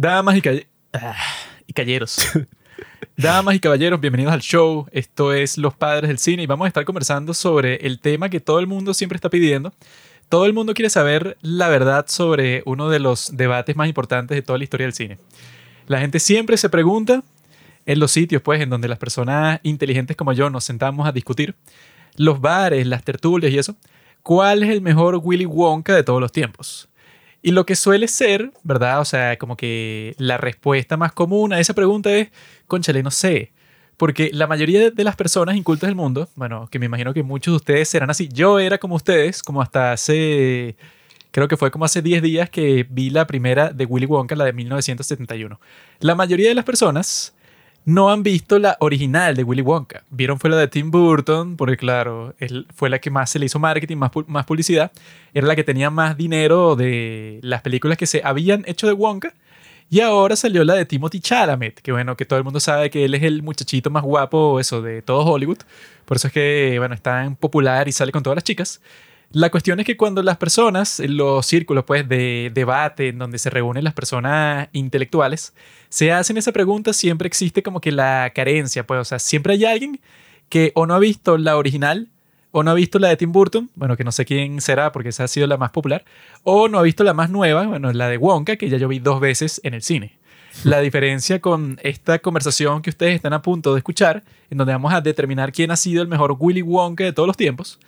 Damas y, calle- ah, y caballeros. Damas y caballeros, bienvenidos al show. Esto es Los Padres del Cine y vamos a estar conversando sobre el tema que todo el mundo siempre está pidiendo. Todo el mundo quiere saber la verdad sobre uno de los debates más importantes de toda la historia del cine. La gente siempre se pregunta en los sitios, pues, en donde las personas inteligentes como yo nos sentamos a discutir, los bares, las tertulias y eso, ¿cuál es el mejor Willy Wonka de todos los tiempos? Y lo que suele ser, ¿verdad? O sea, como que la respuesta más común a esa pregunta es, conchale, no sé. Porque la mayoría de las personas incultas del mundo, bueno, que me imagino que muchos de ustedes serán así, yo era como ustedes, como hasta hace, creo que fue como hace 10 días que vi la primera de Willy Wonka, la de 1971. La mayoría de las personas no han visto la original de Willy Wonka. Vieron fue la de Tim Burton, porque claro, fue la que más se le hizo marketing, más, más publicidad. Era la que tenía más dinero de las películas que se habían hecho de Wonka. Y ahora salió la de Timothy Chalamet, que bueno, que todo el mundo sabe que él es el muchachito más guapo, eso, de todo Hollywood. Por eso es que, bueno, es tan popular y sale con todas las chicas. La cuestión es que cuando las personas, en los círculos pues de debate en donde se reúnen las personas intelectuales, se hacen esa pregunta, siempre existe como que la carencia, pues, o sea, siempre hay alguien que o no ha visto la original o no ha visto la de Tim Burton, bueno, que no sé quién será porque esa ha sido la más popular, o no ha visto la más nueva, bueno, la de Wonka, que ya yo vi dos veces en el cine. La diferencia con esta conversación que ustedes están a punto de escuchar, en donde vamos a determinar quién ha sido el mejor Willy Wonka de todos los tiempos,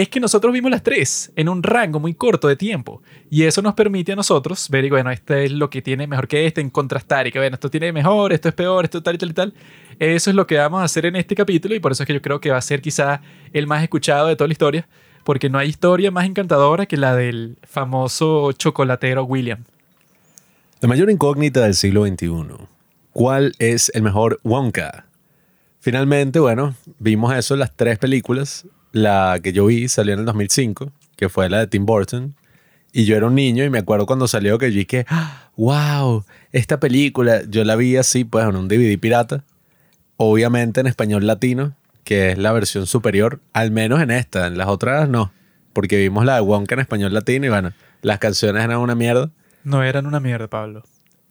es que nosotros vimos las tres en un rango muy corto de tiempo. Y eso nos permite a nosotros ver, y bueno, este es lo que tiene mejor que este, en contrastar, y que bueno, esto tiene mejor, esto es peor, esto tal y tal y tal. Eso es lo que vamos a hacer en este capítulo, y por eso es que yo creo que va a ser quizá el más escuchado de toda la historia, porque no hay historia más encantadora que la del famoso chocolatero William. La mayor incógnita del siglo XXI. ¿Cuál es el mejor Wonka? Finalmente, bueno, vimos eso en las tres películas. La que yo vi salió en el 2005, que fue la de Tim Burton. Y yo era un niño y me acuerdo cuando salió que yo dije, "Ah, wow, esta película, yo la vi así, pues en un DVD pirata. Obviamente en español latino, que es la versión superior, al menos en esta, en las otras no. Porque vimos la de Wonka en español latino y bueno, las canciones eran una mierda. No eran una mierda, Pablo.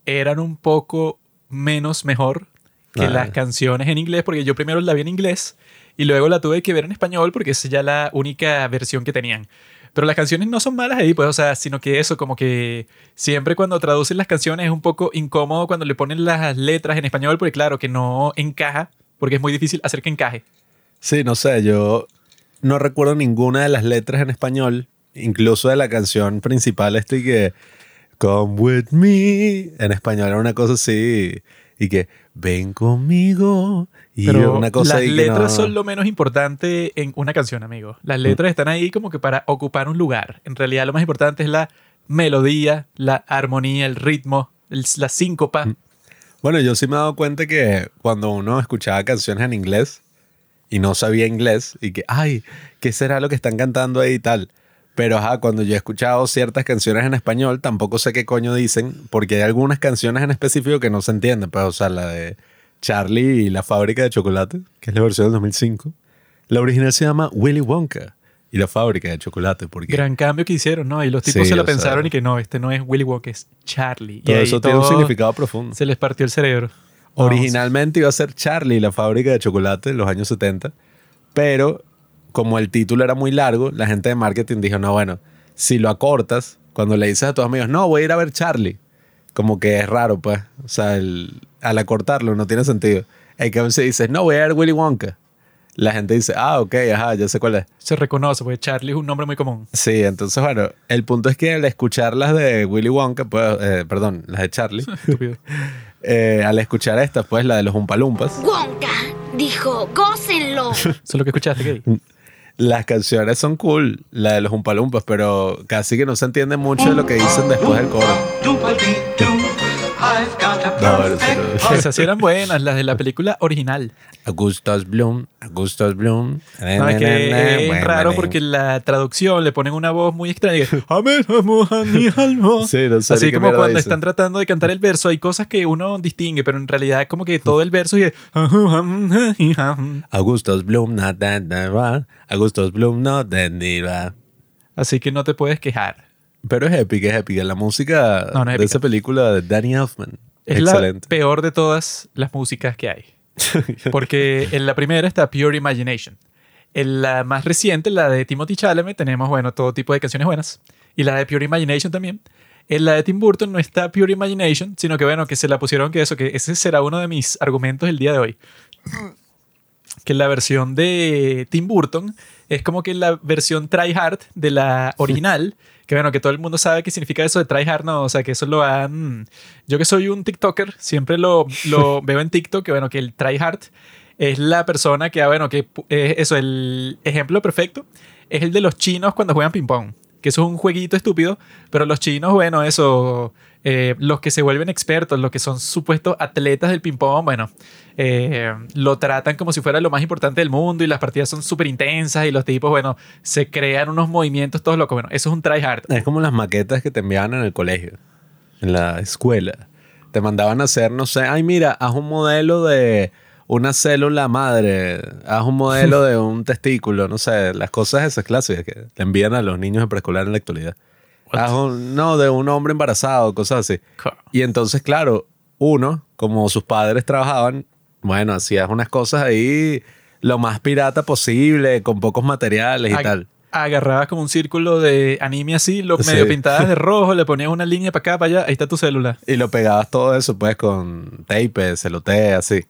Eran un poco menos mejor que Ah. las canciones en inglés, porque yo primero la vi en inglés y luego la tuve que ver en español porque es ya la única versión que tenían. Pero las canciones no son malas ahí, pues, o sea, sino que eso, como que siempre cuando traducen las canciones es un poco incómodo cuando le ponen las letras en español, porque claro, que no encaja, porque es muy difícil hacer que encaje. Sí, no sé, yo no recuerdo ninguna de las letras en español, incluso de la canción principal, este que Come with me, en español era una cosa así, y que ven conmigo, y Pero una cosa las letras no- son lo menos importante en una canción, amigo. Las letras están ahí como que para ocupar un lugar. En realidad lo más importante es la melodía, la armonía, el ritmo, el- la síncopa. Bueno, yo sí me he dado cuenta que cuando uno escuchaba canciones en inglés y no sabía inglés, y que, ay, ¿qué será lo que están cantando ahí y tal? Pero ajá, cuando yo he escuchado ciertas canciones en español, tampoco sé qué coño dicen, porque hay algunas canciones en específico que no se entienden. Pues, o sea, la de Charlie y la fábrica de chocolate, que es la versión del 2005. La original se llama Willy Wonka y la fábrica de chocolate, porque Gran cambio que hicieron, ¿no? Y los tipos Sí, se la pensaron y que no, este no es Willy Wonka, es Charlie. todo y ahí eso tiene un significado profundo. Se les partió el cerebro. Originalmente iba a ser Charlie, la fábrica de chocolate en los años 70, pero como el título era muy largo, la gente de marketing dijo, no, bueno, si lo acortas, cuando le dices a tus amigos, no, voy a ir a ver Charlie, como que es raro, pues, o sea, el- al acortarlo no tiene sentido. En cambio, si dices, no, voy a ver Willy Wonka, la gente dice, ah, ok, ajá, ya sé cuál es. se reconoce, porque Charlie es un nombre muy común. Sí, entonces, bueno, el punto es que al escuchar las de Willy Wonka, pues, eh, perdón, las de Charlie, Estúpido. eh, al escuchar estas, pues, la de los Umpalumpas, Wonka dijo, gócenlo. Eso es lo que escuchaste, Gay. Las canciones son cool, la de los Umpalumpas, pero casi que no se entiende mucho de lo que dicen después del coro. No, pero no. Esas sí eran buenas, las de la película original. Augustus Bloom, Augustus Bloom. No, es que es raro porque la traducción le ponen una voz muy extraña. que, "Amén, amo a mi alma". Sí, no sé Así como cuando están tratando de cantar el verso, hay cosas que uno distingue, pero en realidad es como que todo el verso y es, Augustus Bloom, not that, that, that. Augustus Bloom, not that, that, that. Así que no te puedes quejar. Pero es épica, es épica. La música No, no es de épica. esa película de Danny Elfman. Es excelente. la peor de todas las músicas que hay. Porque en la primera está Pure Imagination. En la más reciente, la de Timothy Chalamet, tenemos, bueno, todo tipo de canciones buenas. Y la de Pure Imagination también. En la de Tim Burton no está Pure Imagination, sino que, bueno, que se la pusieron que eso, que ese será uno de mis argumentos el día de hoy. Que la versión de Tim Burton es como que la versión try hard de la original. Que bueno, que todo el mundo sabe qué significa eso de try hard, ¿no? O sea, que eso lo han... Yo que soy un TikToker, siempre lo, lo veo en TikTok, que bueno, que el try hard es la persona que, ah, bueno, que es eso, el ejemplo perfecto es el de los chinos cuando juegan ping-pong. Que eso es un jueguito estúpido, pero los chinos, bueno, eso, eh, los que se vuelven expertos, los que son supuestos atletas del ping-pong, bueno, eh, lo tratan como si fuera lo más importante del mundo y las partidas son súper intensas y los tipos, bueno, se crean unos movimientos todos locos. Bueno, eso es un try hard. Es como las maquetas que te enviaban en el colegio, en la escuela. Te mandaban a hacer, no sé, ay, mira, haz un modelo de una célula madre, haz un modelo de un testículo, no sé, las cosas esas clásicas que le envían a los niños en preescolar en la actualidad. Haz un, no, de un hombre embarazado, cosas así. Y entonces, claro, uno, como sus padres trabajaban, bueno, hacías unas cosas ahí lo más pirata posible, con pocos materiales y Ag- tal. Agarrabas como un círculo de anime así, lo Sí. medio pintadas de rojo, le ponías una línea para acá, para allá, ahí está tu célula. Y lo pegabas todo eso, pues, con tape, celote, así.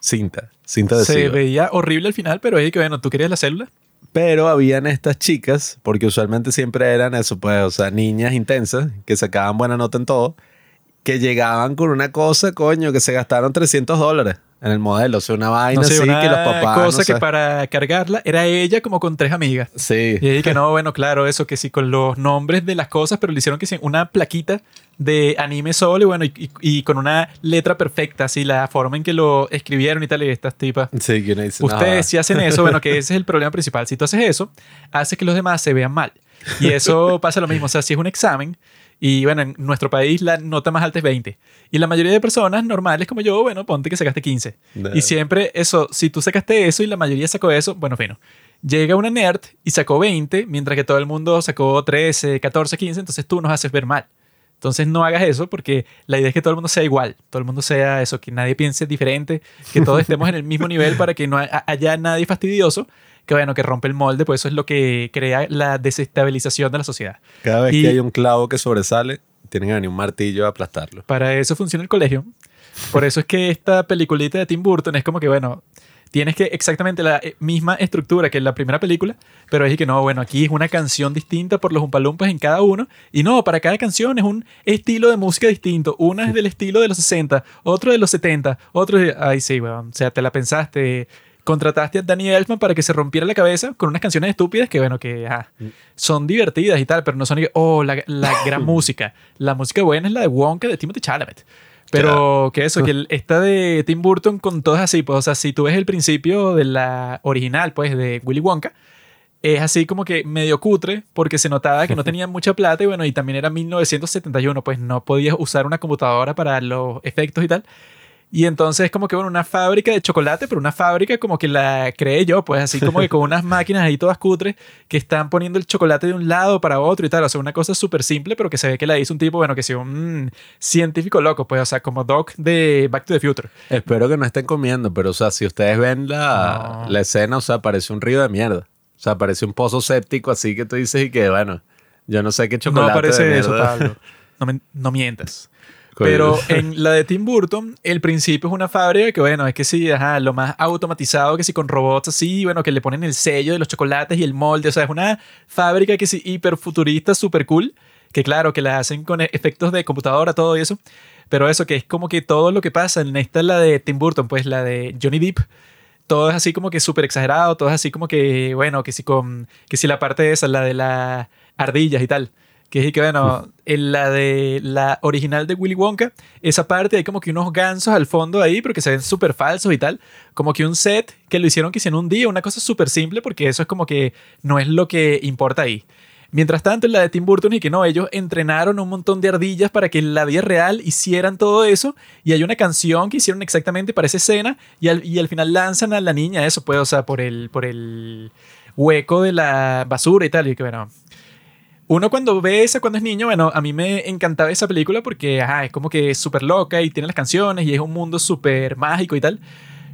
Cinta. Cinta Se adhesiva. veía horrible al final, pero ahí que bueno, ¿tú querías la célula? Pero habían estas chicas, porque usualmente siempre eran eso, pues, o sea, niñas intensas, que sacaban buena nota en todo, que llegaban con una cosa, coño, que se gastaron 300 dólares en el modelo. O sea, una vaina No sé, así una que los papás. cosa no que sé. para cargarla era ella como con tres amigas. Sí. Y ahí que no, bueno, claro, eso que sí, con los nombres de las cosas, pero le hicieron que sí, una plaquita de anime solo y bueno, y, y- y con una letra perfecta, así, la forma en que lo escribieron y tal, y estas tipas. Sí, que uno dice, no, Ustedes si hacen eso, bueno, que ese es el problema principal. Si tú haces eso, hace que los demás se vean mal. Y eso pasa lo mismo. O sea, si es un examen, y bueno, en nuestro país la nota más alta es 20. Y la mayoría de personas normales como yo, bueno, ponte que sacaste 15. No. Y siempre eso, si tú sacaste eso y la mayoría sacó eso, bueno, fino. Llega una nerd y sacó 20, mientras que todo el mundo sacó 13, 14, 15, entonces tú nos haces ver mal. Entonces no hagas eso porque la idea es que todo el mundo sea igual, todo el mundo sea eso, que nadie piense diferente, que todos estemos en el mismo nivel para que no ha- haya nadie fastidioso, que bueno, que rompe el molde, pues eso es lo que crea la desestabilización de la sociedad. Cada vez Y- que hay un clavo que sobresale, tienen que venir un martillo a aplastarlo. Para eso funciona el colegio. Por eso es que esta peliculita de Tim Burton es como que, bueno, tienes que exactamente la eh, misma estructura que en la primera película, pero es que no, bueno, aquí es una canción distinta por los umpalumpas en cada uno, y no, para cada canción es un estilo de música distinto. Una es del estilo de los 60, otro de los 70, otro de... Ay, sí, weón, o sea, te la pensaste. Contrataste a Danny Elfman para que se rompiera la cabeza con unas canciones estúpidas que, bueno, que ajá, son divertidas y tal, pero no son, oh, la, la gran música. La música buena es la de Wonka de Timothy Chalamet. Pero que eso, que esta de Tim Burton con todas así, pues, o sea, si tú ves el principio de la original, pues, de Willy Wonka, es así como que medio cutre, porque se notaba que no tenían mucha plata y bueno, y también era 1971, pues no podías usar una computadora para los efectos y tal. Y entonces es como que, bueno, una fábrica de chocolate, pero una fábrica como que la creé yo, pues así como que con unas máquinas ahí todas cutres que están poniendo el chocolate de un lado para otro y tal. O sea, una cosa súper simple, pero que se ve que la hizo un tipo, bueno, que sea un científico loco, pues, o sea, como Doc de Back to the Future. Espero que no estén comiendo, pero o sea, si ustedes ven la, No. la escena, o sea, parece un río de mierda. O sea, parece un pozo séptico así que tú dices y que, bueno, yo no sé qué chocolate no parece de eso, mierda. Pablo. No, men- no mientas. Pero en la de Tim Burton, el principio es una fábrica que, bueno, es que sí, ajá, lo más automatizado que sí, con robots así, bueno, que le ponen el sello de los chocolates y el molde. O sea, es una fábrica que sí, hiper futurista, súper cool. Que claro, que la hacen con e- efectos de computadora, todo eso. Pero eso, que es como que todo lo que pasa en esta, la de Tim Burton, pues la de Johnny Depp, todo es así como que súper exagerado, todo es así como que, bueno, que si con, que si la parte de esa, la de las ardillas y tal. Que es que, bueno, en la de la original de Willy Wonka, esa parte hay como que unos gansos al fondo ahí, pero que se ven súper falsos y tal. Como que un set que lo hicieron que hicieron un día, una cosa súper simple, porque eso es como que no es lo que importa ahí. Mientras tanto, en la de Tim Burton y que no, ellos entrenaron un montón de ardillas para que en la vida real hicieran todo eso. Y hay una canción que hicieron exactamente para esa escena. Y al, y al final lanzan a la niña, eso pues, o sea, por el, por el hueco de la basura y tal. Y que bueno, uno cuando ve esa cuando es niño, bueno, a mí me encantaba esa película porque ajá, es como que es súper loca y tiene las canciones y es un mundo súper mágico y tal.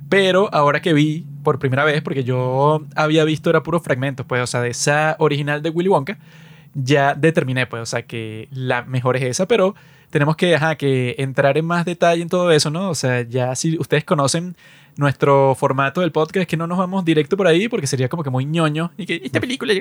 Pero ahora que vi por primera vez, porque yo había visto era puros fragmentos, pues, o sea, de esa original de Willy Wonka, ya determiné, pues, o sea, que la mejor es esa, pero tenemos que, ajá, que entrar en más detalle en todo eso, ¿no? O sea, ya si ustedes conocen nuestro formato del podcast, que no nos vamos directo por ahí porque sería como que muy ñoño y que esta película,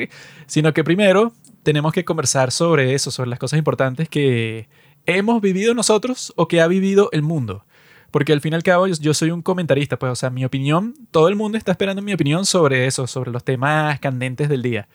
sino que primero tenemos que conversar sobre eso, sobre las cosas importantes que hemos vivido nosotros o que ha vivido el mundo. Porque al fin y al cabo yo, soy un comentarista, pues, o sea, mi opinión, todo el mundo está esperando mi opinión sobre eso, sobre los temas candentes del día.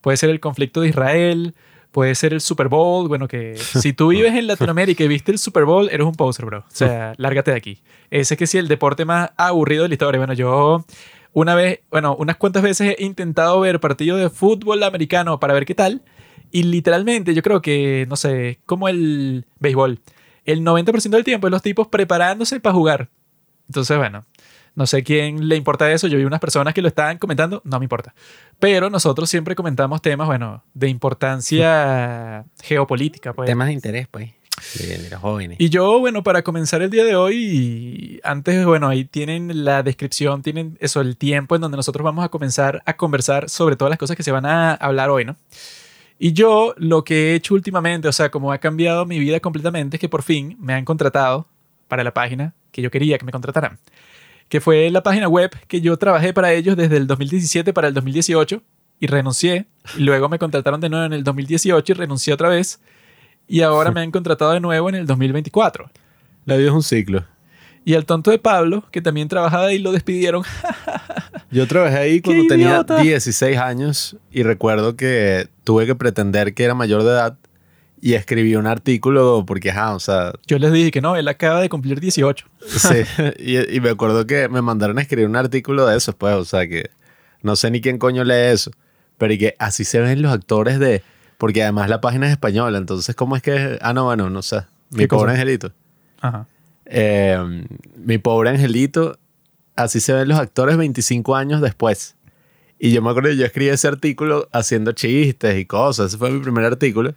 Puede ser el conflicto de Israel, puede ser el Super Bowl, bueno, que si tú vives en Latinoamérica y viste el Super Bowl, eres un poser, bro. O sea, lárgate de aquí. Ese que sí, el deporte más aburrido de la historia. Bueno, yo una vez, bueno, unas cuantas veces he intentado ver partido de fútbol americano para ver qué tal. Y literalmente yo creo que, no sé, como el béisbol el 90% del tiempo es los tipos preparándose para jugar. Entonces, bueno, no sé quién le importa eso. Yo vi unas personas que lo estaban comentando, no me importa. Pero nosotros siempre comentamos temas, bueno, de importancia geopolítica. Pues. Temas de interés, pues. De, los jóvenes. Y yo, bueno, para comenzar el día de hoy, antes, bueno, ahí tienen la descripción, tienen eso, el tiempo en donde nosotros vamos a comenzar a conversar sobre todas las cosas que se van a hablar hoy, ¿no? Y yo lo que he hecho últimamente, o sea, como ha cambiado mi vida completamente, es que por fin me han contratado para la página que yo quería que me contrataran. Que fue la página web que yo trabajé para ellos desde el 2017 para el 2018 y renuncié. Y luego me contrataron de nuevo en el 2018 y renuncié otra vez. Y ahora me han contratado de nuevo en el 2024. La vida es un ciclo. Y al tonto de Pablo, que también trabajaba ahí, lo despidieron. Yo trabajé ahí cuando tenía 16 años y recuerdo que tuve que pretender que era mayor de edad y escribí un artículo porque, ajá, o sea... Yo les dije que no, él acaba de cumplir 18. sí, y, me acuerdo que me mandaron a escribir un artículo de eso, pues, o sea, que no sé ni quién coño lee eso, pero y que así se ven los actores de... Porque además la página es española, entonces, ¿cómo es que...? Ah, no, bueno, no sé. Mi pobre angelito. Ajá. Eh, mi pobre angelito, así se ven los actores 25 años después. Y yo me acuerdo que yo escribí ese artículo haciendo chistes y cosas. Ese fue mi primer artículo.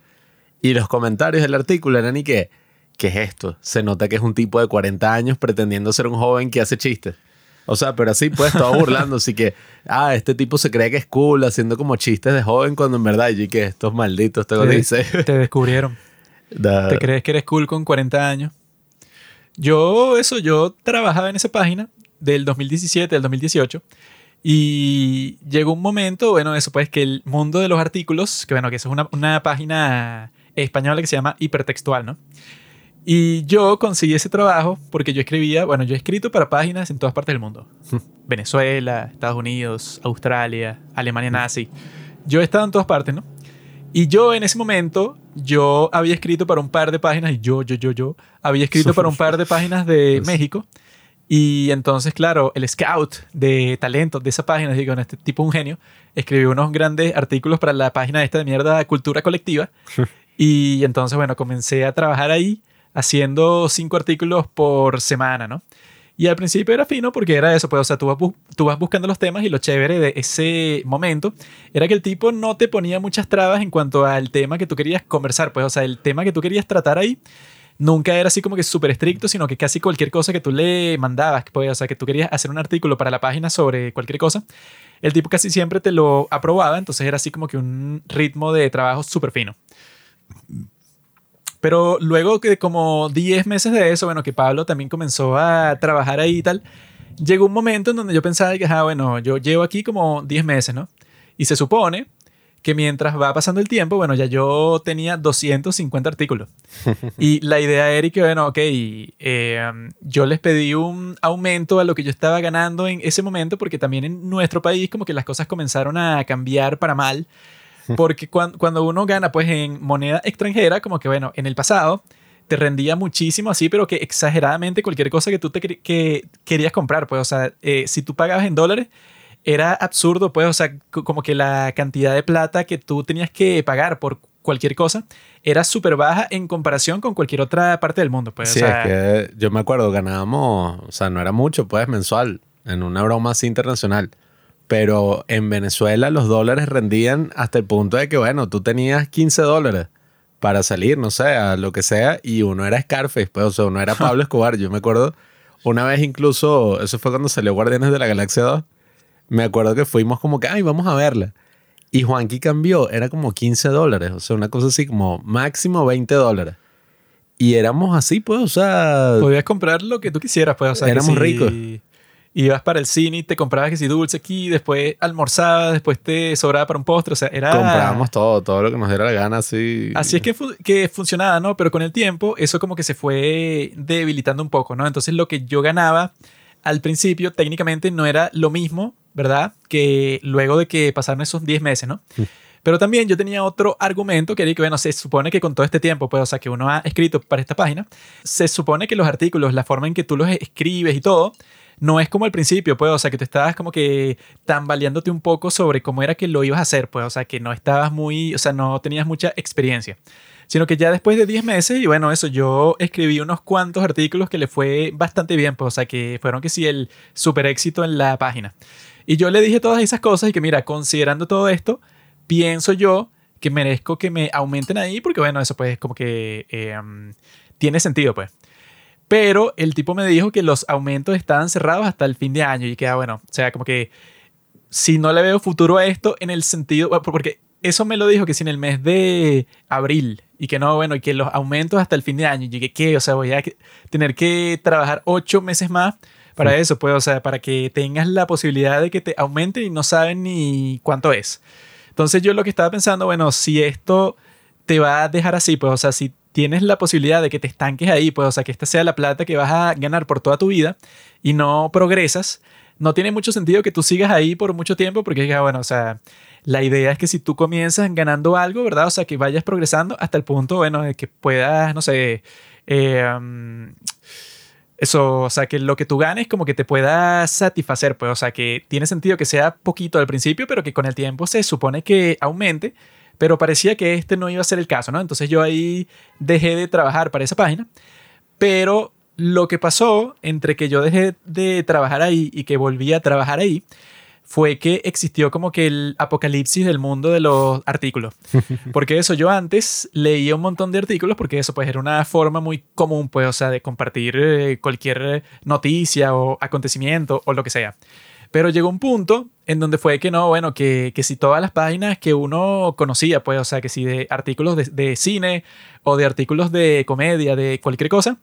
Y los comentarios del artículo eran y que, ¿qué es esto? Se nota que es un tipo de 40 años pretendiendo ser un joven que hace chistes. O sea, pero así pues todo burlando. Así que, ah, este tipo se cree que es cool haciendo como chistes de joven cuando en verdad y que estos malditos te lo dice. Te descubrieron. ¿Te crees que eres cool con 40 años? Yo, eso, yo trabajaba en esa página del 2017 al 2018 y llegó un momento, bueno, eso pues que el mundo de los artículos, que bueno, que eso es una, una página española que se llama Hipertextual, ¿no? Y yo conseguí ese trabajo porque yo escribía, bueno, yo he escrito para páginas en todas partes del mundo. Venezuela, Estados Unidos, Australia, Alemania nazi. Yo he estado en todas partes, ¿no? Y yo en ese momento, yo había escrito para un par de páginas, y yo, yo, yo, yo, había escrito para un par de páginas de México. Y entonces, claro, el scout de talento de esa página, digo, este tipo un genio, escribió unos grandes artículos para la página esta de mierda Cultura Colectiva. Y entonces, bueno, comencé a trabajar ahí haciendo cinco artículos por semana, ¿no? Y al principio era fino porque era eso, pues, o sea, tú vas, tú vas buscando los temas y lo chévere de ese momento era que el tipo no te ponía muchas trabas en cuanto al tema que tú querías conversar, pues, o sea, el tema que tú querías tratar ahí nunca era así como que súper estricto, sino que casi cualquier cosa que tú le mandabas, pues, o sea, que tú querías hacer un artículo para la página sobre cualquier cosa, el tipo casi siempre te lo aprobaba, entonces era así como que un ritmo de trabajo súper fino. Pero luego que como 10 meses de eso, bueno, que Pablo también comenzó a trabajar ahí y tal, llegó un momento en donde yo pensaba que, ah, bueno, yo llevo aquí como 10 meses, ¿no? Y se supone que mientras va pasando el tiempo, bueno, ya yo tenía 250 artículos. y la idea era que, bueno, ok, eh, yo les pedí un aumento a lo que yo estaba ganando en ese momento, porque también en nuestro país como que las cosas comenzaron a cambiar para mal. Porque cuando, uno gana pues en moneda extranjera, como que bueno, en el pasado te rendía muchísimo así, pero que exageradamente cualquier cosa que tú te que querías comprar, pues, o sea, eh, si tú pagabas en dólares, era absurdo, pues, o sea, como que la cantidad de plata que tú tenías que pagar por cualquier cosa era súper baja en comparación con cualquier otra parte del mundo, pues. Sí, es que yo me acuerdo, ganábamos, o sea, no era mucho, pues, mensual, en una broma así internacional Pero en Venezuela los dólares rendían hasta el punto de que, bueno, tú tenías 15 dólares para salir, no sé, a lo que sea, y uno era Scarface, pues, o sea, uno era Pablo Escobar. Yo me acuerdo, una vez incluso, eso fue cuando salió Guardianes de la Galaxia 2, me acuerdo que fuimos como que, ay, vamos a verla. Y Juanqui cambió, era como 15 dólares, o sea, una cosa así como máximo 20 dólares. Y éramos así, pues, o sea, Podías comprar lo que tú quisieras, pues. O sea, Éramos si ricos. Ibas para el cine y te comprabas que si dulce aquí, después almorzabas, después te sobraba para un postre. O sea, era. comprábamos todo, todo lo que nos diera la gana, así. Así es que, fu- que funcionaba, ¿no? Pero con el tiempo, eso como que se fue debilitando un poco, ¿no? Entonces, lo que yo ganaba al principio, técnicamente, no era lo mismo, ¿verdad? Que luego de que pasaron esos 10 meses, ¿no? Pero también yo tenía otro argumento que era que, bueno, se supone que con todo este tiempo, pues, o sea, que uno ha escrito para esta página, se supone que los artículos, la forma en que tú los escribes y todo, no es como al principio, pues, o sea, que tú estabas como que tambaleándote un poco sobre cómo era que lo ibas a hacer, pues, o sea, que no estabas muy, o sea, no tenías mucha experiencia. Sino que ya después de 10 meses, y bueno, eso, yo escribí unos cuantos artículos que le fue bastante bien, pues, o sea, que fueron que sí el super éxito en la página. Y yo le dije todas esas cosas y que, mira, considerando todo esto, pienso yo que merezco que me aumenten ahí, porque bueno, eso pues como que um, tiene sentido, pues. Pero el tipo me dijo que los aumentos estaban cerrados hasta el fin de año y que, ah, bueno, o sea, como que si no le veo futuro a esto en el sentido, porque eso me lo dijo que si en el mes de abril y que no, bueno, y que los aumentos hasta el fin de año, y que, ¿qué? O sea, voy a tener que trabajar ocho meses más para eso, pues, o sea, para que tengas la posibilidad de que te aumenten y no saben ni cuánto es. Entonces yo lo que estaba pensando, bueno, si esto te va a dejar así, pues, o sea, si tienes la posibilidad de que te estanques ahí, pues, o sea, que esta sea la plata que vas a ganar por toda tu vida y no progresas, no tiene mucho sentido que tú sigas ahí por mucho tiempo porque, ya, bueno, o sea, la idea es que si tú comienzas ganando algo, ¿verdad? O sea, que vayas progresando hasta el punto, bueno, de que puedas, no sé, eh, um, eso, o sea, que lo que tú ganes como que te pueda satisfacer, pues, o sea, que tiene sentido que sea poquito al principio, pero que con el tiempo se supone que aumente, pero parecía que este no iba a ser el caso, ¿no? Entonces yo ahí dejé de trabajar para esa página, pero lo que pasó entre que yo dejé de trabajar ahí y que volví a trabajar ahí fue que existió como que el apocalipsis del mundo de los artículos. Porque eso, yo antes leía un montón de artículos porque eso pues era una forma muy común, pues, o sea, de compartir eh, cualquier noticia o acontecimiento o lo que sea. Pero llegó un punto en donde fue que no, bueno, que, que si todas las páginas que uno conocía, pues, o sea, que si de artículos de, de cine o de artículos de comedia, de cualquier cosa,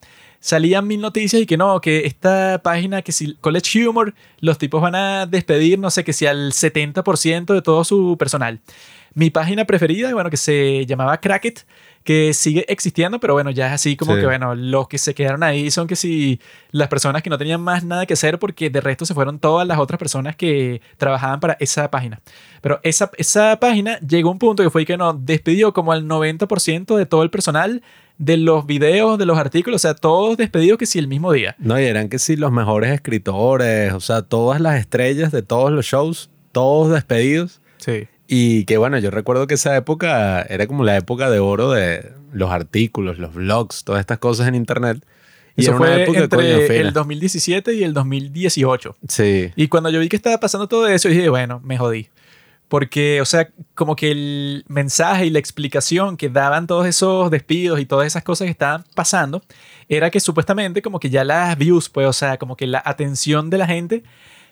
salían mil noticias y que no, que esta página, que si College Humor, los tipos van a despedir, no sé, que si al 70% de todo su personal. Mi página preferida, bueno, que se llamaba Cracket, que sigue existiendo, pero bueno, ya es así como Sí. que, bueno, los que se quedaron ahí son que si las personas que no tenían más nada que hacer porque de resto se fueron todas las otras personas que trabajaban para esa página. Pero esa, esa página llegó a un punto que fue que no, despidió como al 90% de todo el personal de los videos, de los artículos, o sea, todos despedidos que sí el mismo día. No, y eran que sí los mejores escritores, o sea, todas las estrellas de todos los shows, todos despedidos. Sí. Y que bueno, yo recuerdo que esa época era como la época de oro de los artículos, los blogs, todas estas cosas en internet. Y Eso era una fue época, coño, entre fina. el 2017 y el 2018. Sí. Y cuando yo vi que estaba pasando todo eso, dije, bueno, me jodí. Porque, o sea, como que el mensaje y la explicación que daban todos esos despidos y todas esas cosas que estaban pasando era que supuestamente como que ya las views, pues, o sea, como que la atención de la gente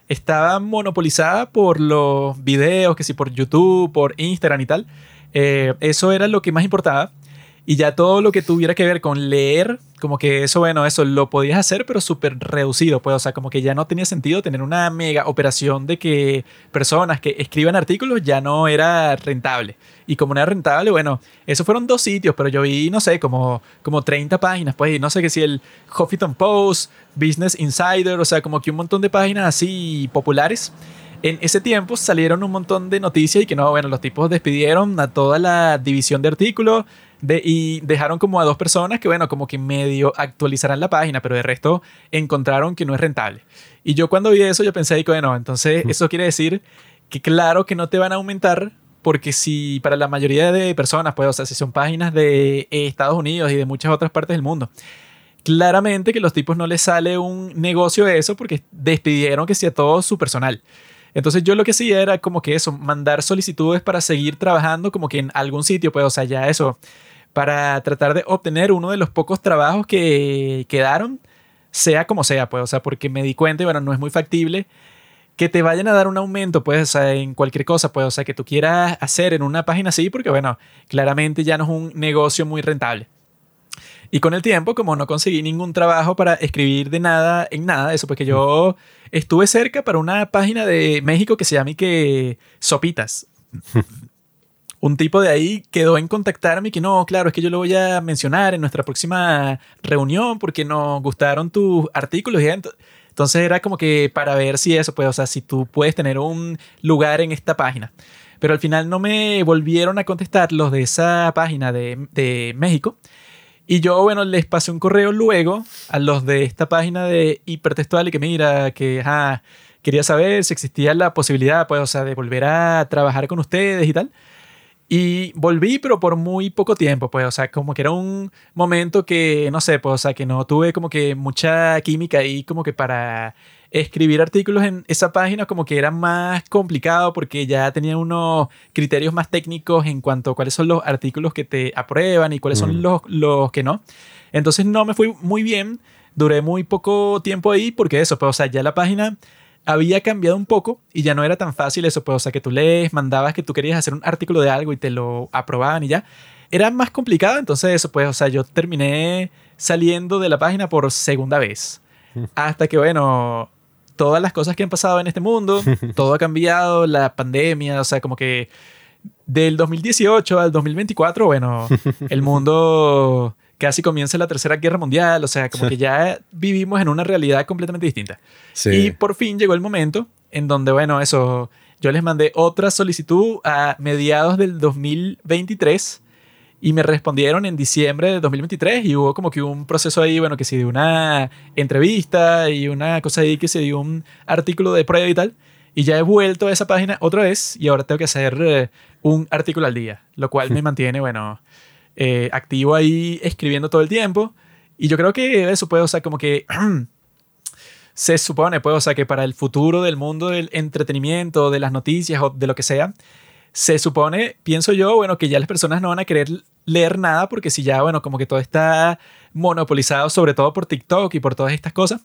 estaba monopolizada por los videos, que si por YouTube, por Instagram y tal. Eh, eso era lo que más importaba. Y ya todo lo que tuviera que ver con leer, como que eso, bueno, eso lo podías hacer, pero súper reducido, pues, o sea, como que ya no tenía sentido tener una mega operación de que personas que escriban artículos ya no era rentable. Y como no era rentable, bueno, esos fueron dos sitios, pero yo vi, no sé, como, como 30 páginas, pues, y no sé qué si el Huffington Post, Business Insider, o sea, como que un montón de páginas así populares. En ese tiempo salieron un montón de noticias y que no, bueno, los tipos despidieron a toda la división de artículos de, y dejaron como a dos personas que, bueno, como que medio actualizarán la página, pero de resto encontraron que no es rentable. Y yo cuando vi eso, yo pensé, bueno, entonces eso quiere decir que claro que no te van a aumentar porque si para la mayoría de personas, pues, o sea, si son páginas de Estados Unidos y de muchas otras partes del mundo, claramente que los tipos no les sale un negocio de eso porque despidieron que sea todo su personal. Entonces yo lo que hacía era como que eso, mandar solicitudes para seguir trabajando como que en algún sitio, pues, o sea, ya eso, para tratar de obtener uno de los pocos trabajos que quedaron, sea como sea, pues, o sea, porque me di cuenta y bueno, no es muy factible que te vayan a dar un aumento, pues, o sea, en cualquier cosa, pues, o sea, que tú quieras hacer en una página así, porque bueno, claramente ya no es un negocio muy rentable. Y con el tiempo, como no conseguí ningún trabajo para escribir de nada en nada, eso, pues que yo estuve cerca para una página de México que se llama y que Sopitas. Un tipo de ahí quedó en contactarme y que no, claro, es que yo lo voy a mencionar en nuestra próxima reunión porque nos gustaron tus artículos y entonces era como que para ver si eso, pues, o sea, si tú puedes tener un lugar en esta página. Pero al final no me volvieron a contestar los de esa página de, de México. Y yo, bueno, les pasé un correo luego a los de esta página de hipertextual y que mira, que quería saber si existía la posibilidad, pues, o sea, de volver a trabajar con ustedes y tal. Y volví, pero por muy poco tiempo, pues, o sea, como que era un momento que, no sé, pues, o sea, que no tuve como que mucha química ahí como que para escribir artículos en esa página como que era más complicado porque ya tenía unos criterios más técnicos en cuanto a cuáles son los artículos que te aprueban y cuáles son mm. los, los que no. Entonces no me fui muy bien, duré muy poco tiempo ahí porque eso, pues, o sea, ya la página había cambiado un poco y ya no era tan fácil eso, pues, o sea, que tú lees, mandabas que tú querías hacer un artículo de algo y te lo aprobaban y ya. Era más complicado, entonces eso, pues, o sea, yo terminé saliendo de la página por segunda vez. Hasta que, bueno, todas las cosas que han pasado en este mundo, todo ha cambiado, la pandemia, o sea, como que del 2018 al 2024, bueno, el mundo casi comienza la Tercera Guerra Mundial, o sea, como que ya vivimos en una realidad completamente distinta. Y por fin llegó el momento en donde, bueno, eso, yo les mandé otra solicitud a mediados del 2023 y me respondieron en diciembre de 2023 y hubo como que un proceso ahí, bueno, que se dio una entrevista y una cosa ahí que se dio un artículo de prueba y tal. Y ya he vuelto a esa página otra vez y ahora tengo que hacer eh, un artículo al día, lo cual me mantiene, bueno, eh, activo ahí escribiendo todo el tiempo. Y yo creo que eso puede, o sea, como que se supone, pues, o sea, que para el futuro del mundo del entretenimiento, de las noticias o de lo que sea, se supone, pienso yo, bueno, que ya las personas no van a querer leer nada porque si ya, bueno, como que todo está monopolizado, sobre todo por TikTok y por todas estas cosas.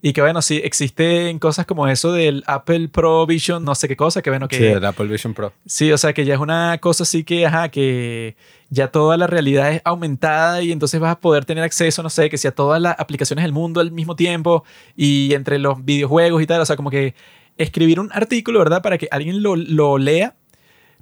Y que bueno, sí, existen cosas como eso del Apple Pro Vision, no sé qué cosa, que bueno, que... Sí, el Apple Vision Pro. Sí, o sea, que ya es una cosa así que, ajá, que ya toda la realidad es aumentada y entonces vas a poder tener acceso, no sé, que sea todas las aplicaciones del mundo al mismo tiempo y entre los videojuegos y tal, o sea, como que escribir un artículo, ¿verdad? Para que alguien lo, lo lea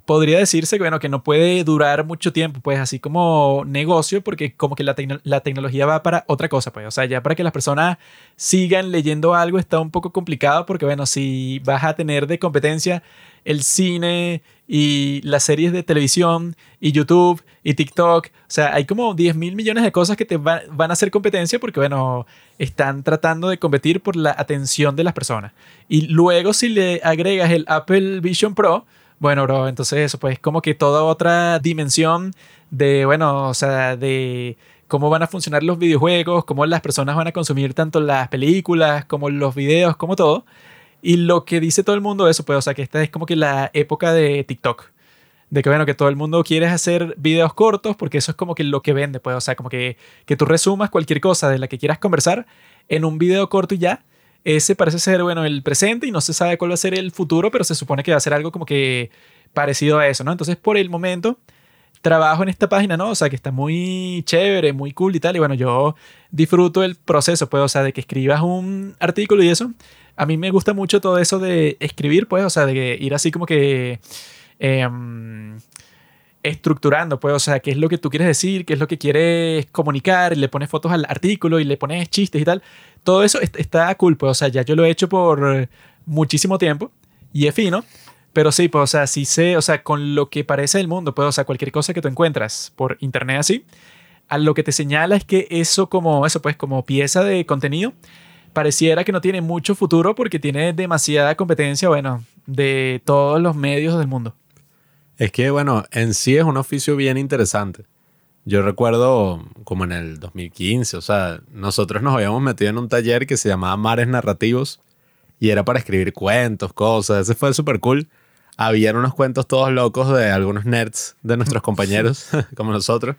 podría decirse que, bueno, que no puede durar mucho tiempo, pues así como negocio, porque como que la, la, tecnología va para otra cosa, pues, o sea, ya para que las personas sigan leyendo algo está un poco complicado, porque, bueno, si vas a tener de competencia el cine y las series de televisión y YouTube y TikTok, o sea, hay como 10 mil millones de cosas que te van a hacer competencia porque, bueno, están tratando de competir por la atención de las personas. Y luego si le agregas el Apple Vision Pro, bueno, bro, entonces eso, pues como que toda otra dimensión de, bueno, o sea, de cómo van a funcionar los videojuegos, cómo las personas van a consumir tanto las películas como los videos, como todo. Y lo que dice todo el mundo eso, pues, o sea, que esta es como que la época de TikTok. De que, bueno, que todo el mundo quiere hacer videos cortos porque eso es como que lo que vende, pues, o sea, como que, que tú resumas cualquier cosa de la que quieras conversar en un video corto y ya ese parece ser, bueno, el presente y no se sabe cuál va a ser el futuro, pero se supone que va a ser algo como que parecido a eso, ¿no? Entonces, por el momento, trabajo en esta página, ¿no? O sea, que está muy chévere, muy cool y tal. Y bueno, yo disfruto el proceso, pues, o sea, de que escribas un artículo y eso. A mí me gusta mucho todo eso de escribir, pues, o sea, de ir así como que... Em, estructurando, pues, o sea, qué es lo que tú quieres decir, qué es lo que quieres comunicar, y le pones fotos al artículo y le pones chistes y tal. Todo eso está cool, pues, o sea, ya yo lo he hecho por muchísimo tiempo y es fino, pero sí, pues, o sea, sí sé, o sea, con lo que parece el mundo, pues, o sea, cualquier cosa que tú encuentras por internet así, a lo que te señala es que eso como, eso pues, como pieza de contenido, pareciera que no tiene mucho futuro porque tiene demasiada competencia, bueno, de todos los medios del mundo. Es que, bueno, en sí es un oficio bien interesante. Yo recuerdo como en el 2015, o sea, nosotros nos habíamos metido en un taller que se llamaba Mares Narrativos Y era para escribir cuentos, cosas. Ese fue súper cool. Habían unos cuentos todos locos de algunos nerds de nuestros compañeros, como nosotros.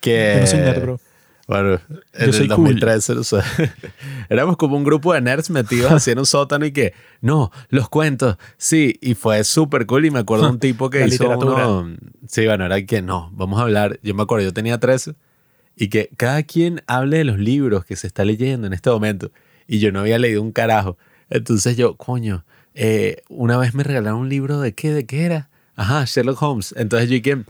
Que, Yo no soy nerd, bro. Bueno, en el 2013, o sea, éramos como un grupo de nerds metidos así en un sótano y que, no, los cuentos, sí, y fue súper cool. Y me acuerdo un tipo que La hizo uno, sí, bueno, era que no, vamos a hablar. Yo me acuerdo, yo tenía 13 y que cada quien hable de los libros que se está leyendo en este momento. Y yo no había leído un carajo. Entonces yo, coño, eh, una vez me regalaron un libro de qué, de qué era. Ajá, Sherlock Holmes. Entonces yo dije,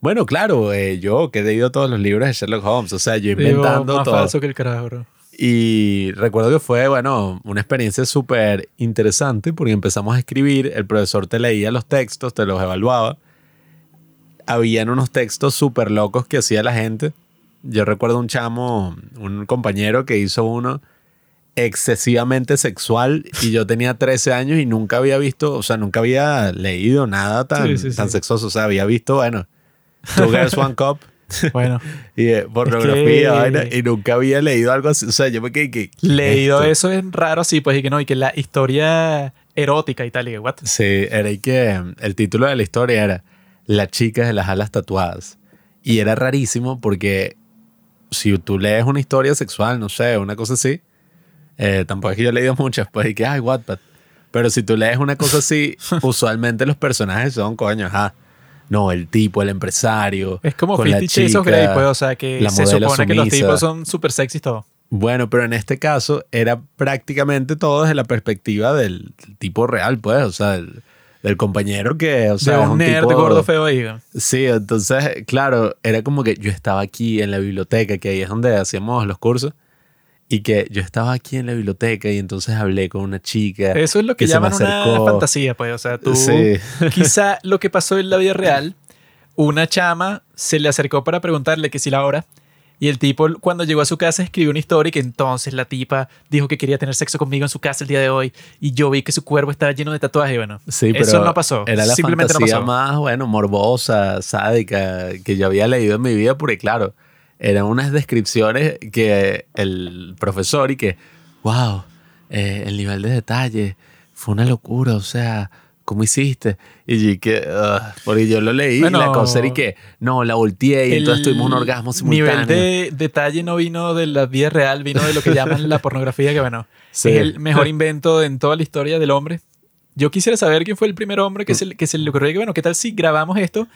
bueno, claro, eh, yo que he leído todos los libros de Sherlock Holmes, o sea, yo Digo, inventando más todo. falso que el carajo, bro. Y recuerdo que fue, bueno, una experiencia súper interesante porque empezamos a escribir, el profesor te leía los textos, te los evaluaba. Habían unos textos súper locos que hacía la gente. Yo recuerdo un chamo, un compañero que hizo uno excesivamente sexual y yo tenía 13 años y nunca había visto, o sea, nunca había leído nada tan, Sí, sí, sí. tan sexoso. O sea, había visto, bueno, Two Girls, One Cup Bueno, y eh, pornografía, que- y nunca había leído algo así. O sea, yo me quedé que. leído esto? eso es raro así, pues, y que no, y que la historia erótica y tal, y que, what? Sí, era y que el título de la historia era La chica de las alas tatuadas. Y era rarísimo porque si tú lees una historia sexual, no sé, una cosa así, eh, tampoco es que yo he leído muchas, pues, y que, ay, Wattpad. Pero si tú lees una cosa así, usualmente los personajes son, coño, ajá. No, el tipo, el empresario. Es como con la chica, Grey, pues, o sea, que se supone que los sumisa. tipos son súper sexys todo. Bueno, pero en este caso era prácticamente todo desde la perspectiva del tipo real, pues, o sea, del, del compañero que, o sea, de es un un nerd tipo- gordo feo ahí. ¿no? Sí, entonces, claro, era como que yo estaba aquí en la biblioteca, que ahí es donde hacíamos los cursos, y que yo estaba aquí en la biblioteca y entonces hablé con una chica. Eso es lo que, se me llaman una fantasía, pues. O sea, tú. Sí. Quizá lo que pasó en la vida real, una chama se le acercó para preguntarle que si la hora. Y el tipo, cuando llegó a su casa, escribió una historia y que entonces la tipa dijo que quería tener sexo conmigo en su casa el día de hoy. Y yo vi que su cuerpo estaba lleno de tatuajes. Y bueno, Sí, pero eso no pasó. Era la Simplemente no fantasía pasó. más, bueno, morbosa, sádica, que yo había leído en mi vida, porque claro, eran unas descripciones que el profesor y que, wow, eh, el nivel de detalle fue una locura, o sea, ¿cómo hiciste? Y que, "Ugh", porque yo lo leí Bueno, y la cosa y que, no, la volteé y entonces tuvimos un orgasmo simultáneo. nivel de detalle no vino de la vida real, vino de lo que llaman la pornografía, que bueno, Sí. es el mejor invento en toda la historia del hombre. Yo quisiera saber quién fue el primer hombre Mm. que se, que se le ocurrió que, bueno, ¿qué tal si grabamos esto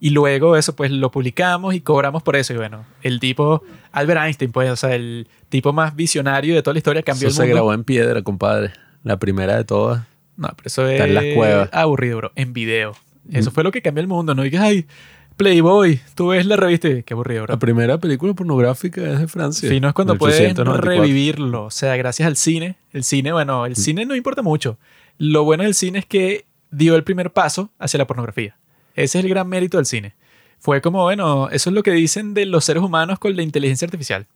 y luego eso, pues lo publicamos y cobramos por eso? Y bueno, el tipo, Albert Einstein, pues, o sea, el tipo más visionario de toda la historia cambió Eso el se mundo. grabó en piedra, compadre. La primera de todas. No, pero eso Está es en las cuevas. aburrido, bro, en video. Eso Mm. fue lo que cambió el mundo, ¿no? Y que, ay, Playboy, tú ves la revista y qué aburrido, bro. La primera película pornográfica es de Francia. Sí, no es cuando puedes 1894. revivirlo. O sea, gracias al cine. El cine, bueno, Mm. el cine no importa mucho. Lo bueno del cine es que dio el primer paso hacia la pornografía. Ese es el gran mérito del cine. Fue como, bueno, eso es lo que dicen de los seres humanos con la inteligencia artificial.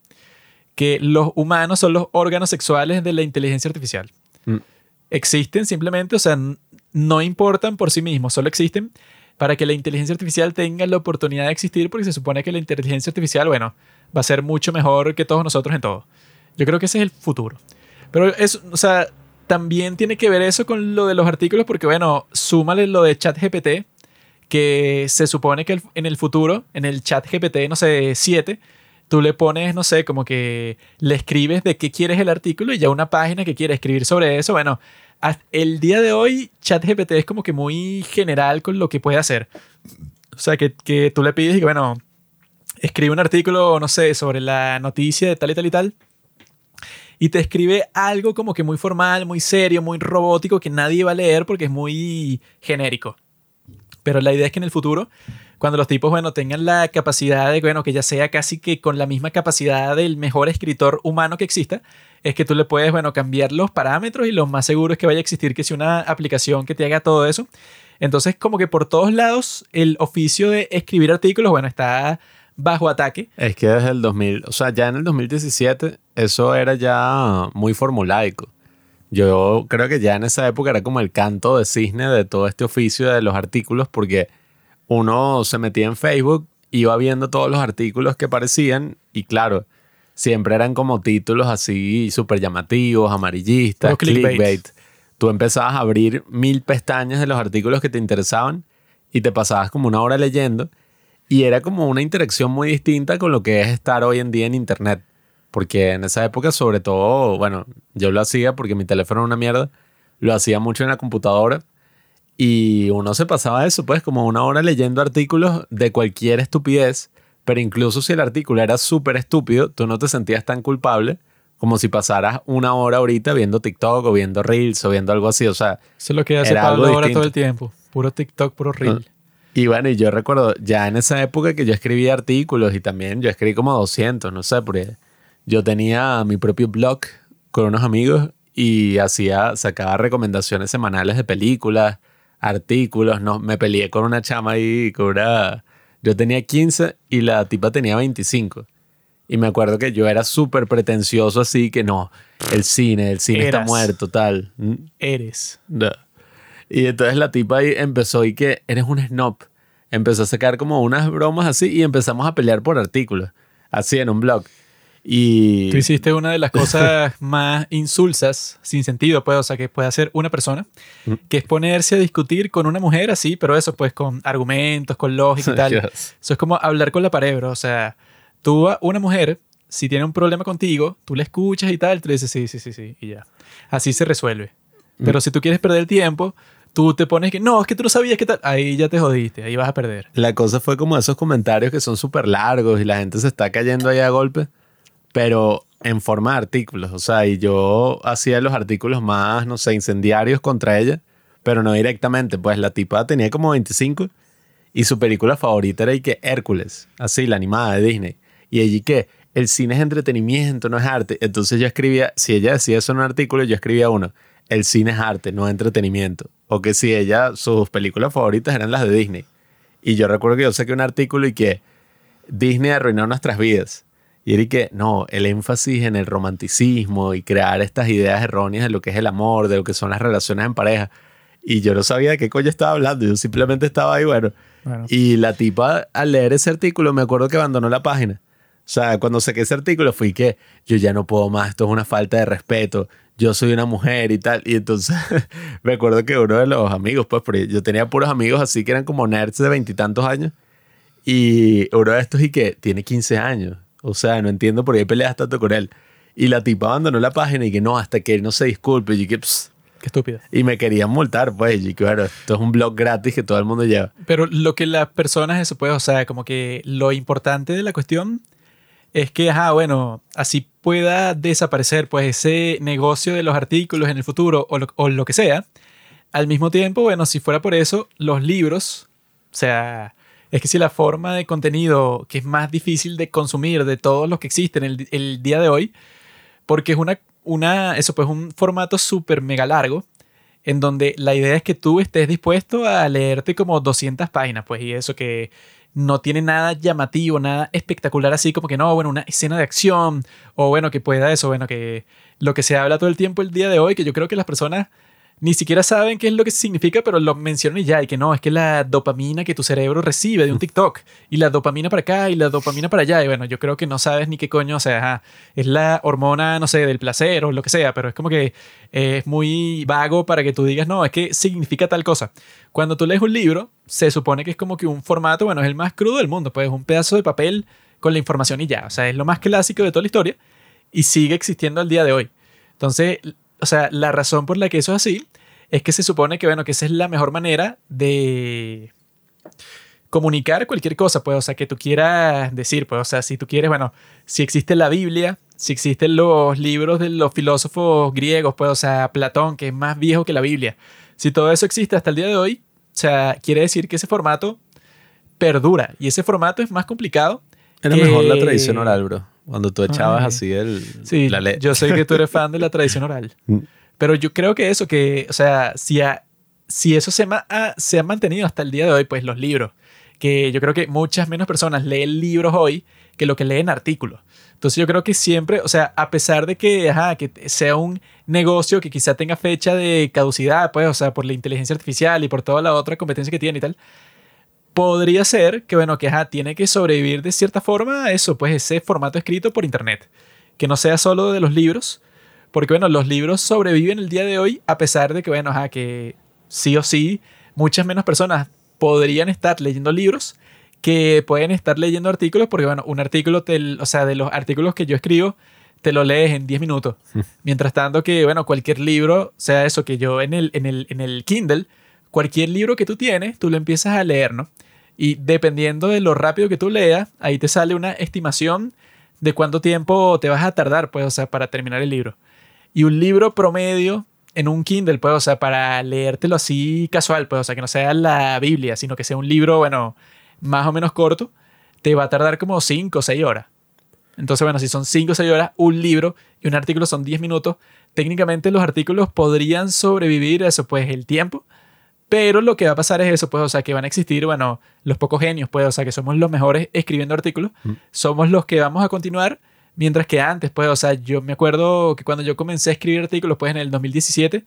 Que los humanos son los órganos sexuales de la inteligencia artificial. Mm. Existen simplemente, o sea, no importan por sí mismos, solo existen para que la inteligencia artificial tenga la oportunidad de existir, porque se supone que la inteligencia artificial, bueno, va a ser mucho mejor que todos nosotros en todo. Yo creo que ese es el futuro. Pero eso, o sea, también tiene que ver eso con lo de los artículos, porque bueno, súmale lo de ChatGPT, que se supone que en el futuro, en el ChatGPT, no sé, 7, tú le pones, no sé, como que le escribes de qué quieres el artículo y ya una página que quiere escribir sobre eso, bueno, el día de hoy ChatGPT es como que muy general con lo que puede hacer. O sea, que, que tú le pides y bueno, escribe un artículo, no sé, sobre la noticia de tal y tal y tal. Y te escribe algo como que muy formal, muy serio, muy robótico, que nadie va a leer porque es muy genérico. Pero la idea es que en el futuro, cuando los tipos, bueno, tengan la capacidad de, bueno, que ya sea casi que con la misma capacidad del mejor escritor humano que exista, es que tú le puedes, bueno, cambiar los parámetros y lo más seguro es que vaya a existir que si una aplicación que te haga todo eso. Entonces, como que por todos lados, el oficio de escribir artículos, bueno, está bajo ataque. Es que desde el 2000, o sea, ya en el 2017 eso era ya muy formulaico. Yo creo que ya en esa época era como el canto de cisne de todo este oficio de los artículos porque uno se metía en Facebook, iba viendo todos los artículos que aparecían y claro, siempre eran como títulos así súper llamativos, amarillistas, clickbait. clickbait. Tú empezabas a abrir mil pestañas de los artículos que te interesaban y te pasabas como una hora leyendo y era como una interacción muy distinta con lo que es estar hoy en día en internet. Porque en esa época, sobre todo, bueno, yo lo hacía porque mi teléfono era una mierda, lo hacía mucho en la computadora y uno se pasaba eso, pues, como una hora leyendo artículos de cualquier estupidez, pero incluso si el artículo era súper estúpido, tú no te sentías tan culpable como si pasaras una hora ahorita viendo TikTok o viendo Reels o viendo algo así. O sea, Eso es lo que hace Pablo ahora distinto. todo el tiempo. Puro TikTok, puro reel. y bueno, y yo recuerdo ya en esa época que yo escribía artículos y también yo escribí como 200, no sé, porque yo tenía mi propio blog con unos amigos y hacía, sacaba recomendaciones semanales de películas, artículos, no, me peleé con una chama ahí, con una, yo tenía 15 y la tipa tenía 25. Y me acuerdo que yo era súper pretencioso así, que no, el cine, el cine está muerto, tal. Eres. No. Y entonces la tipa ahí empezó y que eres un snob. Empezó a sacar como unas bromas así y empezamos a pelear por artículos, así en un blog. Y Tú hiciste una de las cosas más insulsas, sin sentido, pues, o sea, que puede hacer una persona, Mm. que es ponerse a discutir con una mujer así, pero eso, pues, con argumentos, con lógica y tal. Dios. Eso es como hablar con la pared, bro. O sea, tú a una mujer, si tiene un problema contigo, tú la escuchas y tal, tú le dices sí, sí, sí, sí, y ya. Así se resuelve. Pero si tú quieres perder el tiempo, tú te pones que, no, es que tú no sabías qué tal. Ahí ya te jodiste, ahí vas a perder. la cosa fue como esos comentarios que son súper largos y la gente se está cayendo ahí a golpe, pero en forma de artículos. O sea, y yo hacía los artículos más, no sé, incendiarios contra ella, pero no directamente. Pues la tipa tenía como 25 y su película favorita era y que Hércules, así, la animada de Disney. Y allí que el cine es entretenimiento, no es arte. Entonces yo escribía, si ella decía eso en un artículo, yo escribía uno, el cine es arte, no entretenimiento. O que si ella, sus películas favoritas eran las de Disney. Y yo recuerdo que yo saqué un artículo y que Disney arruinó nuestras vidas. Y era que, no, el énfasis en el romanticismo y crear estas ideas erróneas de lo que es el amor, de lo que son las relaciones en pareja. Y yo no sabía de qué coño estaba hablando, yo simplemente estaba ahí, bueno. Bueno. Y la tipa, al leer ese artículo, me acuerdo que abandonó la página. O sea, cuando saqué ese artículo fui que yo ya no puedo más, esto es una falta de respeto, yo soy una mujer y tal. Y entonces me acuerdo que uno de los amigos, pues, porque yo tenía puros amigos así que eran como nerds de veintitantos años. Y uno de estos y que tiene 15 años. O sea, no entiendo por qué peleas tanto con él. Y la tipa abandonó la página y que no, hasta que él no se disculpe. Y que, "Ps". Qué estúpido. y me querían multar, pues. Y que, bueno, esto es un blog gratis que todo el mundo lleva. Pero lo que las personas, eso pues, o sea, como que lo importante de la cuestión es que, ajá, bueno, así pueda desaparecer, pues, ese negocio de los artículos en el futuro o lo, o lo que sea. Al mismo tiempo, bueno, si fuera por eso, los libros, o sea, es que si la forma de contenido que es más difícil de consumir de todos los que existen el, día de hoy, porque es una, una, eso pues, un formato súper mega largo, en donde la idea es que tú estés dispuesto a leerte como 200 páginas, pues, y eso que no tiene nada llamativo, nada espectacular, así como que no, bueno, una escena de acción, o bueno, que pueda eso, bueno, que lo que se habla todo el tiempo el día de hoy, que yo creo que las personas ni siquiera saben qué es lo que significa, pero lo mencionan y ya, y que no, es que la dopamina que tu cerebro recibe de un TikTok, y la dopamina para acá, y la dopamina para allá, y bueno, yo creo que no sabes ni qué coño, o sea, ajá, es la hormona, no sé, del placer o lo que sea, pero es como que eh, es muy vago para que tú digas, no, es que significa tal cosa. Cuando tú lees un libro, se supone que es como que un formato, bueno, es el más crudo del mundo, pues es un pedazo de papel con la información y ya, o sea, es lo más clásico de toda la historia y sigue existiendo al día de hoy. Entonces, o sea, la razón por la que eso es así es que se supone que, bueno, que esa es la mejor manera de comunicar cualquier cosa, pues, o sea, que tú quieras decir, pues, o sea, si tú quieres, bueno, si existe la Biblia, si existen los libros de los filósofos griegos, pues, o sea, Platón, que es más viejo que la Biblia, si todo eso existe hasta el día de hoy, o sea, quiere decir que ese formato perdura y ese formato es más complicado. Era que- mejor la tradición oral, bro. Cuando tú echabas Ay. así el, Sí, la yo sé que tú eres fan de la tradición oral. Pero yo creo que eso, que, o sea, si, ha- si eso se, ha, se ha mantenido hasta el día de hoy, pues los libros, que yo creo que muchas menos personas leen libros hoy que lo que leen artículos. Entonces yo creo que siempre, o sea, a pesar de que, ajá, que sea un negocio que quizá tenga fecha de caducidad, pues, o sea, por la inteligencia artificial y por toda la otra competencia que tiene y tal, podría ser que, bueno, que ajá, tiene que sobrevivir de cierta forma a eso, pues ese formato escrito por internet. Que no sea solo de los libros, porque, bueno, los libros sobreviven el día de hoy a pesar de que, bueno, ajá, que sí o sí, muchas menos personas podrían estar leyendo libros que pueden estar leyendo artículos, porque, bueno, un artículo, te, o sea, de los artículos que yo escribo, te lo lees en 10 minutos. Mientras tanto que, bueno, cualquier libro, sea eso que yo en el, en el, en el Kindle, cualquier libro que tú tienes, tú lo empiezas a leer, ¿no? Y dependiendo de lo rápido que tú leas, ahí te sale una estimación de cuánto tiempo te vas a tardar, pues, o sea, para terminar el libro. Y un libro promedio en un Kindle, pues, o sea, para leértelo así casual, pues, o sea, que no sea la Biblia, sino que sea un libro, bueno, más o menos corto, te va a tardar como 5 o 6 horas. Entonces, bueno, si son 5 o 6 horas, un libro y un artículo son 10 minutos, técnicamente los artículos podrían sobrevivir eso, pues, el tiempo pero lo que va a pasar es eso, pues, o sea, que van a existir, bueno, los pocos genios, pues, o sea, que somos los mejores escribiendo artículos, mm. somos los que vamos a continuar, mientras que antes, pues, o sea, yo me acuerdo que cuando yo comencé a escribir artículos, pues, en el 2017,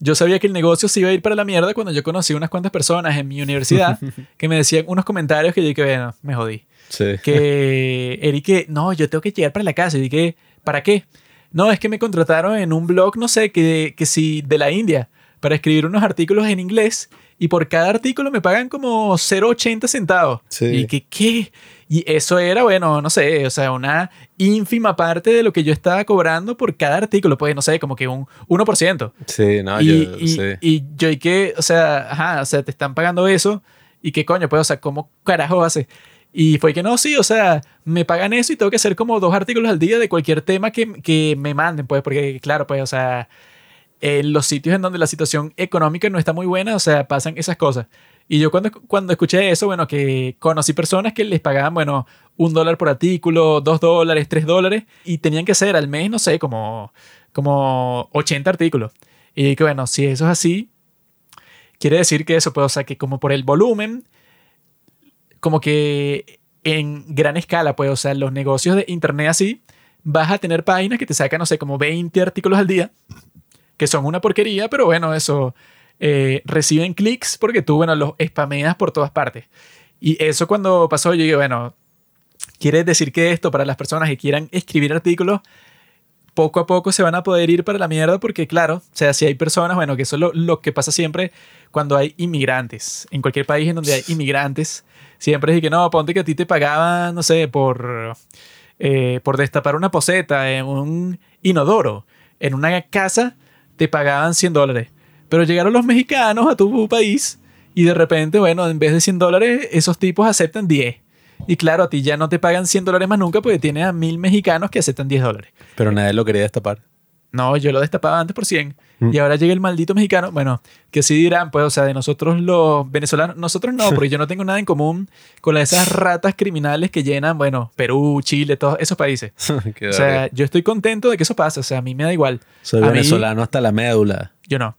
yo sabía que el negocio se iba a ir para la mierda cuando yo conocí unas cuantas personas en mi universidad que me decían unos comentarios que yo dije, bueno, me jodí. Sí. Que, Eric, no, yo tengo que llegar para la casa. Y dije, ¿para qué? No, es que me contrataron en un blog, no sé, que, que si de la India para escribir unos artículos en inglés y por cada artículo me pagan como 0,80 centavos. Y que, ¿qué? Y eso era, bueno, no sé, o sea, una ínfima parte de lo que yo estaba cobrando por cada artículo, pues, no sé, como que un 1%. Sí, no, y, yo y, sí. y yo, y que, o sea, ajá, o sea, te están pagando eso, y qué coño, pues, o sea, ¿cómo carajo hace? Y fue que no, sí, o sea, me pagan eso y tengo que hacer como dos artículos al día de cualquier tema que, que me manden, pues, porque, claro, pues, o sea, en los sitios en donde la situación económica no está muy buena, o sea, pasan esas cosas. Y yo cuando, cuando escuché eso, bueno, que conocí personas que les pagaban, bueno, un dólar por artículo, dos dólares, tres dólares, y tenían que hacer al mes, no sé, como, como 80 artículos. Y que bueno, si eso es así, quiere decir que eso, pues, o sea, que como por el volumen, como que en gran escala, pues, o sea, los negocios de internet así, vas a tener páginas que te sacan, no sé, como 20 artículos al día que son una porquería, pero bueno, eso eh, reciben clics porque tú, bueno, los spameas por todas partes. Y eso cuando pasó, yo dije, bueno, quiere decir que esto para las personas que quieran escribir artículos, poco a poco se van a poder ir para la mierda porque, claro, o sea, si hay personas, bueno, que eso es lo, que pasa siempre cuando hay inmigrantes. En cualquier país en donde hay inmigrantes, siempre es que no, ponte que a ti te pagaban, no sé, por, eh, por destapar una poseta en un inodoro, en una casa te pagaban 100 dólares. Pero llegaron los mexicanos a tu país y de repente, bueno, en vez de 100 dólares, esos tipos aceptan 10. Y claro, a ti ya no te pagan 100 dólares más nunca porque tienes a mil mexicanos que aceptan 10 dólares. Pero nadie lo quería destapar. No, yo lo destapaba antes por 100. Mm. Y ahora llega el maldito mexicano. Bueno, que sí dirán, pues, o sea, de nosotros los venezolanos, nosotros no, porque yo no tengo nada en común con esas ratas criminales que llenan, bueno, Perú, Chile, todos esos países. o sea, yo estoy contento de que eso pase. O sea, a mí me da igual. Soy venezolano hasta la médula. Yo no.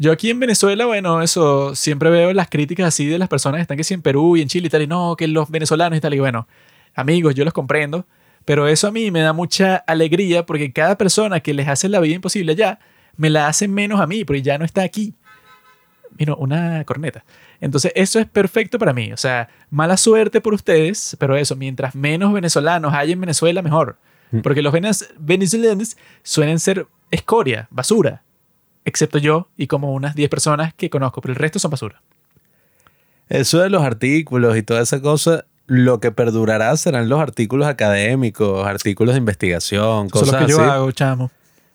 Yo aquí en Venezuela, bueno, eso, siempre veo las críticas así de las personas que están que sí en Perú y en Chile y tal, y no, que los venezolanos y tal, y bueno, amigos, yo los comprendo pero eso a mí me da mucha alegría porque cada persona que les hace la vida imposible allá, me la hace menos a mí, porque ya no está aquí. Mira, una corneta. Entonces, eso es perfecto para mí. O sea, mala suerte por ustedes, pero eso, mientras menos venezolanos hay en Venezuela, mejor. Mm. Porque los venezolanos suelen ser escoria, basura. Excepto yo y como unas 10 personas que conozco, pero el resto son basura. Eso de los artículos y toda esa cosa, lo que perdurará serán los artículos académicos, artículos de investigación, cosas Eso es lo que yo hago, chamo.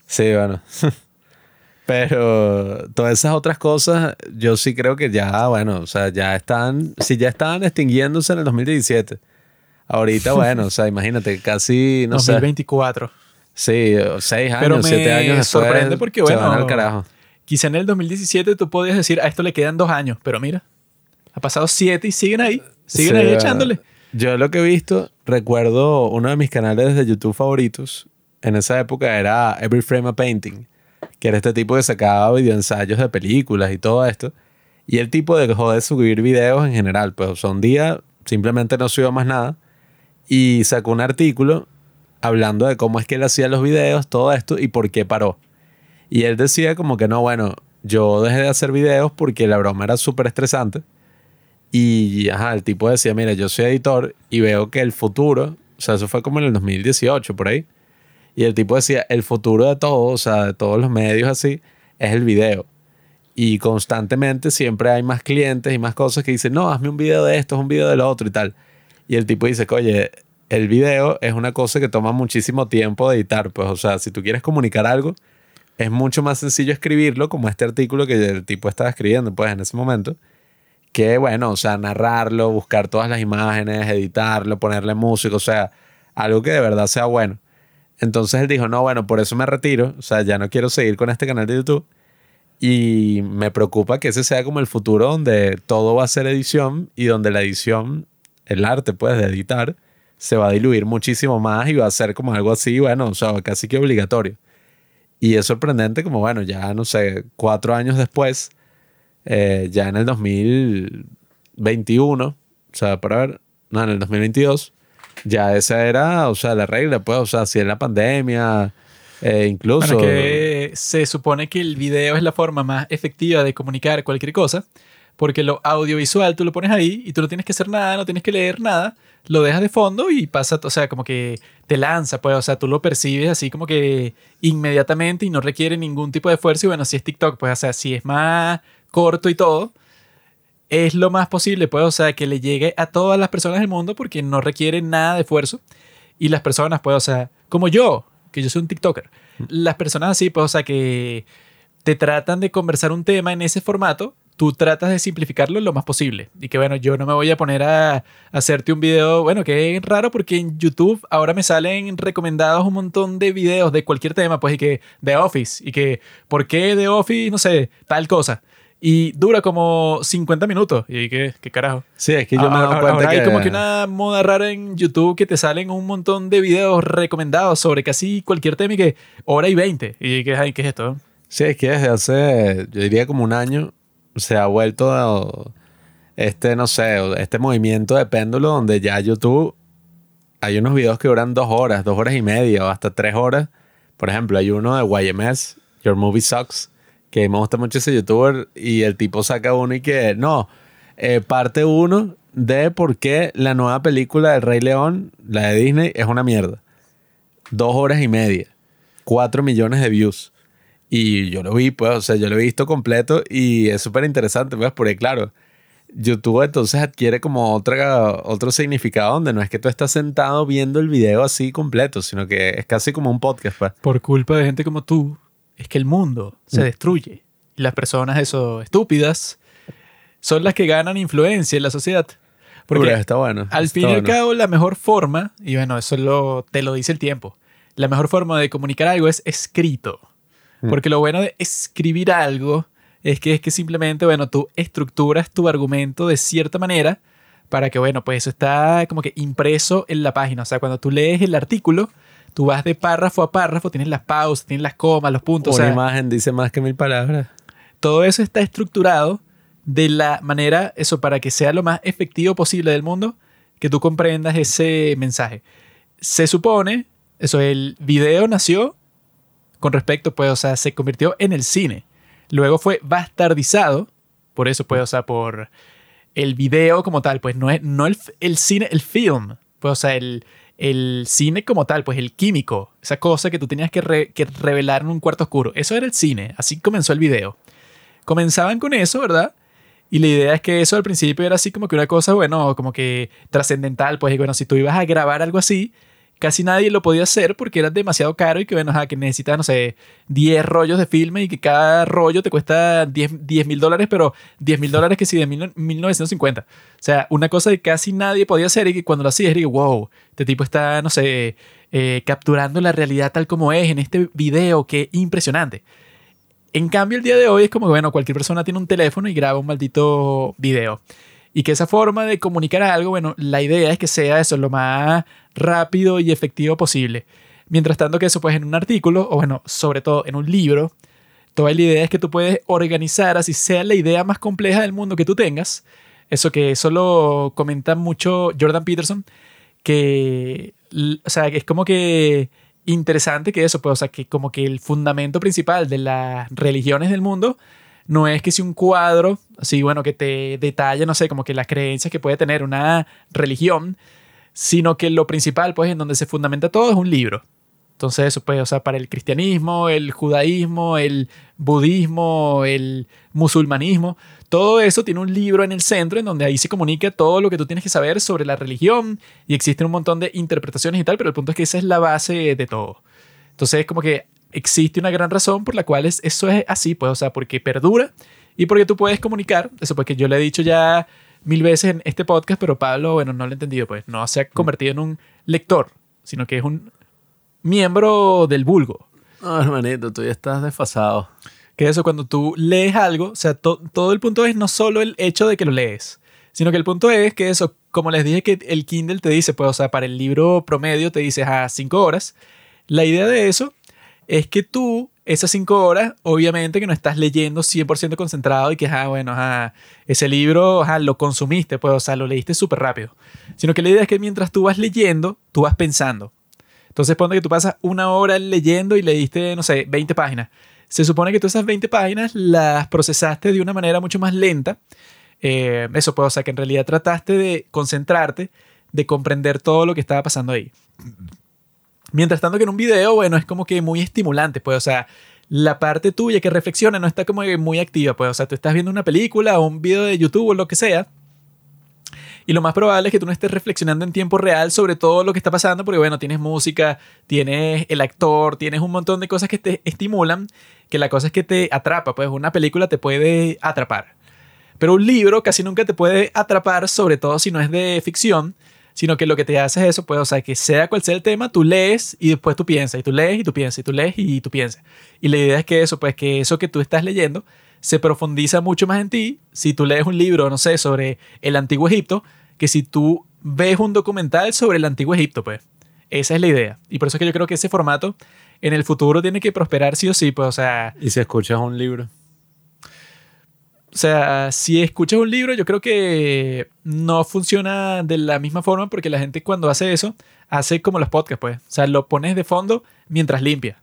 Sí, bueno. Pero todas esas otras cosas, yo sí creo que ya, bueno, o sea, ya están, si ya estaban extinguiéndose en el 2017. Ahorita, bueno, o sea, imagínate, casi, no 2024. Sí, seis años, Pero me siete años después. sorprende porque, bueno, se van al carajo. quizá en el 2017 tú podías decir, a esto le quedan dos años, pero mira, ha pasado siete y siguen ahí. Siguen ahí echándole. Yo lo que he visto, recuerdo uno de mis canales de YouTube favoritos. En esa época era Every Frame a Painting, que era este tipo que sacaba videoensayos de películas y todo esto. Y el tipo dejó de subir videos en general. Pues o sea, un día simplemente no subió más nada. Y sacó un artículo hablando de cómo es que él hacía los videos, todo esto y por qué paró. Y él decía como que no, bueno, yo dejé de hacer videos porque la broma era súper estresante Y ajá, el tipo decía, mira, yo soy editor y veo que el futuro, o sea, eso fue como en el 2018 por ahí. Y el tipo decía, el futuro de todo, o sea, de todos los medios así, es el video. Y constantemente siempre hay más clientes y más cosas que dicen, no, hazme un video de esto, es un video de otro y tal. Y el tipo dice, oye, el video es una cosa que toma muchísimo tiempo de editar. Pues, o sea, si tú quieres comunicar algo, es mucho más sencillo escribirlo, como este artículo que el tipo estaba escribiendo, pues, en ese momento, que, bueno, o sea, narrarlo, buscar todas las imágenes, editarlo, ponerle música, o sea, algo que de verdad sea bueno. Entonces él dijo, no, bueno, por eso me retiro, o sea, ya no quiero seguir con este canal de YouTube. Y me preocupa que ese sea como el futuro donde todo va a ser edición y donde la edición, el arte, pues, de editar, se va a diluir muchísimo más y va a ser como algo así, bueno, o sea, casi que obligatorio. Y es sorprendente como, bueno, ya no sé, cuatro años después, eh, ya en el 2021, o sea, para ver, no, en el 2022, ya esa era, o sea, la regla, pues, o sea, si en la pandemia, eh, incluso... Bueno, se supone que el video es la forma más efectiva de comunicar cualquier cosa, porque lo audiovisual tú lo pones ahí y tú no tienes que hacer nada, no tienes que leer nada, lo dejas de fondo y pasa, o sea, como que te lanza, pues, o sea, tú lo percibes así como que inmediatamente y no requiere ningún tipo de esfuerzo. Y bueno, si es TikTok, pues, o sea, si es más corto y todo, es lo más posible, pues, o sea, que le llegue a todas las personas del mundo porque no requiere nada de esfuerzo. Y las personas, pues, o sea, como yo, que yo soy un TikToker, las personas así, pues, o sea, que te tratan de conversar un tema en ese formato, tú tratas de simplificarlo lo más posible. Y que bueno, yo no me voy a poner a, hacerte un video, bueno, que es raro porque en YouTube ahora me salen recomendados un montón de videos de cualquier tema, pues y que de Office, y que, ¿por qué de Office? No sé, tal cosa. Y dura como 50 minutos. Y que, ¿qué carajo? Sí, es que yo me he dado Ahora- cuenta ahora que... hay como que una moda rara en YouTube que te salen un montón de videos recomendados sobre casi cualquier tema y que hora y 20. Y ay, ¿qué es esto? Sí, es que desde hace, yo diría como un año, se ha vuelto este, no sé, este movimiento de péndulo donde ya YouTube hay unos videos que duran dos horas, dos horas y media o hasta tres horas. Por ejemplo, hay uno de YMS, Your Movie Sucks, que me gusta mucho ese youtuber y el tipo saca uno y que, no, eh, parte uno de por qué la nueva película del Rey León, la de Disney, es una mierda. Dos horas y media, cuatro millones de views. Y yo lo vi, pues, o sea, yo lo he visto completo y es súper interesante, pues, porque claro, YouTube entonces adquiere como otra, otro significado donde no es que tú estás sentado viendo el video así completo, sino que es casi como un podcast, pues. Por culpa de gente como tú, es que el mundo se Mm. destruye. Y las personas, eso, estúpidas, son las que ganan influencia en la sociedad. Porque está bueno. al fin y al bueno. cabo, la mejor forma, y bueno, eso lo, te lo dice el tiempo, la mejor forma de comunicar algo es escrito. Mm. Porque lo bueno de escribir algo es que es que simplemente, bueno, tú estructuras tu argumento de cierta manera para que, bueno, pues eso está como que impreso en la página. O sea, cuando tú lees el artículo, tú vas de párrafo a párrafo, tienes las pausas, tienes las comas, los puntos. o Una sea, imagen dice más que mil palabras. todo eso está estructurado de la manera, eso, para que sea lo más efectivo posible del mundo, que tú comprendas ese mensaje. Se supone, eso, el video nació con respecto, pues, o sea, se convirtió en el cine. Luego fue bastardizado, por eso, pues, o sea, por el video como tal, pues no es no el, cine, el film, pues, o sea, el, el cine como tal, pues el químico, esa cosa que tú tenías que, que revelar en un cuarto oscuro. Eso era el cine, así comenzó el video. Comenzaban con eso, ¿verdad? Y la idea es que eso al principio era así como que una cosa, bueno, como que trascendental, pues, y bueno, si tú ibas a grabar algo así, casi nadie lo podía hacer porque era demasiado caro y que, bueno, que necesitas, no sé, 10 rollos de filme y que cada rollo te cuesta 10 mil dólares, pero 10 mil dólares que sí de mil- 1950. O sea, una cosa que casi nadie podía hacer y que cuando lo hacías, digo, wow, este tipo está, no sé, eh, capturando la realidad tal como es en este video, qué impresionante. En cambio, el día de hoy es como que, bueno, cualquier persona tiene un teléfono y graba un maldito video. Y que esa forma de comunicar algo, bueno, la idea es que sea eso lo más rápido y efectivo posible. Mientras tanto que eso, pues en un artículo, o bueno, sobre todo en un libro, toda la idea es que tú puedes organizar, así sea la idea más compleja del mundo que tú tengas. Eso que eso lo comenta mucho Jordan Peterson, que, o sea, es como que interesante que eso, pues, o sea, que como que el fundamento principal de las religiones del mundo no es que si un cuadro, así bueno, que te detalla, no sé, como que las creencias que puede tener una religión, sino que lo principal, pues, en donde se fundamenta todo es un libro. Entonces, eso pues, o sea, para el cristianismo, el judaísmo, el budismo, el musulmanismo, todo eso tiene un libro en el centro en donde ahí se comunica todo lo que tú tienes que saber sobre la religión y existen un montón de interpretaciones y tal, pero el punto es que esa es la base de todo. Entonces, es como que existe una gran razón por la cual eso es así, pues, o sea, porque perdura y porque tú puedes comunicar, eso porque yo le he dicho ya mil veces en este podcast, pero Pablo, bueno, no lo he entendido, pues, no se ha convertido en un lector, sino que es un miembro del vulgo. No, hermanito, tú ya estás desfasado. Que eso, cuando tú lees algo, o sea, todo el punto es no solo el hecho de que lo lees, sino que el punto es que eso, como les dije que el Kindle te dice, pues, o sea, para el libro promedio te dice a cinco horas, la idea de eso es que tú, esas cinco horas, obviamente que no estás leyendo 100% concentrado y que, ah, bueno, ah, ese libro ah, lo consumiste, pues, o sea, lo leíste súper rápido, sino que la idea es que mientras tú vas leyendo, tú vas pensando. Entonces, ponte que tú pasas una hora leyendo y leíste, no sé, 20 páginas. Se supone que tú esas 20 páginas las procesaste de una manera mucho más lenta. Eh, eso, pues, o sea, que en realidad trataste de concentrarte, de comprender todo lo que estaba pasando ahí. Mientras tanto que en un video, bueno, es como que muy estimulante, pues, o sea, la parte tuya que reflexiona no está como muy activa, pues, o sea, tú estás viendo una película o un video de YouTube o lo que sea, y lo más probable es que tú no estés reflexionando en tiempo real sobre todo lo que está pasando, porque bueno, tienes música, tienes el actor, tienes un montón de cosas que te estimulan, que la cosa es que te atrapa, pues una película te puede atrapar. Pero un libro casi nunca te puede atrapar, sobre todo si no es de ficción, sino que lo que te hace es eso, pues, o sea, que sea cual sea el tema, tú lees y después tú piensas, y tú lees y tú piensas, y tú lees y tú piensas. Y la idea es que eso, pues, que eso que tú estás leyendo se profundiza mucho más en ti si tú lees un libro, no sé, sobre el antiguo Egipto, que si tú ves un documental sobre el antiguo Egipto, pues. Esa es la idea. Y por eso es que yo creo que ese formato en el futuro tiene que prosperar sí o sí, pues, o sea... ¿Y si escuchas un libro? O sea, si escuchas un libro, yo creo que no funciona de la misma forma porque la gente cuando hace eso, hace como los podcasts, pues. O sea, lo pones de fondo mientras limpia.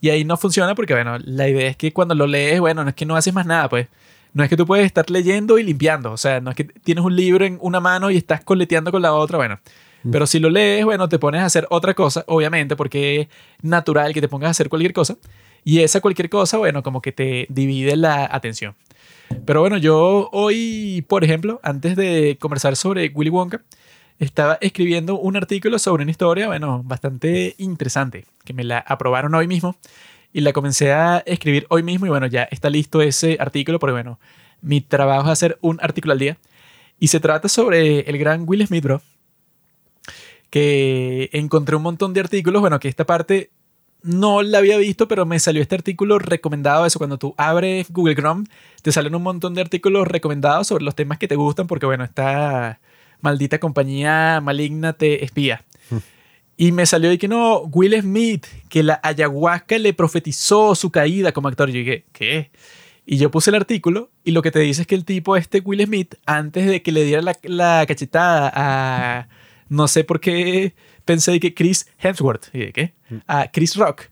Y ahí no funciona porque, bueno, la idea es que cuando lo lees, bueno, no es que no haces más nada, pues. No es que tú puedes estar leyendo y limpiando. O sea, no es que tienes un libro en una mano y estás coleteando con la otra, bueno. Mm. Pero si lo lees, bueno, te pones a hacer otra cosa, obviamente, porque es natural que te pongas a hacer cualquier cosa. Y esa cualquier cosa, bueno, como que te divide la atención. Pero bueno, yo hoy, por ejemplo, antes de conversar sobre Willy Wonka, estaba escribiendo un artículo sobre una historia, bueno, bastante interesante, que me la aprobaron hoy mismo y la comencé a escribir hoy mismo y bueno, ya está listo ese artículo porque bueno, mi trabajo es hacer un artículo al día. Y se trata sobre el gran Will Smith, bro, que encontré un montón de artículos, bueno, que esta parte no la había visto, pero me salió este artículo recomendado. Eso, cuando tú abres Google Chrome, te salen un montón de artículos recomendados sobre los temas que te gustan, porque bueno, esta maldita compañía maligna te espía. Y me salió de que no, Will Smith, que la ayahuasca le profetizó su caída como actor. Yo dije, ¿qué? Y yo puse el artículo y lo que te dice es que el tipo este, Will Smith, antes de que le diera la, la cachetada a, no sé por qué, pensé que Chris Hemsworth. ¿Y qué? Mm. A Chris Rock.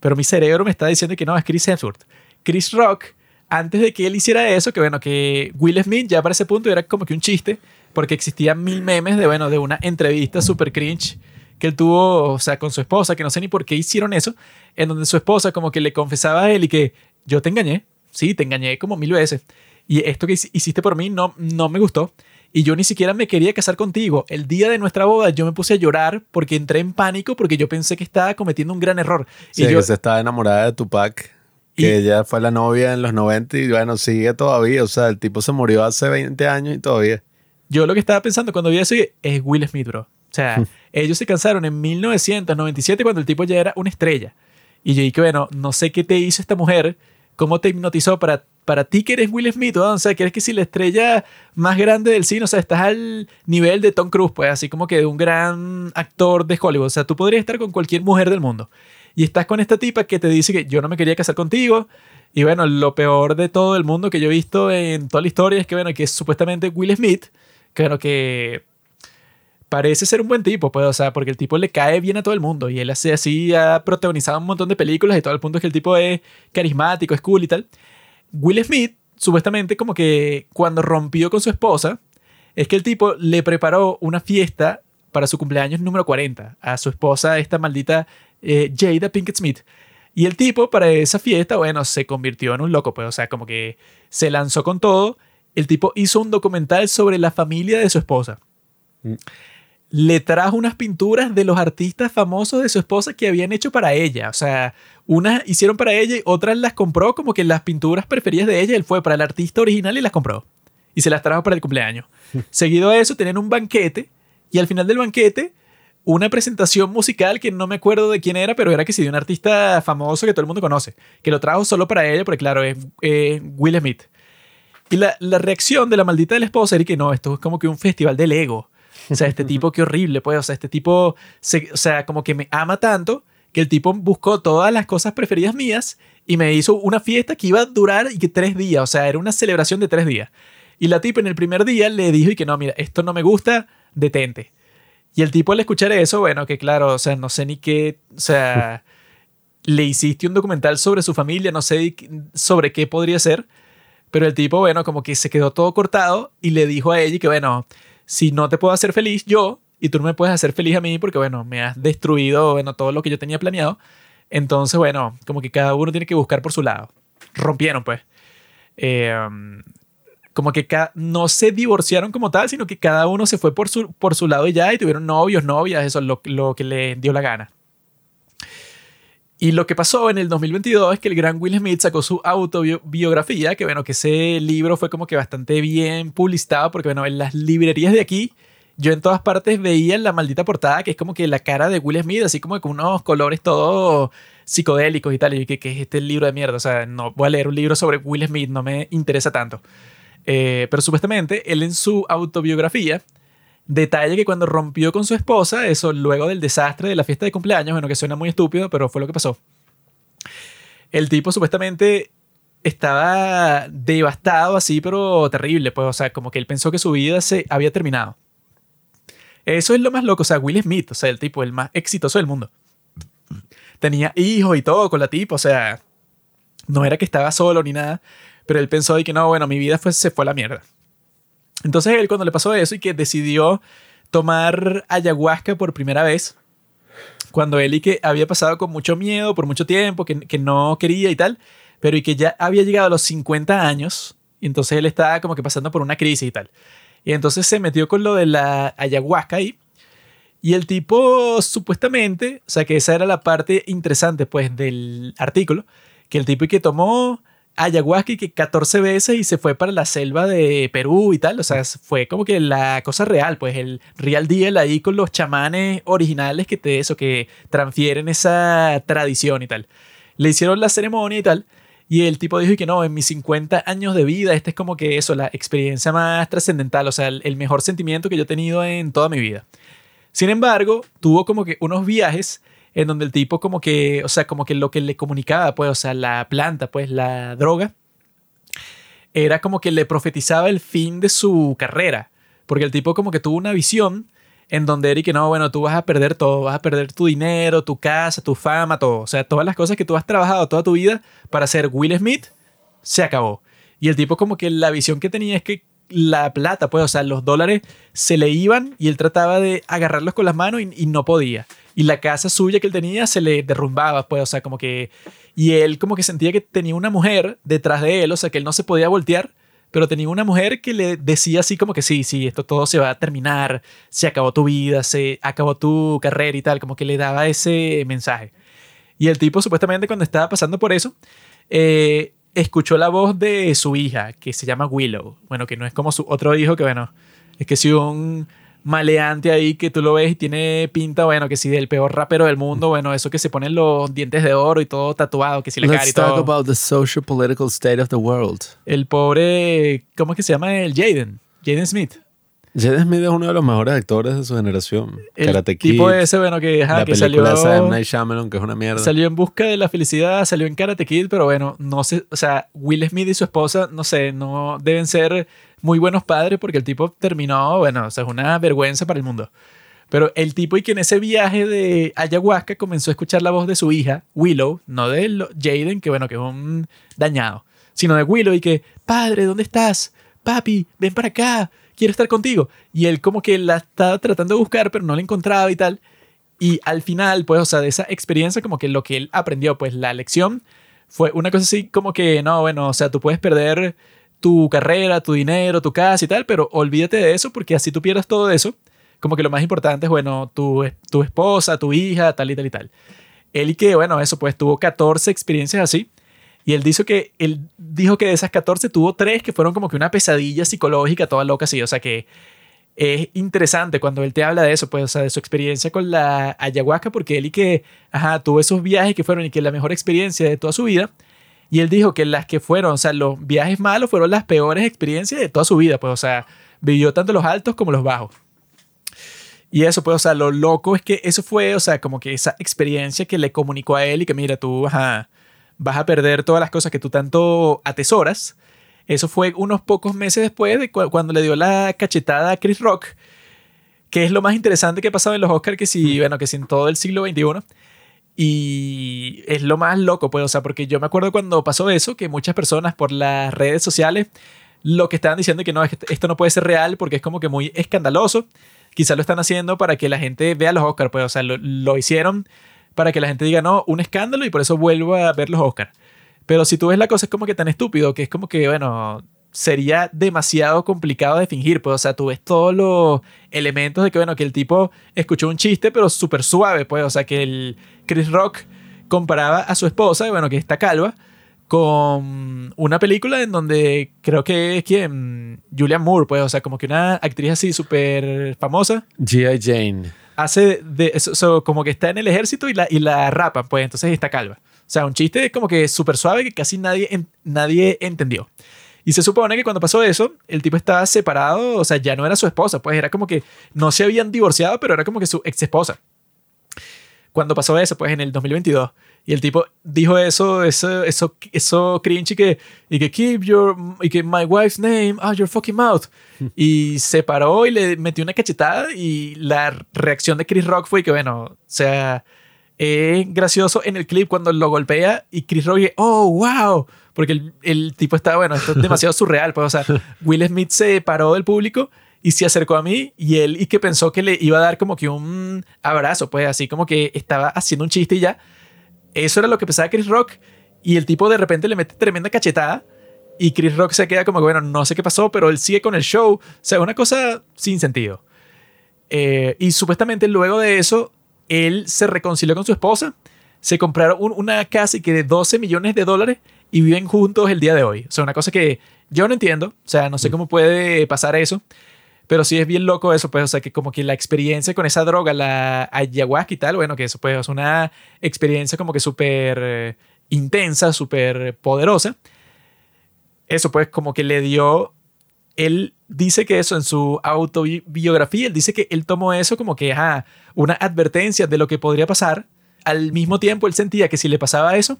Pero mi cerebro me está diciendo que no, es Chris Hemsworth. Chris Rock, antes de que él hiciera eso, que bueno, que Will Smith ya para ese punto era como que un chiste, porque existían mil memes de, bueno, de una entrevista super cringe que él tuvo, o sea, con su esposa, que no sé ni por qué hicieron eso, en donde su esposa como que le confesaba a él y que yo te engañé, sí, te engañé como mil veces. Y esto que hiciste por mí no, no me gustó y yo ni siquiera me quería casar contigo. El día de nuestra boda yo me puse a llorar porque entré en pánico porque yo pensé que estaba cometiendo un gran error. Sí, y yo se estaba enamorada de Tupac, que ella fue la novia en los 90 y bueno, sigue todavía. O sea, el tipo se murió hace 20 años y todavía. Yo lo que estaba pensando cuando vi eso es Will Smith, bro. O sea, ellos se casaron en 1997 cuando el tipo ya era una estrella. Y yo dije, bueno, no sé qué te hizo esta mujer, cómo te hipnotizó para para ti que eres Will Smith, o sea, que eres que si la estrella más grande del cine, o sea, estás al nivel de Tom Cruise, pues así como que de un gran actor de Hollywood, o sea, tú podrías estar con cualquier mujer del mundo. Y estás con esta tipa que te dice que yo no me quería casar contigo. Y bueno, lo peor de todo el mundo que yo he visto en toda la historia es que, bueno, que es supuestamente Will Smith, que que parece ser un buen tipo, pues, o sea, porque el tipo le cae bien a todo el mundo y él hace así, ha protagonizado un montón de películas y todo el punto es que el tipo es carismático, es cool y tal Will Smith, supuestamente, como que cuando rompió con su esposa, es que el tipo le preparó una fiesta para su cumpleaños número 40 a su esposa, esta maldita eh, Jada Pinkett Smith. Y el tipo, para esa fiesta, bueno, se convirtió en un loco, pues, o sea, como que se lanzó con todo. El tipo hizo un documental sobre la familia de su esposa. Mm. Le trajo unas pinturas de los artistas famosos de su esposa que habían hecho para ella. O sea, unas hicieron para ella y otras las compró como que las pinturas preferidas de ella. Él fue para el artista original y las compró. Y se las trajo para el cumpleaños. Seguido a eso, tenían un banquete. Y al final del banquete, una presentación musical que no me acuerdo de quién era, pero era que sí, de un artista famoso que todo el mundo conoce. Que lo trajo solo para ella, porque claro, es eh, Will Smith. Y la, la reacción de la maldita de la esposa era que no, esto es como que un festival del ego. O sea, este tipo, qué horrible, pues. O sea, este tipo, se- o sea, como que me ama tanto que el tipo buscó todas las cosas preferidas mías y me hizo una fiesta que iba a durar y que tres días. O sea, era una celebración de tres días. Y la tipa en el primer día le dijo y que no, mira, esto no me gusta, detente. Y el tipo al escuchar eso, bueno, que claro, o sea, no sé ni qué, o sea, le hiciste un documental sobre su familia, no sé sobre qué podría ser, pero el tipo, bueno, como que se quedó todo cortado y le dijo a ella que, bueno, si no te puedo hacer feliz yo y tú no me puedes hacer feliz a mí porque, bueno, me has destruido, bueno, todo lo que yo tenía planeado, entonces, bueno, como que cada uno tiene que buscar por su lado. Rompieron, pues. Eh, como que no se divorciaron como tal, sino que cada uno se fue por su, por su lado y ya, y tuvieron novios, novias, eso es lo, lo que le dio la gana. Y lo que pasó en el 2022 es que el gran Will Smith sacó su autobiografía, que bueno, que ese libro fue como que bastante bien publicitado, porque bueno, en las librerías de aquí, yo en todas partes veía la maldita portada, que es como que la cara de Will Smith, así como con unos colores todos psicodélicos y tal, y ¿qué, qué es este libro de mierda? O sea, no voy a leer un libro sobre Will Smith, no me interesa tanto. Eh, pero supuestamente él en su autobiografía detalla que cuando rompió con su esposa, eso luego del desastre de la fiesta de cumpleaños, bueno, que suena muy estúpido, pero fue lo que pasó. El tipo supuestamente estaba devastado así, pero terrible, pues, o sea, como que él pensó que su vida se había terminado. Eso es lo más loco, o sea, Will Smith, o sea, el tipo, el más exitoso del mundo. Tenía hijos y todo con la tipa, o sea, no era que estaba solo ni nada, pero él pensó de que no, bueno, mi vida fue, se fue a la mierda. Entonces él cuando le pasó eso y que decidió tomar ayahuasca por primera vez, cuando él y que había pasado con mucho miedo por mucho tiempo, que, que no quería y tal, pero y que ya había llegado a los 50 años, y entonces él estaba como que pasando por una crisis y tal. Y entonces se metió con lo de la ayahuasca ahí. Y el tipo supuestamente, o sea que esa era la parte interesante pues del artículo, que el tipo que tomó ayahuasca y que 14 veces y se fue para la selva de Perú y tal. O sea, fue como que la cosa real, pues el real deal ahí con los chamanes originales que te eso, que transfieren esa tradición y tal. Le hicieron la ceremonia y tal. Y el tipo dijo que no, en mis 50 años de vida, este es como que eso, la experiencia más trascendental, o sea, el, el mejor sentimiento que yo he tenido en toda mi vida. Sin embargo, tuvo como que unos viajes en donde el tipo como que, o sea, como que lo que le comunicaba, pues, o sea, la planta, pues, la droga, era como que le profetizaba el fin de su carrera, porque el tipo como que tuvo una visión en donde que no, bueno, tú vas a perder todo, vas a perder tu dinero, tu casa, tu fama, todo, o sea, todas las cosas que tú has trabajado toda tu vida para ser Will Smith, se acabó. Y el tipo como que la visión que tenía es que la plata, pues, o sea, los dólares se le iban y él trataba de agarrarlos con las manos y, y no podía y la casa suya que él tenía se le derrumbaba, pues, o sea, como que... Y él como que sentía que tenía una mujer detrás de él, o sea, que él no se podía voltear, pero tenía una mujer que le decía así como que sí, sí, esto todo se va a terminar, se acabó tu vida, se acabó tu carrera y tal, como que le daba ese mensaje. Y el tipo supuestamente cuando estaba pasando por eso, eh, escuchó la voz de su hija, que se llama Willow. Bueno, que no es como su otro hijo, que bueno, es que si un maleante ahí que tú lo ves y tiene pinta, bueno, que si del peor rapero del mundo, bueno, eso que se ponen los dientes de oro y todo tatuado, que si le cara y Let's talk todo. about the social political state of the world. El pobre, ¿cómo es que se llama? El Jaden, Jaden Smith. Jaden Smith es uno de los mejores actores de su generación. El Karate Kid, tipo ese, bueno, que, ajá, la que película salió, de. Night Shyamalan, que es una mierda. salió en busca de la felicidad, salió en Karate Kid, pero bueno, no sé, o sea, Will Smith y su esposa, no sé, no deben ser muy buenos padres porque el tipo terminó, bueno, o sea, es una vergüenza para el mundo. Pero el tipo y que en ese viaje de ayahuasca comenzó a escuchar la voz de su hija, Willow, no de Jaden, que bueno, que es un dañado. Sino de Willow y que, padre, ¿dónde estás? Papi, ven para acá, quiero estar contigo. Y él como que la estaba tratando de buscar, pero no la encontraba y tal. Y al final, pues, o sea, de esa experiencia, como que lo que él aprendió, pues la lección fue una cosa así como que, no, bueno, o sea, tú puedes perder tu carrera, tu dinero, tu casa y tal, pero olvídate de eso porque así tú pierdas todo eso. Como que lo más importante es, bueno, tu, tu esposa, tu hija, tal y tal y tal. Él y que, bueno, eso, pues tuvo 14 experiencias así. Y él dijo que, él dijo que de esas 14 tuvo 3 que fueron como que una pesadilla psicológica toda loca así. O sea que es interesante cuando él te habla de eso, pues, o sea, de su experiencia con la ayahuasca, porque él y que, ajá, tuvo esos viajes que fueron y que la mejor experiencia de toda su vida. Y él dijo que las que fueron, o sea, los viajes malos fueron las peores experiencias de toda su vida, pues, o sea, vivió tanto los altos como los bajos. Y eso, pues, o sea, lo loco es que eso fue, o sea, como que esa experiencia que le comunicó a él y que, mira, tú ajá, vas a perder todas las cosas que tú tanto atesoras eso fue unos pocos meses después de cuando le dio la cachetada a Chris Rock, que es lo más interesante que ha pasado en los Oscars, que si, bueno, que si en todo el siglo XXI. Y es lo más loco, pues, o sea, porque yo me acuerdo cuando pasó eso, que muchas personas por las redes sociales lo que estaban diciendo que no, esto no puede ser real porque es como que muy escandaloso. Quizás lo están haciendo para que la gente vea los Oscars, pues, o sea, lo, lo hicieron para que la gente diga, no, un escándalo y por eso vuelvo a ver los Oscars. Pero si tú ves la cosa es como que tan estúpido que es como que, bueno, sería demasiado complicado de fingir. Pues, o sea, tú ves todos los elementos de que, bueno, que el tipo escuchó un chiste, pero súper suave, pues, o sea, que el Chris Rock comparaba a su esposa, bueno, que está calva, con una película en donde creo que es quien, Julian Moore, pues, o sea, como que una actriz así súper famosa. G.I. Jane. Hace de eso, como que está en el ejército y la, y la rapan, pues, entonces está calva. O sea, un chiste como que súper suave que casi nadie, nadie entendió. Y se supone que cuando pasó eso, el tipo estaba separado, o sea, ya no era su esposa, pues era como que no se habían divorciado, pero era como que su ex esposa. Cuando pasó eso, pues en el 2022. Y el tipo dijo eso, eso, eso, eso cringe y que, y que keep your, y que my wife's name out your fucking mouth. Y se paró y le metió una cachetada y la reacción de Chris Rock fue que, bueno, o sea, es gracioso en el clip cuando lo golpea y Chris Rock dice, oh, wow, porque el, el, tipo está, bueno, esto es demasiado surreal, pues, o sea, Will Smith se paró del público y se acercó a mí y él y que pensó que le iba a dar como que un abrazo, pues así como que estaba haciendo un chiste y ya. Eso era lo que pensaba Chris Rock y el tipo de repente le mete tremenda cachetada y Chris Rock se queda como que, bueno, no sé qué pasó, pero él sigue con el show. O sea, una cosa sin sentido. Eh, y supuestamente luego de eso él se reconcilió con su esposa, se compraron una casa y que de 12 millones de dólares y viven juntos el día de hoy. O sea, una cosa que yo no entiendo, o sea, no sé cómo puede pasar eso, pero sí es bien loco eso, pues, o sea, que como que la experiencia con esa droga, la ayahuasca y tal, bueno, que eso pues es una experiencia como que súper eh, intensa, súper poderosa. Eso pues como que le dio él dice que eso en su autobiografía, él dice que él tomó eso como que ajá, una advertencia de lo que podría pasar. Al mismo tiempo, él sentía que si le pasaba eso,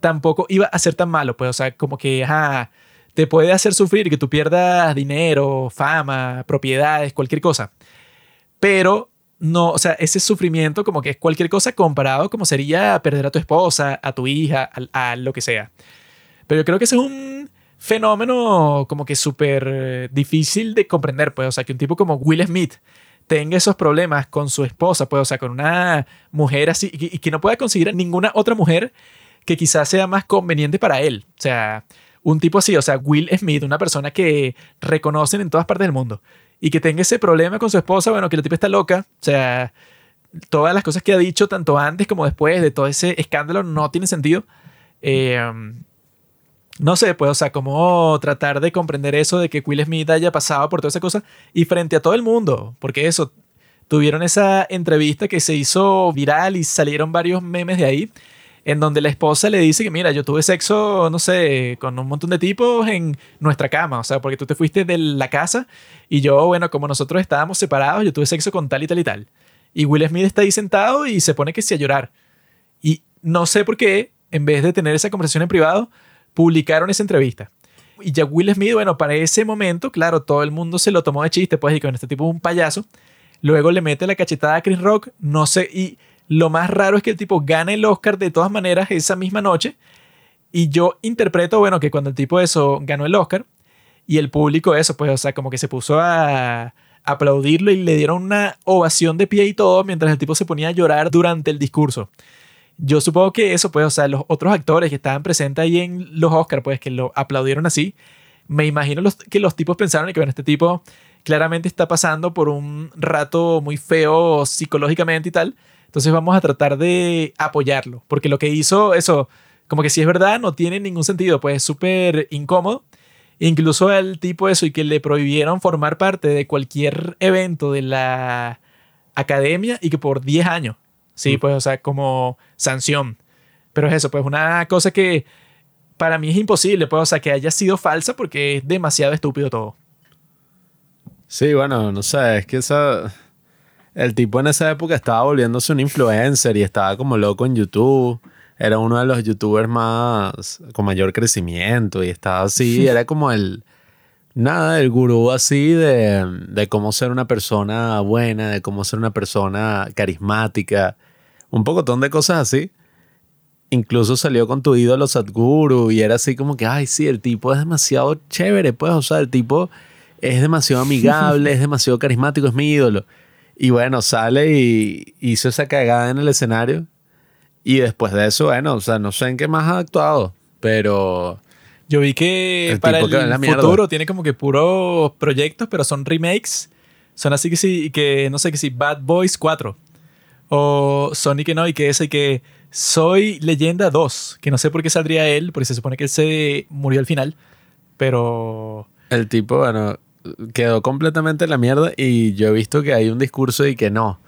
tampoco iba a ser tan malo. Pues, o sea, como que ajá, te puede hacer sufrir que tú pierdas dinero, fama, propiedades, cualquier cosa. Pero no, o sea, ese sufrimiento como que es cualquier cosa comparado como sería perder a tu esposa, a tu hija, a, a lo que sea. Pero yo creo que ese es un fenómeno como que súper difícil de comprender, pues, o sea, que un tipo como Will Smith tenga esos problemas con su esposa, pues, o sea, con una mujer así, y, que no pueda conseguir ninguna otra mujer que quizás sea más conveniente para él. O sea, un tipo así, o sea, Will Smith, una persona que reconocen en todas partes del mundo, y que tenga ese problema con su esposa, bueno, que el tipo está loca, o sea, todas las cosas que ha dicho, tanto antes como después de todo ese escándalo, no tiene sentido. Eh, no sé, pues, o sea, cómo tratar de comprender eso de que Will Smith haya pasado por toda esa cosa y frente a todo el mundo, porque eso, tuvieron esa entrevista que se hizo viral y salieron varios memes de ahí, en donde la esposa le dice que, mira, yo tuve sexo, no sé, con un montón de tipos en nuestra cama, o sea, porque tú te fuiste de la casa y yo, bueno, como nosotros estábamos separados, yo tuve sexo con tal y tal y tal. Y Will Smith está ahí sentado y se pone que sí a llorar. Y no sé por qué, en vez de tener esa conversación en privado, publicaron esa entrevista. Y ya Will Smith, bueno, para ese momento, claro, todo el mundo se lo tomó de chiste, pues, y con este tipo es un payaso. Luego le mete la cachetada a Chris Rock, no sé, y lo más raro es que el tipo gane el Oscar de todas maneras esa misma noche. Y yo interpreto, bueno, que cuando el tipo eso ganó el Oscar y el público eso, pues, o sea, como que se puso a aplaudirlo y le dieron una ovación de pie y todo mientras el tipo se ponía a llorar durante el discurso. Yo supongo que eso, pues, o sea, los otros actores que estaban presentes ahí en los Oscars, pues, que lo aplaudieron así, me imagino los, que los tipos pensaron que, bueno, este tipo claramente está pasando por un rato muy feo psicológicamente y tal. Entonces vamos a tratar de apoyarlo, porque lo que hizo, eso, como que si es verdad, no tiene ningún sentido, pues es súper incómodo. Incluso el tipo eso y que le prohibieron formar parte de cualquier evento de la academia y que por 10 años. Sí, pues, o sea, como sanción. Pero es eso, pues una cosa que para mí es imposible, pues, o sea, que haya sido falsa porque es demasiado estúpido todo. Sí, bueno, no sé, es que esa... El tipo en esa época estaba volviéndose un influencer y estaba como loco en YouTube. Era uno de los youtubers más con mayor crecimiento y estaba así, era como el nada, el gurú así de, de cómo ser una persona buena, de cómo ser una persona carismática, un pocotón de cosas así. Incluso salió con tu ídolo Sadhguru y era así como que, ay, sí, el tipo es demasiado chévere, pues, o sea, el tipo es demasiado amigable, es demasiado carismático, es mi ídolo. Y bueno, sale y hizo esa cagada en el escenario. Y después de eso, bueno, o sea, no sé en qué más ha actuado, pero... Yo vi que El para que el mierda. futuro tiene como que puros proyectos, pero son remakes. Son así que sí, que no sé, que sí, Bad Boys 4. O Sonic que no, y que ese que Soy Leyenda 2, que no sé por qué saldría él, porque se supone que él se murió al final. Pero El tipo, bueno, quedó completamente en la mierda y yo he visto que hay un discurso y que no.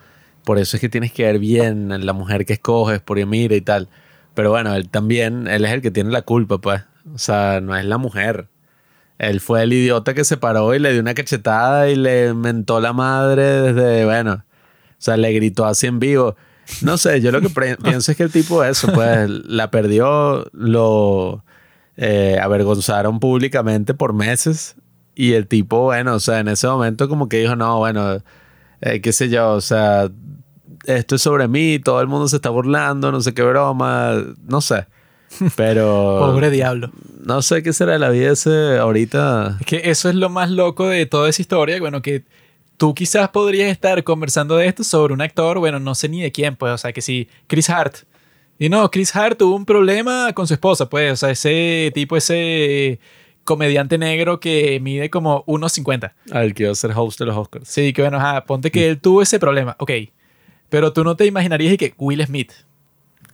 Por eso es que tienes que ver bien en la mujer que escoges, por mira y tal. Pero bueno, él también, él es el que tiene la culpa, pues. O sea, no es la mujer. Él fue el idiota que se paró y le dio una cachetada y le mentó la madre desde, bueno, o sea, le gritó así en vivo. No sé, yo lo que pienso es que el tipo eso, pues, la perdió, lo eh, avergonzaron públicamente por meses y el tipo, bueno, o sea, en ese momento como que dijo, no, bueno, eh, qué sé yo, o sea, esto es sobre mí, todo el mundo se está burlando, no sé qué broma, no sé. Pero pobre diablo. no sé qué será de la vida ese ahorita. Es que eso es lo más loco de toda esa historia. Bueno, que tú quizás podrías estar conversando de esto sobre un actor, bueno, no sé ni de quién, pues, o sea, que sí, Chris Hart. Y no, Chris Hart tuvo un problema con su esposa, pues, o sea, ese tipo, ese comediante negro que mide como 1,50. Al que iba a ser host de los Oscars. Sí, que bueno, ajá, ponte que él tuvo ese problema, ok. Pero tú no te imaginarías que Will Smith,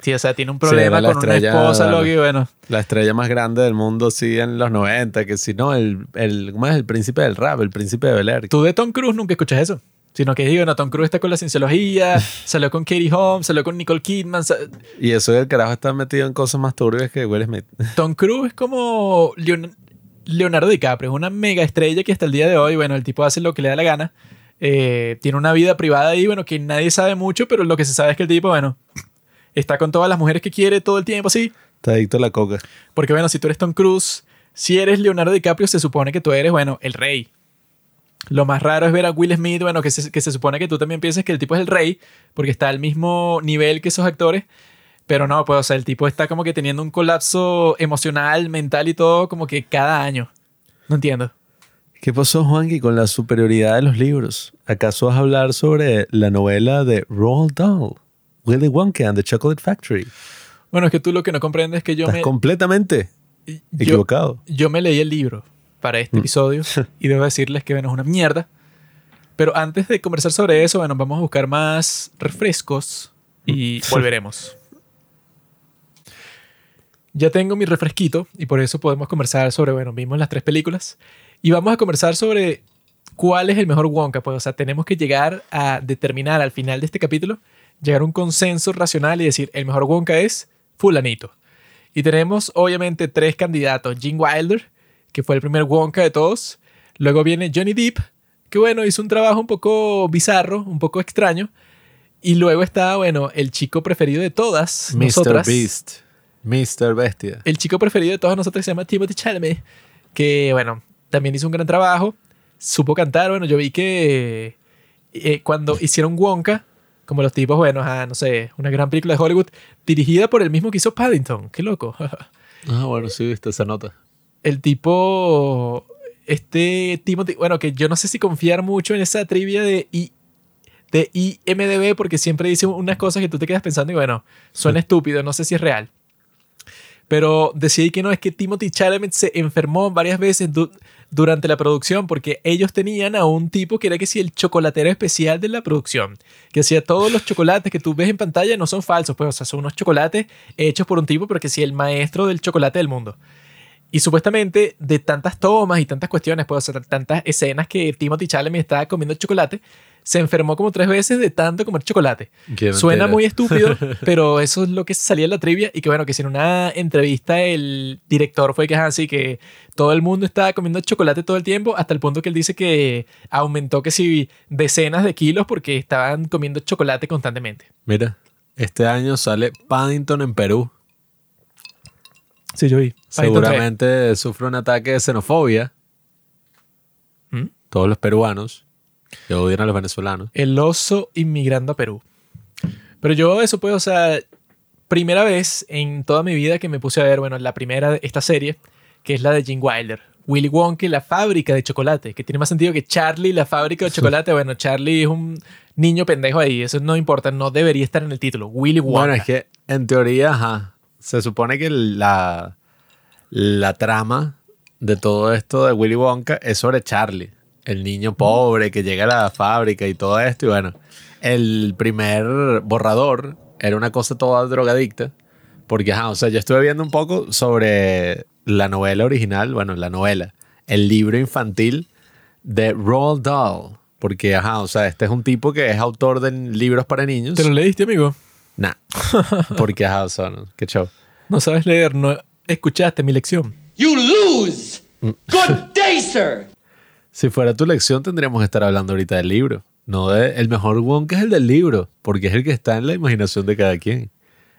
sí, o sea, tiene un problema con una esposa, lo que bueno. La estrella más grande del mundo, sí, en los 90, que si no, el, el, ¿cómo es? El príncipe del rap, el príncipe de Bel Air. Tú de Tom Cruise nunca escuchas eso. Sino que digo, no, Tom Cruise está con la cienciología, salió con Katie Holmes, salió con Nicole Kidman. Y eso del carajo está metido en cosas más turbias que Will Smith. Tom Cruise es como Leon- Leonardo DiCaprio, es una mega estrella que hasta el día de hoy, bueno, el tipo hace lo que le da la gana. Eh, tiene una vida privada ahí, bueno, que nadie sabe mucho, pero lo que se sabe es que el tipo, bueno, está con todas las mujeres que quiere todo el tiempo, así. Está adicto a la coca. Porque, bueno, si tú eres Tom Cruise, si eres Leonardo DiCaprio, se supone que tú eres, bueno, el rey. Lo más raro es ver a Will Smith, bueno, que se, que se supone que tú también piensas que el tipo es el rey, porque está al mismo nivel que esos actores. Pero no, pues, o sea, el tipo está como que teniendo un colapso emocional, mental y todo, como que cada año. No entiendo. ¿Qué pasó, Juanqui, con la superioridad de los libros? ¿Acaso vas a hablar sobre la novela de Roald Dahl, Willy Wonka and the Chocolate Factory? Bueno, es que tú lo que no comprendes es que yo Estás me, completamente yo, equivocado. yo me leí el libro para este episodio y debo decirles que, bueno, es una mierda. Pero antes de conversar sobre eso, bueno, vamos a buscar más refrescos y volveremos. Ya tengo mi refresquito y por eso podemos conversar sobre, bueno, vimos las tres películas y vamos a conversar sobre cuál es el mejor Wonka. Pues, o sea, tenemos que llegar a determinar al final de este capítulo, llegar a un consenso racional y decir, el mejor Wonka es fulanito. Y tenemos obviamente tres candidatos. Gene Wilder, que fue el primer Wonka de todos. Luego viene Johnny Depp, que bueno, hizo un trabajo un poco bizarro, un poco extraño. Y luego está, bueno, el chico preferido de todas Mr. nosotras. Beast. Mr. Bestia. El chico preferido de todas nosotras se llama Timothy Chalamet, que bueno, también hizo un gran trabajo. Supo cantar, bueno, yo vi que eh, cuando hicieron Wonka, como los tipos, bueno, ah, no sé, una gran película de Hollywood, dirigida por el mismo que hizo Paddington, qué loco. Ah, bueno, sí, viste esa nota. El tipo, este Timothy, bueno, que yo no sé si confiar mucho en esa trivia de, I, de IMDB porque siempre dice unas cosas que tú te quedas pensando y bueno, suena estúpido, no sé si es real. Pero decidí que no, es que Timothy Chalamet se enfermó varias veces du- durante la producción porque ellos tenían a un tipo que era que sí el chocolatero especial de la producción, que hacía todos los chocolates que tú ves en pantalla no son falsos, pues o sea, son unos chocolates hechos por un tipo, pero que sí el maestro del chocolate del mundo. Y supuestamente de tantas tomas y tantas cuestiones, pues, o sea, tantas escenas que Timothy Chalamet estaba comiendo chocolate, se enfermó como tres veces de tanto comer chocolate. Qué Suena mentira. muy estúpido, pero eso es lo que salía en la trivia y que bueno, que si en una entrevista el director fue que es así, que todo el mundo estaba comiendo chocolate todo el tiempo, hasta el punto que él dice que aumentó que si decenas de kilos porque estaban comiendo chocolate constantemente. Mira, este año sale Paddington en Perú. Sí, yo vi. Seguramente sufre un ataque de xenofobia. ¿Mm? Todos los peruanos que odian a los venezolanos. El oso inmigrando a Perú. Pero yo eso pues, o sea, primera vez en toda mi vida que me puse a ver, bueno, la primera de esta serie, que es la de Gene Wilder. Willy Wonka y la fábrica de chocolate, que tiene más sentido que Charlie, la fábrica de chocolate. Bueno, Charlie es un niño pendejo ahí, eso no importa, no debería estar en el título. Willy Wonka. Bueno, es que en teoría, ajá, se supone que la, la trama de todo esto de Willy Wonka es sobre Charlie, el niño pobre que llega a la fábrica y todo esto. Y bueno, el primer borrador era una cosa toda drogadicta. Porque, ajá, o sea, yo estuve viendo un poco sobre la novela original, bueno, la novela, el libro infantil de Roald Dahl. Porque, ajá, o sea, este es un tipo que es autor de libros para niños. ¿Te lo leíste, amigo? Nah. Porque, ajá, o sea, no, qué show. No sabes leer, no escuchaste mi lección. You lose! Good day, sir! Si fuera tu lección, tendríamos que estar hablando ahorita del libro. No de, el mejor Wonka es el del libro, porque es el que está en la imaginación de cada quien.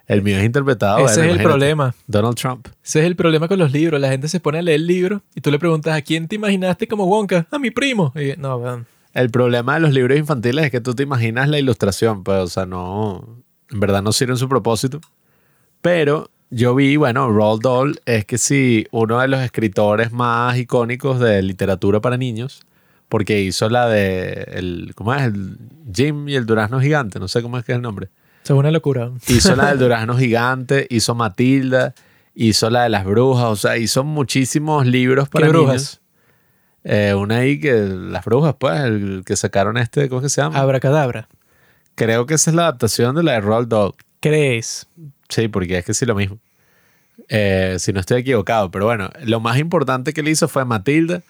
El mío es interpretado. Ese bueno, es el problema. Donald Trump. Ese es el problema con los libros. La gente se pone a leer el libro y tú le preguntas, ¿a quién te imaginaste como Wonka? A mi primo. Y, no, weón. El problema de los libros infantiles es que tú te imaginas la ilustración, pues, o sea, no, en verdad no sirven su propósito. Pero yo vi, bueno, Roald Dahl es que sí, uno de los escritores más icónicos de literatura para niños, porque hizo la de, el, ¿cómo es? El Jim y el durazno gigante, no sé cómo es que es el nombre. Es una locura. Hizo la del durazno gigante, hizo Matilda, hizo la de las brujas, o sea, hizo muchísimos libros para ¿Qué niños. brujas? Eh, una ahí que las brujas, pues, el que sacaron este, ¿cómo es que se llama? Abracadabra. Creo que esa es la adaptación de la de Roald Dahl. ¿Crees? Sí, porque es que sí lo mismo. Eh, si no estoy equivocado, pero bueno, lo más importante que le hizo fue Matilda.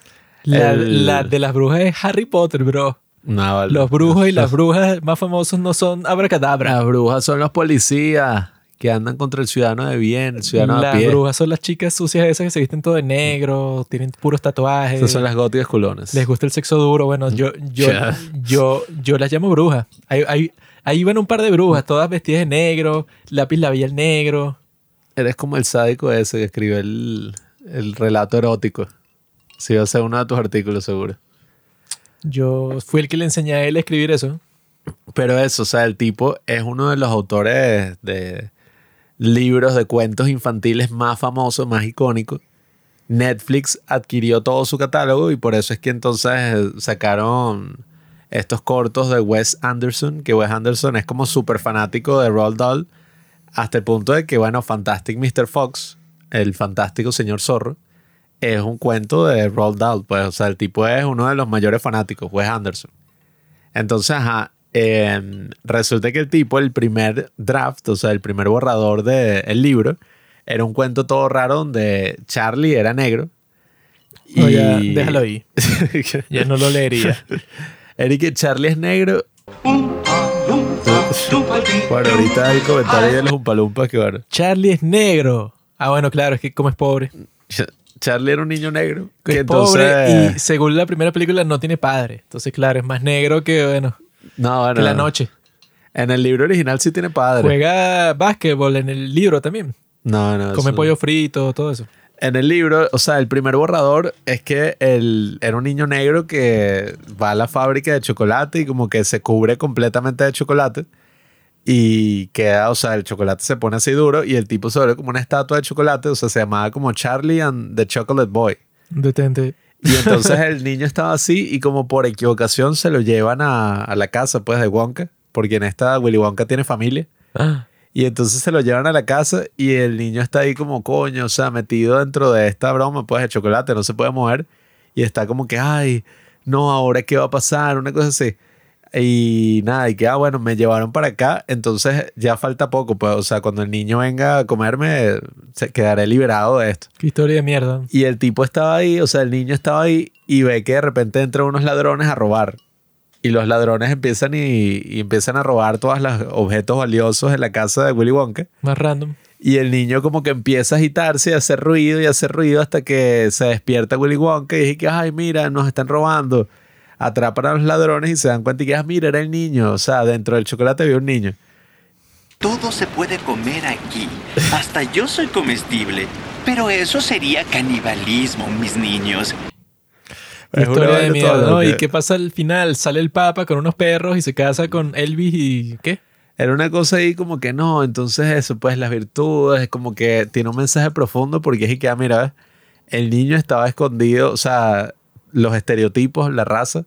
La, el- la de las brujas es Harry Potter, bro. No, vale. Los brujos y las brujas más famosos no son Abracadabra. Las brujas son los policías que andan contra el ciudadano de bien, el ciudadano Las pie. brujas son las chicas sucias esas que se visten todo de negro, tienen puros tatuajes. Esas son las góticas culones. Les gusta el sexo duro. Bueno, yo, yo, yo, yo las llamo brujas. Ahí, ahí, ahí van un par de brujas, todas vestidas de negro, lápiz labial negro. Eres como el sádico ese que escribió el, el relato erótico. Sí, va a ser uno de tus artículos, seguro. Yo fui el que le enseñé a él a escribir eso. Pero eso, o sea, el tipo es uno de los autores de libros de cuentos infantiles más famosos, más icónicos. Netflix adquirió todo su catálogo y por eso es que entonces sacaron estos cortos de Wes Anderson, que Wes Anderson es como súper fanático de Roald Dahl, hasta el punto de que, bueno, Fantastic Mr. Fox, el fantástico señor zorro, es un cuento de Roald Dahl, pues, o sea, el tipo es uno de los mayores fanáticos, Wes Anderson. Entonces, ajá, eh, resulta que el tipo, el primer draft, o sea, el primer borrador del libro, era un cuento todo raro donde Charlie era negro. No, ya, déjalo ahí. Ya no lo leería. Eric, Charlie es negro. Bueno, ahorita hay comentarios de los Umpalumpas que, bueno, Charlie es negro. Ah, bueno, claro, es que como es pobre. Ch- Charlie era un niño negro. Que es pobre y según la primera película no tiene padre. Entonces, claro, es más negro que, bueno, no, bueno, que la noche. En el libro original sí tiene padre. Juega básquetbol en el libro también. No, no. Come eso- pollo frito, todo eso. En el libro, o sea, el primer borrador es que él era un niño negro que va a la fábrica de chocolate y como que se cubre completamente de chocolate. y queda, o sea, el chocolate se pone así duro y el tipo se vuelve como una estatua de chocolate, o sea, se llamaba como Charlie and the Chocolate Boy. Detente. Y entonces el niño estaba así y como por equivocación se lo llevan a, a la casa pues de Wonka, porque en esta Willy Wonka tiene familia. Ah, Y entonces se lo llevan a la casa y el niño está ahí como coño, o sea, metido dentro de esta broma pues de chocolate, no se puede mover y está como que, ay, no, ahora qué va a pasar, una cosa así. Y nada, y que, ah, bueno, me llevaron para acá, entonces ya falta poco, pues, o sea, cuando el niño venga a comerme, se quedaré liberado de esto. qué historia de mierda. Y el tipo estaba ahí, o sea, el niño estaba ahí y ve que de repente entran unos ladrones a robar. Y los ladrones empiezan y, y empiezan a robar todos los objetos valiosos en la casa de Willy Wonka. Más random. Y el niño como que empieza a agitarse y a hacer ruido y a hacer ruido hasta que se despierta Willy Wonka y dice que, ay, mira, nos están robando. Atrapan a los ladrones y se dan cuenta y que, ah, mira, era el niño. O sea, dentro del chocolate había un niño. Todo se puede comer aquí. Hasta yo soy comestible. Pero eso sería canibalismo, mis niños. Es una historia de toda ¿no? ¿Y loca. qué pasa al final? Sale el papa con unos perros y se casa con Elvis y... ¿Qué? Era una cosa ahí como que no, entonces eso, pues las virtudes, como que tiene un mensaje profundo porque es que, ah, mira, el niño estaba escondido, o sea, los estereotipos, la raza,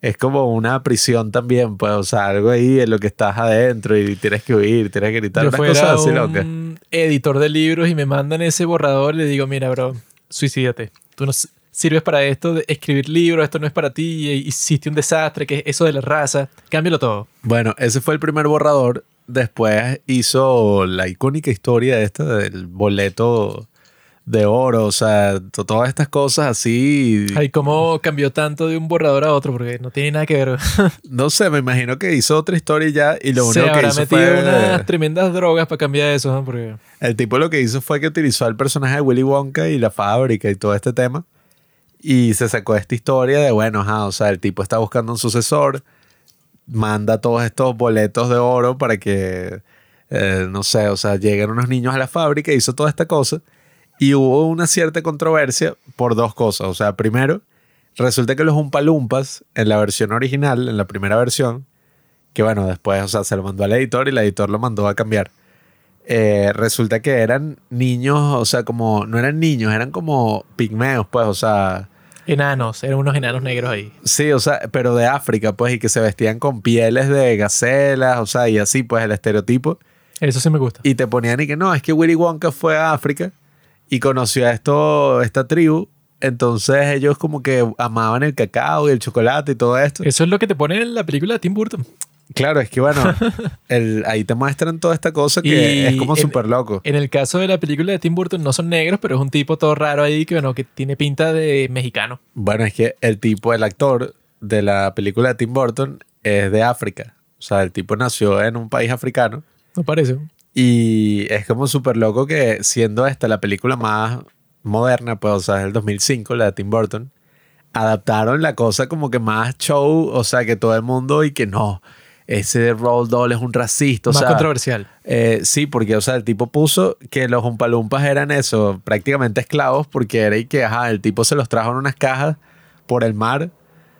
es como una prisión también, pues, o sea, algo ahí en lo que estás adentro y tienes que huir, tienes que gritar, Yo fuera cosas así un locas. editor de libros y me mandan ese borrador y le digo, mira, bro, suicídate. Tú no sirves para esto de escribir libros, esto no es para ti, hiciste un desastre, que es eso de la raza. Cámbialo todo. Bueno, ese fue el primer borrador. Después hizo la icónica historia esta del boleto de oro, o sea, to- todas estas cosas así. Ay, ¿cómo cambió tanto de un borrador a otro? Porque no tiene nada que ver. No sé, me imagino que hizo otra historia y ya, y lo Se único que habrá hizo metido fue... unas tremendas drogas para cambiar eso, ¿no? Porque... El tipo lo que hizo fue que utilizó al personaje de Willy Wonka y la fábrica y todo este tema. Y se sacó esta historia de, bueno, ajá, o sea, el tipo está buscando un sucesor, manda todos estos boletos de oro para que, eh, no sé, o sea, lleguen unos niños a la fábrica, hizo toda esta cosa. Y hubo una cierta controversia por dos cosas. O sea, primero, resulta que los Umpalumpas, en la versión original, en la primera versión, que bueno, después, o sea, se lo mandó al editor y el editor lo mandó a cambiar. Eh, resulta que eran niños, o sea, como, no eran niños, eran como pigmeos, pues, o sea, Enanos, eran unos enanos negros ahí. sí, o sea, pero de África, pues, y que se vestían con pieles de gacelas, o sea, y así, pues, el estereotipo. Eso sí me gusta. Y te ponían y que no, es que Willy Wonka fue a África y conoció a esto, esta tribu. Entonces ellos como que amaban el cacao y el chocolate y todo esto. Eso es lo que te pone en la película de Tim Burton. Claro, es que bueno, el- ahí te muestran toda esta cosa que Y es como súper loco. En el caso de la película de Tim Burton no son negros, pero es un tipo todo raro ahí que, bueno, que tiene pinta de mexicano. Bueno, es que el tipo, el actor de la película de Tim Burton es de África. O sea, el tipo nació en un país africano. No parece. Y es como súper loco que siendo esta la película más moderna, pues, o sea, es del 2005, la de Tim Burton, adaptaron la cosa como que más show, o sea, que todo el mundo y que no, ese Roll Doll es un racista, o Más sea, controversial. eh, sí, porque, o sea, el tipo puso que los Umpalumpas eran eso, prácticamente esclavos, porque era y que, ajá, el tipo se los trajo en unas cajas por el mar,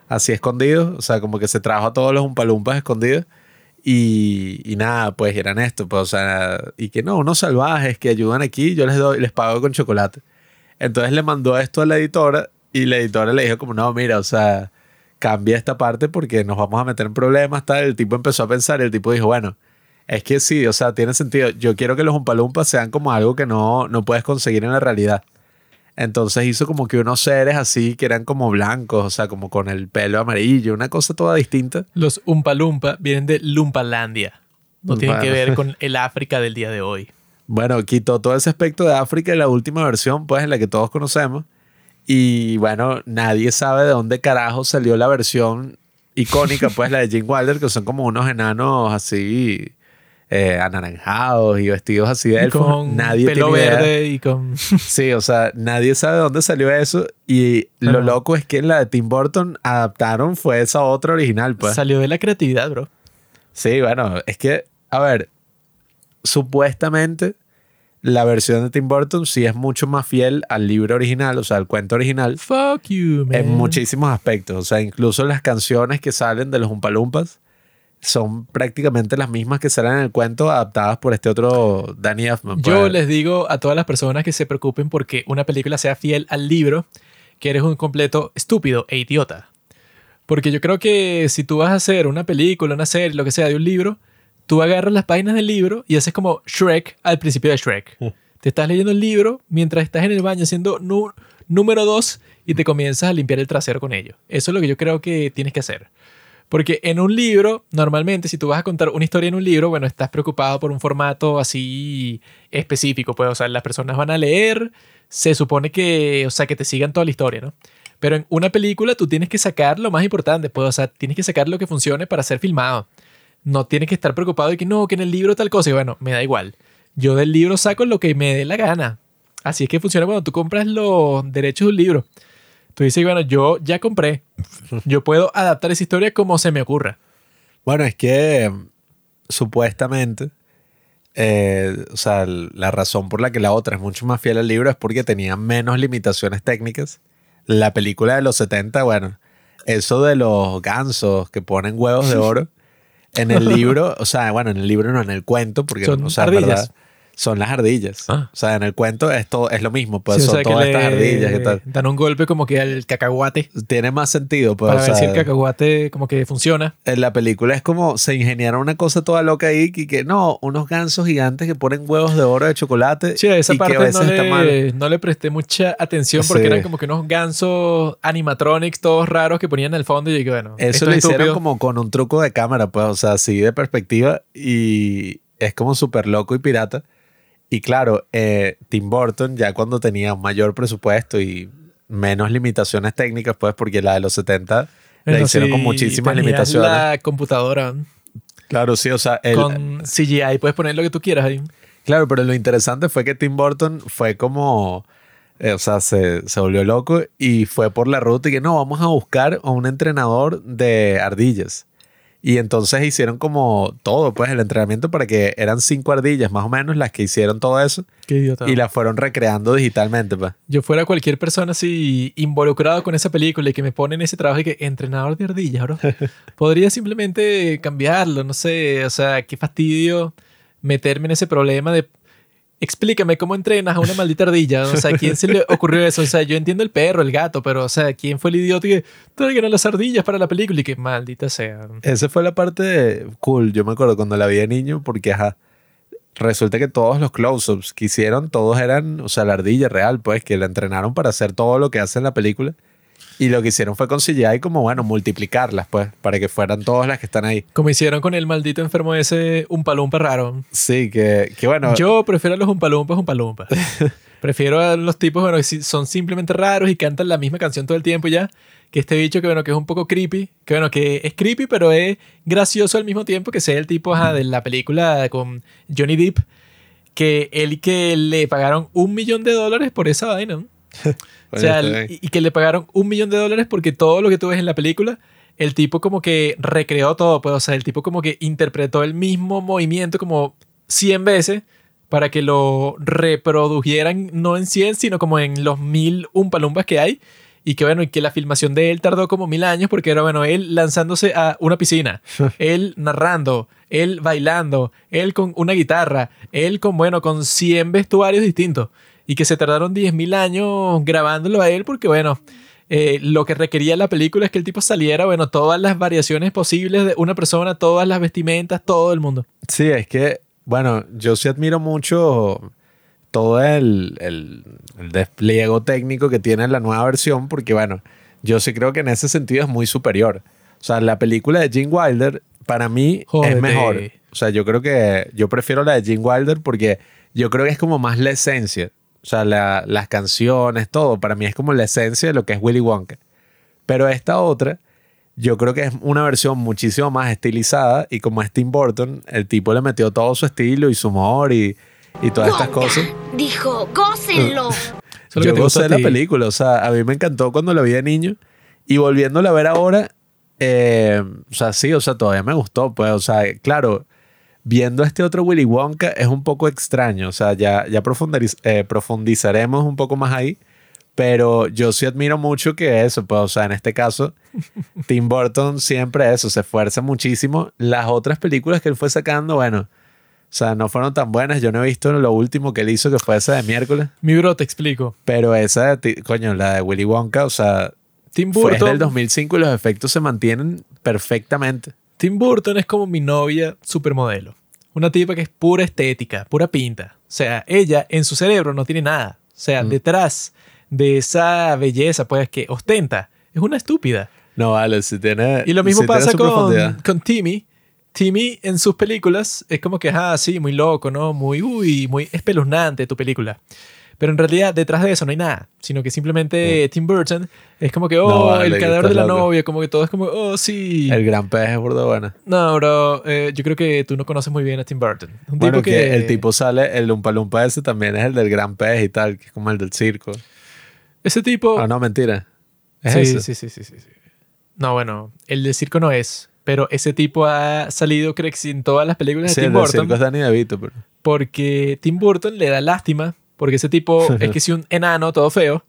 así escondidos, o sea, como que se trajo a todos los Umpalumpas escondidos. Y, nada, pues eran esto, pues, o sea, y que no, unos salvajes que ayudan aquí, yo les doy, les pago con chocolate. Entonces le mandó esto a la editora y la editora le dijo como, no, mira, o sea, cambia esta parte porque nos vamos a meter en problemas, tal. El tipo empezó a pensar y el tipo dijo, bueno, es que sí, o sea, tiene sentido. Yo quiero que los Umpalumpas sean como algo que no, no puedes conseguir en la realidad. Entonces hizo como que unos seres así que eran como blancos, o sea, como con el pelo amarillo, una cosa toda distinta. Los Umpa Lumpa vienen de Lumpalandia. No tienen que ver con el África del día de hoy. Bueno, quitó todo ese aspecto de África en la última versión, pues en la que todos conocemos. Y bueno, nadie sabe de dónde carajo salió la versión icónica, pues la de Jim Wilder, que son como unos enanos así eh, anaranjados y vestidos así de elfos. con nadie pelo tiene idea. verde y con... Sí, o sea, nadie sabe de dónde salió eso. Y lo loco es que en la de Tim Burton adaptaron fue esa otra original, pues. Salió de la creatividad, bro. Sí, bueno, es que, a ver, supuestamente la versión de Tim Burton sí es mucho más fiel al libro original, o sea, al cuento original, Fuck you, man. en muchísimos aspectos. O sea, incluso las canciones que salen de los Umpalumpas son prácticamente las mismas que salen en el cuento adaptadas por este otro Danny Elfman. Yo pues. les digo a todas las personas que se preocupen porque una película sea fiel al libro, que eres un completo estúpido e idiota. Porque yo creo que si tú vas a hacer una película, una serie, lo que sea de un libro, tú agarras las páginas del libro y haces como Shrek al principio de Shrek. Te estás leyendo el libro mientras estás en el baño haciendo número 2 y te comienzas a limpiar el trasero con ello. Eso es lo que yo creo que tienes que hacer. Porque en un libro, normalmente, si tú vas a contar una historia en un libro, bueno, estás preocupado por un formato así específico, pues, o sea, las personas van a leer, se supone que, o sea, que te sigan toda la historia, ¿no? Pero en una película tú tienes que sacar lo más importante, pues, o sea, tienes que sacar lo que funcione para ser filmado. No tienes que estar preocupado de que no, que en el libro tal cosa, y bueno, me da igual. Yo del libro saco lo que me dé la gana. Así es que funciona cuando tú compras los derechos de un libro. Tú dices, bueno, yo ya compré. Yo puedo adaptar esa historia como se me ocurra. Bueno, es que mm, supuestamente, eh, o sea, la razón por la que la otra es mucho más fiel al libro es porque tenía menos limitaciones técnicas. La película de los 70, bueno, eso de los gansos que ponen huevos de oro, en el libro, o sea, bueno, en el libro no, en el cuento, porque Son o sea, verdad, son las ardillas. Ah. O sea, en el cuento es, todo, es lo mismo, pues Sí, o son sea, que todas le estas ardillas y tal. Dan un golpe como que al cacahuate Tiene más sentido, pues. para o ver si sea, el cacahuate como que funciona. en la película es como se ingeniaron una cosa toda loca ahí y que no, unos gansos gigantes que ponen huevos de oro de chocolate Sí, esa y que parte a veces no está mal. le, no le presté mucha atención porque Sí. eran como que unos gansos animatronics todos raros que ponían en el fondo y dije, bueno, Eso lo es hicieron estúpido. como con un truco de cámara, pues, o sea, así de perspectiva y es como súper loco y pirata. Y claro, eh, Tim Burton ya cuando tenía un mayor presupuesto y menos limitaciones técnicas, pues, porque la de los 70 la hicieron con si muchísimas limitaciones. la computadora Claro, sí, o sea, el, con CGI puedes poner lo que tú quieras ahí. Claro, pero lo interesante fue que Tim Burton fue como, eh, o sea, se, se volvió loco y fue por la ruta y que no, vamos a buscar a un entrenador de ardillas. Y entonces hicieron como todo, pues el entrenamiento para que eran cinco ardillas más o menos las que hicieron todo eso Qué idiota. y las fueron recreando digitalmente, pues. Yo fuera cualquier persona así involucrado con esa película y que me ponen ese trabajo y que entrenador de ardillas, bro. Podría simplemente cambiarlo, no sé, o sea, qué fastidio meterme en ese problema de explícame cómo entrenas a una maldita ardilla, o sea, ¿quién se le ocurrió eso? O sea, yo entiendo el perro, el gato, pero o sea, ¿quién fue el idiota que traigan a las ardillas para la película y que maldita sea? Esa fue la parte cool, yo me acuerdo cuando la vi de niño porque, ajá, resulta que todos los close-ups que hicieron, todos eran, o sea, la ardilla real, pues, que la entrenaron para hacer todo lo que hace en la película. Y lo que hicieron fue con CGI como, bueno, multiplicarlas, pues, para que fueran todas las que están ahí. Como hicieron con el maldito enfermo ese un palumpa raro. Sí, que, que bueno, Yo prefiero a los umpalumpas umpalumpas. prefiero a los tipos bueno, que son simplemente raros y cantan la misma canción todo el tiempo ya. Que este bicho que bueno, que es un poco creepy. Que bueno, que es creepy, pero es gracioso al mismo tiempo que sea el tipo ajá, de la película con Johnny Depp. Que él que le pagaron un millón de dólares por esa vaina. O sea, el- y que le pagaron un millón de dólares porque todo lo que tú ves en la película, el tipo como que recreó todo, pues, o sea, el tipo como que interpretó el mismo movimiento como 100 veces para que lo reprodujeran no en 100, sino como en los mil umpalumbas que hay. Y que bueno, y que la filmación de él tardó como mil años porque era bueno, él lanzándose a una piscina, él narrando, él bailando, él con una guitarra, él con, bueno, con 100 vestuarios distintos. Y que se tardaron 10.000 años grabándolo a él porque, bueno, eh, lo que requería la película es que el tipo saliera, bueno, todas las variaciones posibles de una persona, todas las vestimentas, todo el mundo. sí, es que, bueno, yo sí admiro mucho todo el, el, el despliego técnico que tiene la nueva versión, porque, bueno, yo sí creo que en ese sentido es muy superior. O sea, la película de Gene Wilder, para mí, Jódete. es mejor. O sea, yo creo que yo prefiero la de Gene Wilder porque yo creo que es como más la esencia. O sea, la- las canciones, todo, para mí es como la esencia de lo que es Willy Wonka. Pero esta otra, yo creo que es una versión muchísimo más estilizada y como es Tim Burton, el tipo le metió todo su estilo y su humor y, y todas estas Wonka cosas. Dijo, gócenlo. Yo gocé a la película, o sea, a mí me encantó cuando la vi de niño y volviéndola a ver ahora, eh, o sea, sí, o sea, todavía me gustó, pues, o sea, claro, viendo este otro Willy Wonka es un poco extraño, o sea, ya, ya profundiz- eh, profundizaremos un poco más ahí, Pero yo sí admiro mucho que eso, pues, o sea, en este caso, Tim Burton siempre eso, se esfuerza muchísimo. Las otras películas que él fue sacando, bueno, o sea, no fueron tan buenas. Yo no he visto lo último que él hizo, que fue esa de miércoles. Mi bro, te explico. Pero esa, de coño, la de Willy Wonka, o sea, Tim fue Burton, del 2005 y los efectos se mantienen perfectamente. Tim Burton es como mi novia supermodelo. Una tipa que es pura estética, pura pinta. O sea, ella en su cerebro no tiene nada. O sea, Mm. detrás de esa belleza, pues, que ostenta, es una estúpida. No, vale, si tiene. Y lo mismo pasa con, con Timmy. Timmy en sus películas es como que, ah, sí, muy loco, ¿no? Muy, uy, muy espeluznante tu película. Pero en realidad detrás de eso no hay nada, sino que simplemente Tim Burton es como que, oh, No, vale, el cadáver de la loco. novia, como que todo es como, oh, sí. El gran pez es burda buena. No, bro, eh, yo creo que tú no conoces muy bien a Tim Burton. Un Bueno, tipo que... que, el tipo sale, el Lumpa Lumpa ese también es el del gran pez y tal, que es como el del circo. Ese tipo... Ah, no, mentira. Es sí, ese. sí, sí, sí, sí, sí. No, bueno, el de circo no es, pero ese tipo ha salido, creo que sí, en todas las películas Sí, de el Tim del circo Burton. es Danny DeVito, pero... porque Tim Burton le da lástima, porque ese tipo es que si un enano todo feo,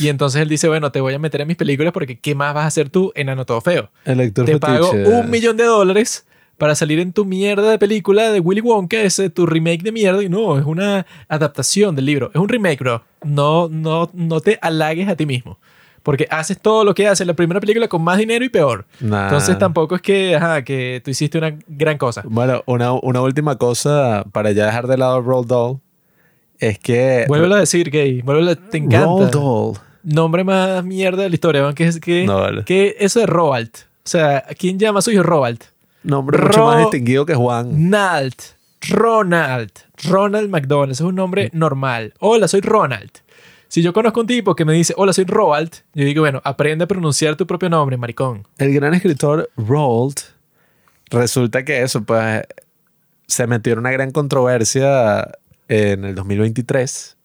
y entonces él dice, bueno, te voy a meter en mis películas porque ¿qué más vas a hacer tú, enano todo feo? El actor Te pago fetiche. un millón de dólares para salir en tu mierda de película de Willy Wonka, ese tu remake de mierda, y no, es una adaptación del libro, es un remake, bro. No, no, no te halagues a ti mismo. Porque haces todo lo que hace la primera película con más dinero y peor. Nah. Entonces tampoco es que, ajá, que tú hiciste una gran cosa. Bueno, una, una última cosa para ya dejar de lado Roll Doll es que... Vuelve a decir, gay. Vuelve a... Te encanta. Roald Dahl. Nombre más mierda de la historia, que es que, No, vale. que eso de Roald. O sea, ¿quién llama a su hijo Roald? Nombre mucho más distinguido que Juan. Nalt. Ronald. Ronald McDonald. Ese es un nombre normal. Hola, soy Ronald. Si yo conozco un tipo que me dice, hola, soy Roald, yo digo, bueno, aprende a pronunciar tu propio nombre, maricón. El gran escritor Roald, resulta que eso, pues, se metió en una gran controversia en el 2023,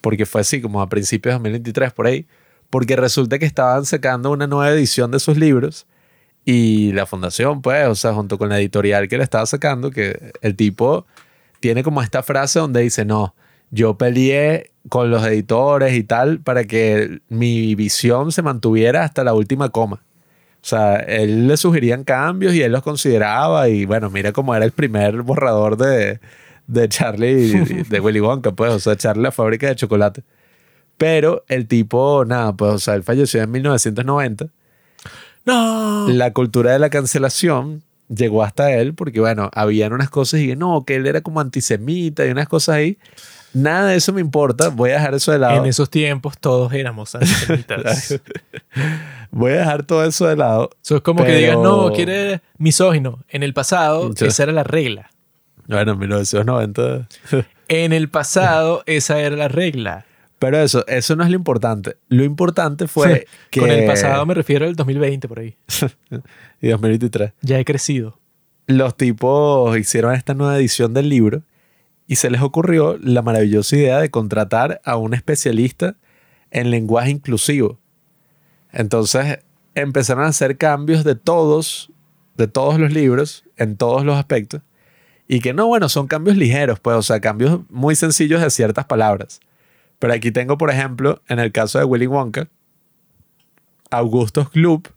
porque fue así, como a principios de 2023, por ahí, porque resulta que estaban sacando una nueva edición de sus libros y la fundación, pues, o sea, junto con la editorial que le estaba sacando, que el tipo tiene como esta frase donde dice, no, yo peleé con los editores y tal para que mi visión se mantuviera hasta la última coma. O sea, él le sugerían cambios y él los consideraba y bueno, mira cómo era el primer borrador de, de Charlie, de Willy Wonka, pues, o sea, Charlie la fábrica de chocolate. Pero el tipo, nada, pues, o sea, él falleció en 1990 No. la cultura de la cancelación llegó hasta él porque, bueno, habían unas cosas y que no, que él era como antisemita y unas cosas ahí. Nada de eso me importa, voy a dejar eso de lado. En esos tiempos todos éramos antisemitas. Voy a dejar todo eso de lado. Eso es como que digan, no, que eres misógino. En el pasado, Sí. esa era la regla. Bueno, en 1990. En el pasado, esa era la regla. Pero eso, eso no es lo importante. Lo importante fue que... Con el pasado me refiero al 2020 por ahí. Y 2023. Ya he crecido. Los tipos hicieron esta nueva edición del libro y se les ocurrió la maravillosa idea de contratar a un especialista en lenguaje inclusivo. Entonces empezaron a hacer cambios de todos, de todos los libros, en todos los aspectos. Y que no, bueno, son cambios ligeros, pues, o sea, cambios muy sencillos de ciertas palabras. Pero aquí tengo, por ejemplo, en el caso de Willy Wonka, Augustus Gloop,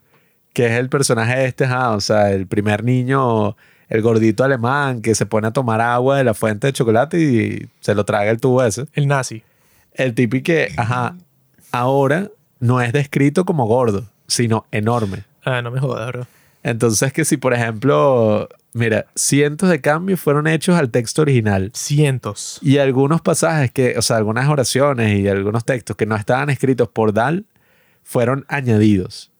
que es el personaje este, ajá, o sea, el primer niño, el gordito alemán que se pone a tomar agua de la fuente de chocolate y se lo traga el tubo ese. El nazi. El tipo y que, ajá, ahora no es descrito como gordo, sino enorme. Ah, no me jodas, bro. Entonces que si, por ejemplo, mira, cientos de cambios fueron hechos al texto original. Cientos. Y algunos pasajes que, o sea, algunas oraciones y algunos textos que no estaban escritos por Dal fueron añadidos.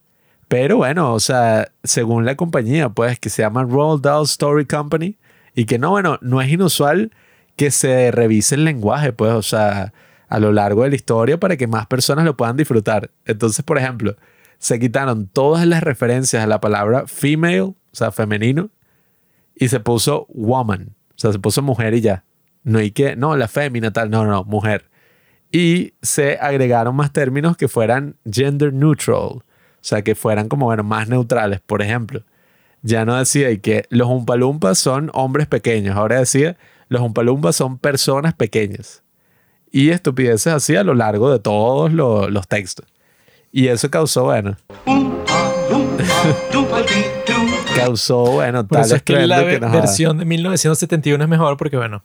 Pero bueno, o sea, según la compañía, pues, que se llama Roald Dahl Story Company, y que no, bueno, no es inusual que se revise el lenguaje, pues, o sea, a lo largo de la historia para que más personas lo puedan disfrutar. Entonces, por ejemplo, se quitaron todas las referencias a la palabra female, o sea, femenino, y se puso woman, o sea, se puso mujer y ya. No hay que, no, la fémina tal, no, no, mujer. Y se agregaron más términos que fueran gender neutral, o sea, que fueran como, bueno, más neutrales. Por ejemplo, ya no decía y que los umpalumpas son hombres pequeños, ahora decía los umpalumpas son personas pequeñas. y estupideces así a lo largo de todos lo- los textos. Y eso causó, bueno, causó, bueno, Por eso tal es que la que nos versión de 1971 es mejor porque, bueno,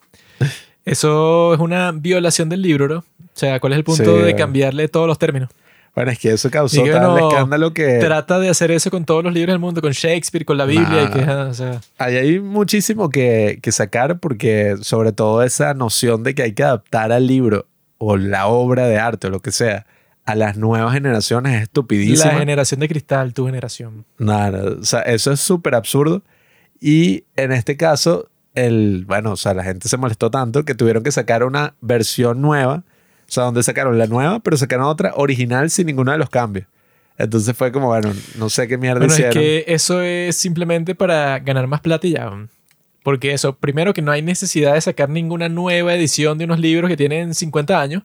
eso es una violación del libro, ¿no? O sea, ¿cuál es el punto Sí, de cambiarle todos los términos? Bueno, es que eso causó que, tal escándalo que Trata de hacer eso con todos los libros del mundo, con Shakespeare, con la Biblia, y que, Nah. ah, o sea, ahí hay muchísimo que, que sacar porque sobre todo esa noción de que hay que adaptar al libro o la obra de arte o lo que sea a las nuevas generaciones es estupidísima. la generación de cristal, tu generación. Nada, o sea, eso es súper absurdo. Y en este caso, el, bueno, o sea, la gente se molestó tanto que tuvieron que sacar una versión nueva. O sea, donde sacaron la nueva, pero sacaron otra original sin ninguno de los cambios. Entonces fue como, bueno, no sé qué mierda Bueno, es hicieron. que eso es simplemente para ganar más plata y ya. Porque eso, primero que no hay necesidad de sacar ninguna nueva edición de unos libros que tienen 50 años,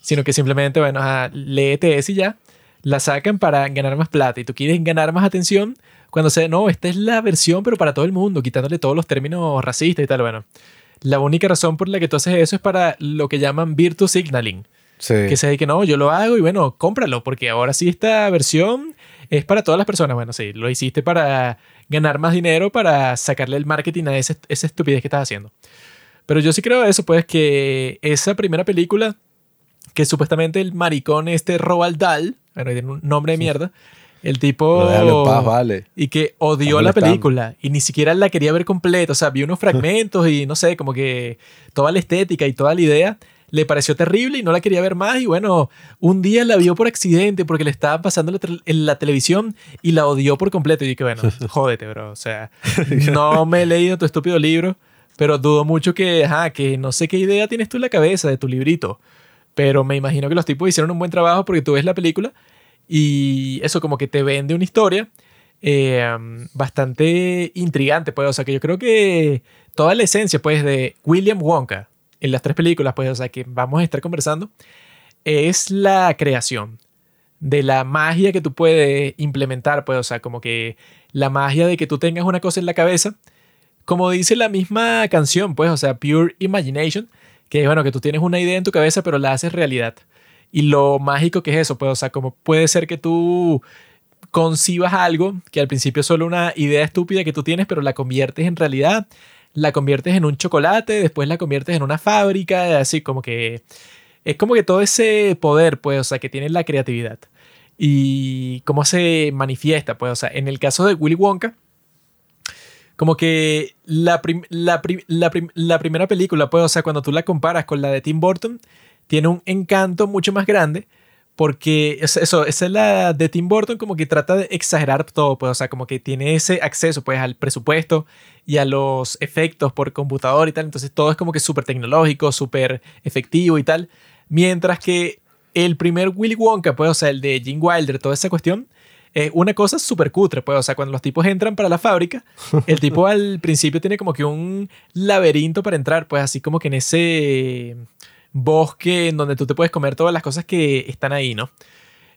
sino que simplemente, bueno, ajá, léete ese y ya, la sacan para ganar más plata. Y tú quieres ganar más atención cuando se, no, esta es la versión, pero para todo el mundo, quitándole todos los términos racistas y tal. Bueno, la única razón por la que tú haces eso es para lo que llaman virtue signaling. Sí. Que se que no, yo lo hago y bueno, cómpralo, porque ahora sí esta versión es para todas las personas. Bueno, sí, lo hiciste para ganar más dinero, para sacarle el marketing a ese- esa estupidez que estás haciendo. Pero yo sí creo eso, pues, que esa primera película, que supuestamente el maricón este Roald Dahl, bueno, tiene un nombre de mierda, el tipo... En paz, vale. Y que odió la película y ni siquiera la quería ver completa. O sea, vio unos fragmentos y no sé, como que toda la estética y toda la idea le pareció terrible y no la quería ver más. Y bueno, un día la vio por accidente porque le estaba pasando en la, tel- en la televisión y la odió por completo. Y dije, bueno, jódete, bro. O sea, no me he leído tu estúpido libro, pero dudo mucho que, ajá, que no sé qué idea tienes tú en la cabeza de tu librito. Pero me imagino que los tipos hicieron un buen trabajo porque tú ves la película y eso como que te vende una historia um, bastante intrigante, pues, o sea, que yo creo que toda la esencia, pues, de William Wonka en las tres películas, pues, o sea, que vamos a estar conversando, es la creación de la magia que tú puedes implementar, pues, o sea, como que la magia de que tú tengas una cosa en la cabeza, como dice la misma canción, pues, o sea, Pure Imagination, que es, bueno, que tú tienes una idea en tu cabeza, pero la haces realidad. Y lo mágico que es eso, pues, o sea, como puede ser que tú concibas algo que al principio es solo una idea estúpida que tú tienes, pero la conviertes en realidad, la conviertes en un chocolate, después la conviertes en una fábrica, así como que es como que todo ese poder, pues, o sea, que tiene la creatividad. Y cómo se manifiesta, pues, o sea, en el caso de Willy Wonka, como que la, la, la la primera película, pues, o sea, cuando tú la comparas con la de Tim Burton, tiene un encanto mucho más grande porque es- eso, esa es la de Tim Burton como que trata de exagerar todo, pues, o sea, como que tiene ese acceso pues al presupuesto y a los efectos por computador y tal, entonces todo es como que súper tecnológico, súper efectivo y tal, mientras que el primer Willy Wonka, pues, o sea, el de Gene Wilder, toda esa cuestión, es una cosa súper cutre, pues, o sea, cuando los tipos entran para la fábrica, el tipo al principio tiene como que un laberinto para entrar, pues, así como que en ese bosque en donde tú te puedes comer todas las cosas que están ahí, ¿no?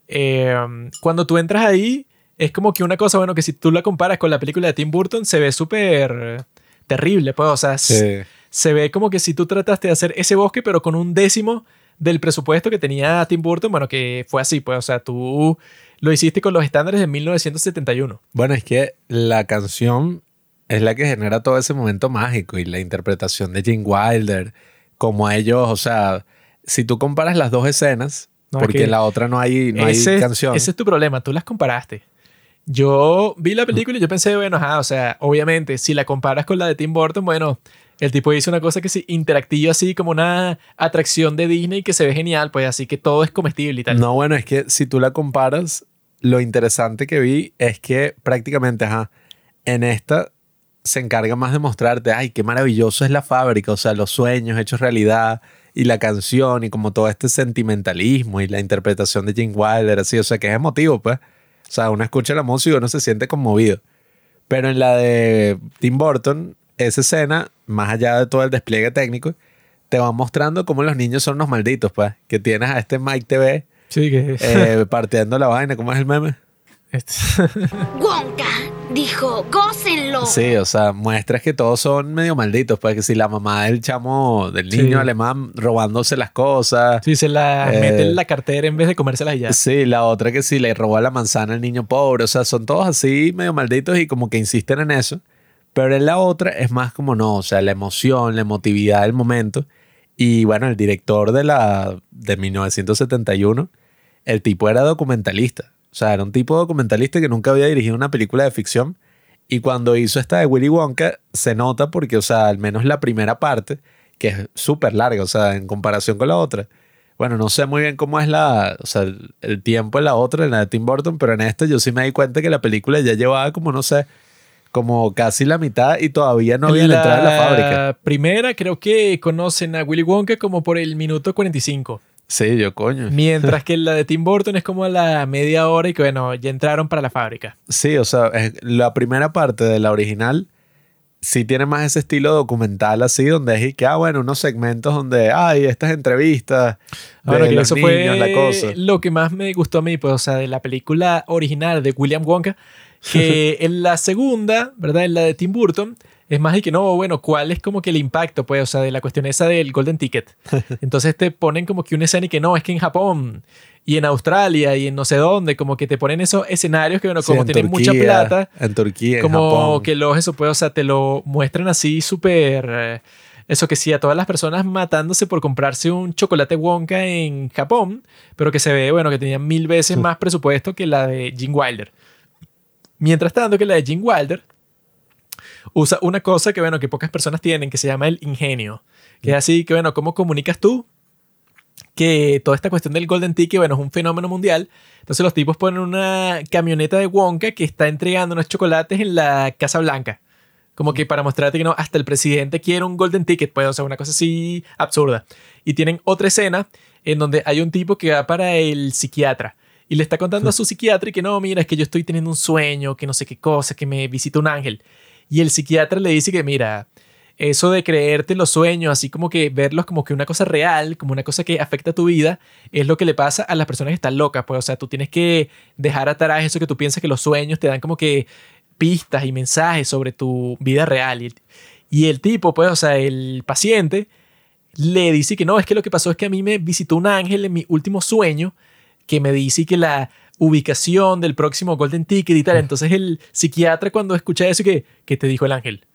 Eh, cuando tú entras ahí, es como que una cosa, bueno, que si tú la comparas con la película de Tim Burton, se ve súper terrible, pues, o sea, Sí. se ve como que si tú trataste de hacer ese bosque, pero con un décimo del presupuesto que tenía Tim Burton, bueno, que fue así, pues, o sea, tú lo hiciste con los estándares de 1971. Bueno, es que la canción es la que genera todo ese momento mágico y la interpretación de Gene Wilder, como ellos, o sea, si tú comparas las dos escenas, No, es porque que en la otra no hay, no hay canción. ese es tu problema, tú las comparaste. Yo vi la película y yo pensé, bueno, ajá, o sea, obviamente, si la comparas con la de Tim Burton, bueno, el tipo hizo una cosa que sí, interactiva así, como una atracción de Disney que se ve genial, pues así que todo es comestible y tal. No, bueno, es que si tú la comparas, lo interesante que vi es que prácticamente, ajá, en esta se encarga más de mostrarte, ay, qué maravilloso es la fábrica, o sea, los sueños hechos realidad y la canción y como todo este sentimentalismo y la interpretación de Gene Wilder, así, o sea, que es emotivo, pues. O sea, uno escucha la música y uno se siente conmovido. Pero en la de Tim Burton, esa escena, más allá de todo el despliegue técnico, te va mostrando cómo los niños son unos malditos, pues. Que tienes a este Mike TV Sí, que... eh, partiendo la vaina, ¿cómo es el meme? Este- Wonka, Dijo, gócenlo. Sí, o sea, muestras que todos son medio malditos. Pues que si la mamá del chamo, del niño Sí. alemán robándose las cosas. Sí, se la Eh, mete en la cartera en vez de comérselas ya. Sí, la otra que si le robó la manzana al niño pobre. O sea, son todos así medio malditos y como que insisten en eso. Pero en la otra es más como no, o sea, la emoción, la emotividad del momento. Y bueno, el director de la de 1971, el tipo era documentalista. O sea, era un tipo documentalista que nunca había dirigido una película de ficción. Y cuando hizo esta de Willy Wonka, se nota porque, o sea, al menos la primera parte, que es súper larga, o sea, en comparación con la otra. Bueno, no sé muy bien cómo es la, o sea, el, tiempo en la otra, en la de Tim Burton, pero en esta yo sí me di cuenta que la película ya llevaba como, no sé, como casi la mitad y todavía no había la entrado a la fábrica. primera creo que conocen a Willy Wonka como por el minuto 45. Sí, yo coño. Mientras que la de Tim Burton es como a la media hora y que bueno, ya entraron para la fábrica. Sí, o sea, la primera parte de la original sí tiene más ese estilo documental así, donde es y que, ah, bueno, unos segmentos donde hay estas entrevistas de Ahora que los eso niños, fue la cosa. lo que más me gustó a mí, pues, o sea, de la película original de William Wonka, que en la segunda, ¿verdad? En la de Tim Burton, es más de que no, bueno, ¿cuál es como que el impacto, pues, o sea, de la cuestión esa del Golden Ticket? Entonces te ponen como que una escena y que no, es que en Japón y en Australia y en no sé dónde, como que te ponen esos escenarios que, bueno, Sí, como en tienen mucha plata, En Turquía, en como Japón. que los, eso pues, o sea, te lo muestran así súper... eh, eso que sí, a todas las personas matándose por comprarse un chocolate Wonka en Japón, pero que se ve, bueno, que tenían mil veces más presupuesto que la de Gene Wilder. Mientras tanto, que la de Gene Wilder usa una cosa que, bueno, que pocas personas tienen, que se llama el ingenio. Que es así, que, bueno, ¿cómo comunicas tú que toda esta cuestión del Golden Ticket, bueno, es un fenómeno mundial? Entonces los tipos ponen una camioneta de Wonka que está entregando unos chocolates en la Casa Blanca. Como que para mostrarte que no, hasta el presidente quiere un Golden Ticket, pues, o sea, una cosa así absurda. Y tienen otra escena en donde hay un tipo que va para el psiquiatra y le está contando a su psiquiatra y que no, mira, es que yo estoy teniendo un sueño, que no sé qué cosa, que me visita un ángel. Y el psiquiatra le dice que, mira, eso de creerte los sueños, así como que verlos como que una cosa real, como una cosa que afecta a tu vida, es lo que le pasa a las personas que están locas. Pues, o sea, tú tienes que dejar atrás eso que tú piensas que los sueños te dan como que pistas y mensajes sobre tu vida real. Y, y el tipo, pues, o sea, el paciente le dice que no, es que lo que pasó es que a mí me visitó un ángel en mi último sueño que me dice que la ubicación del próximo Golden Ticket y tal. Entonces el psiquiatra cuando escucha eso, que ¿qué te dijo el ángel?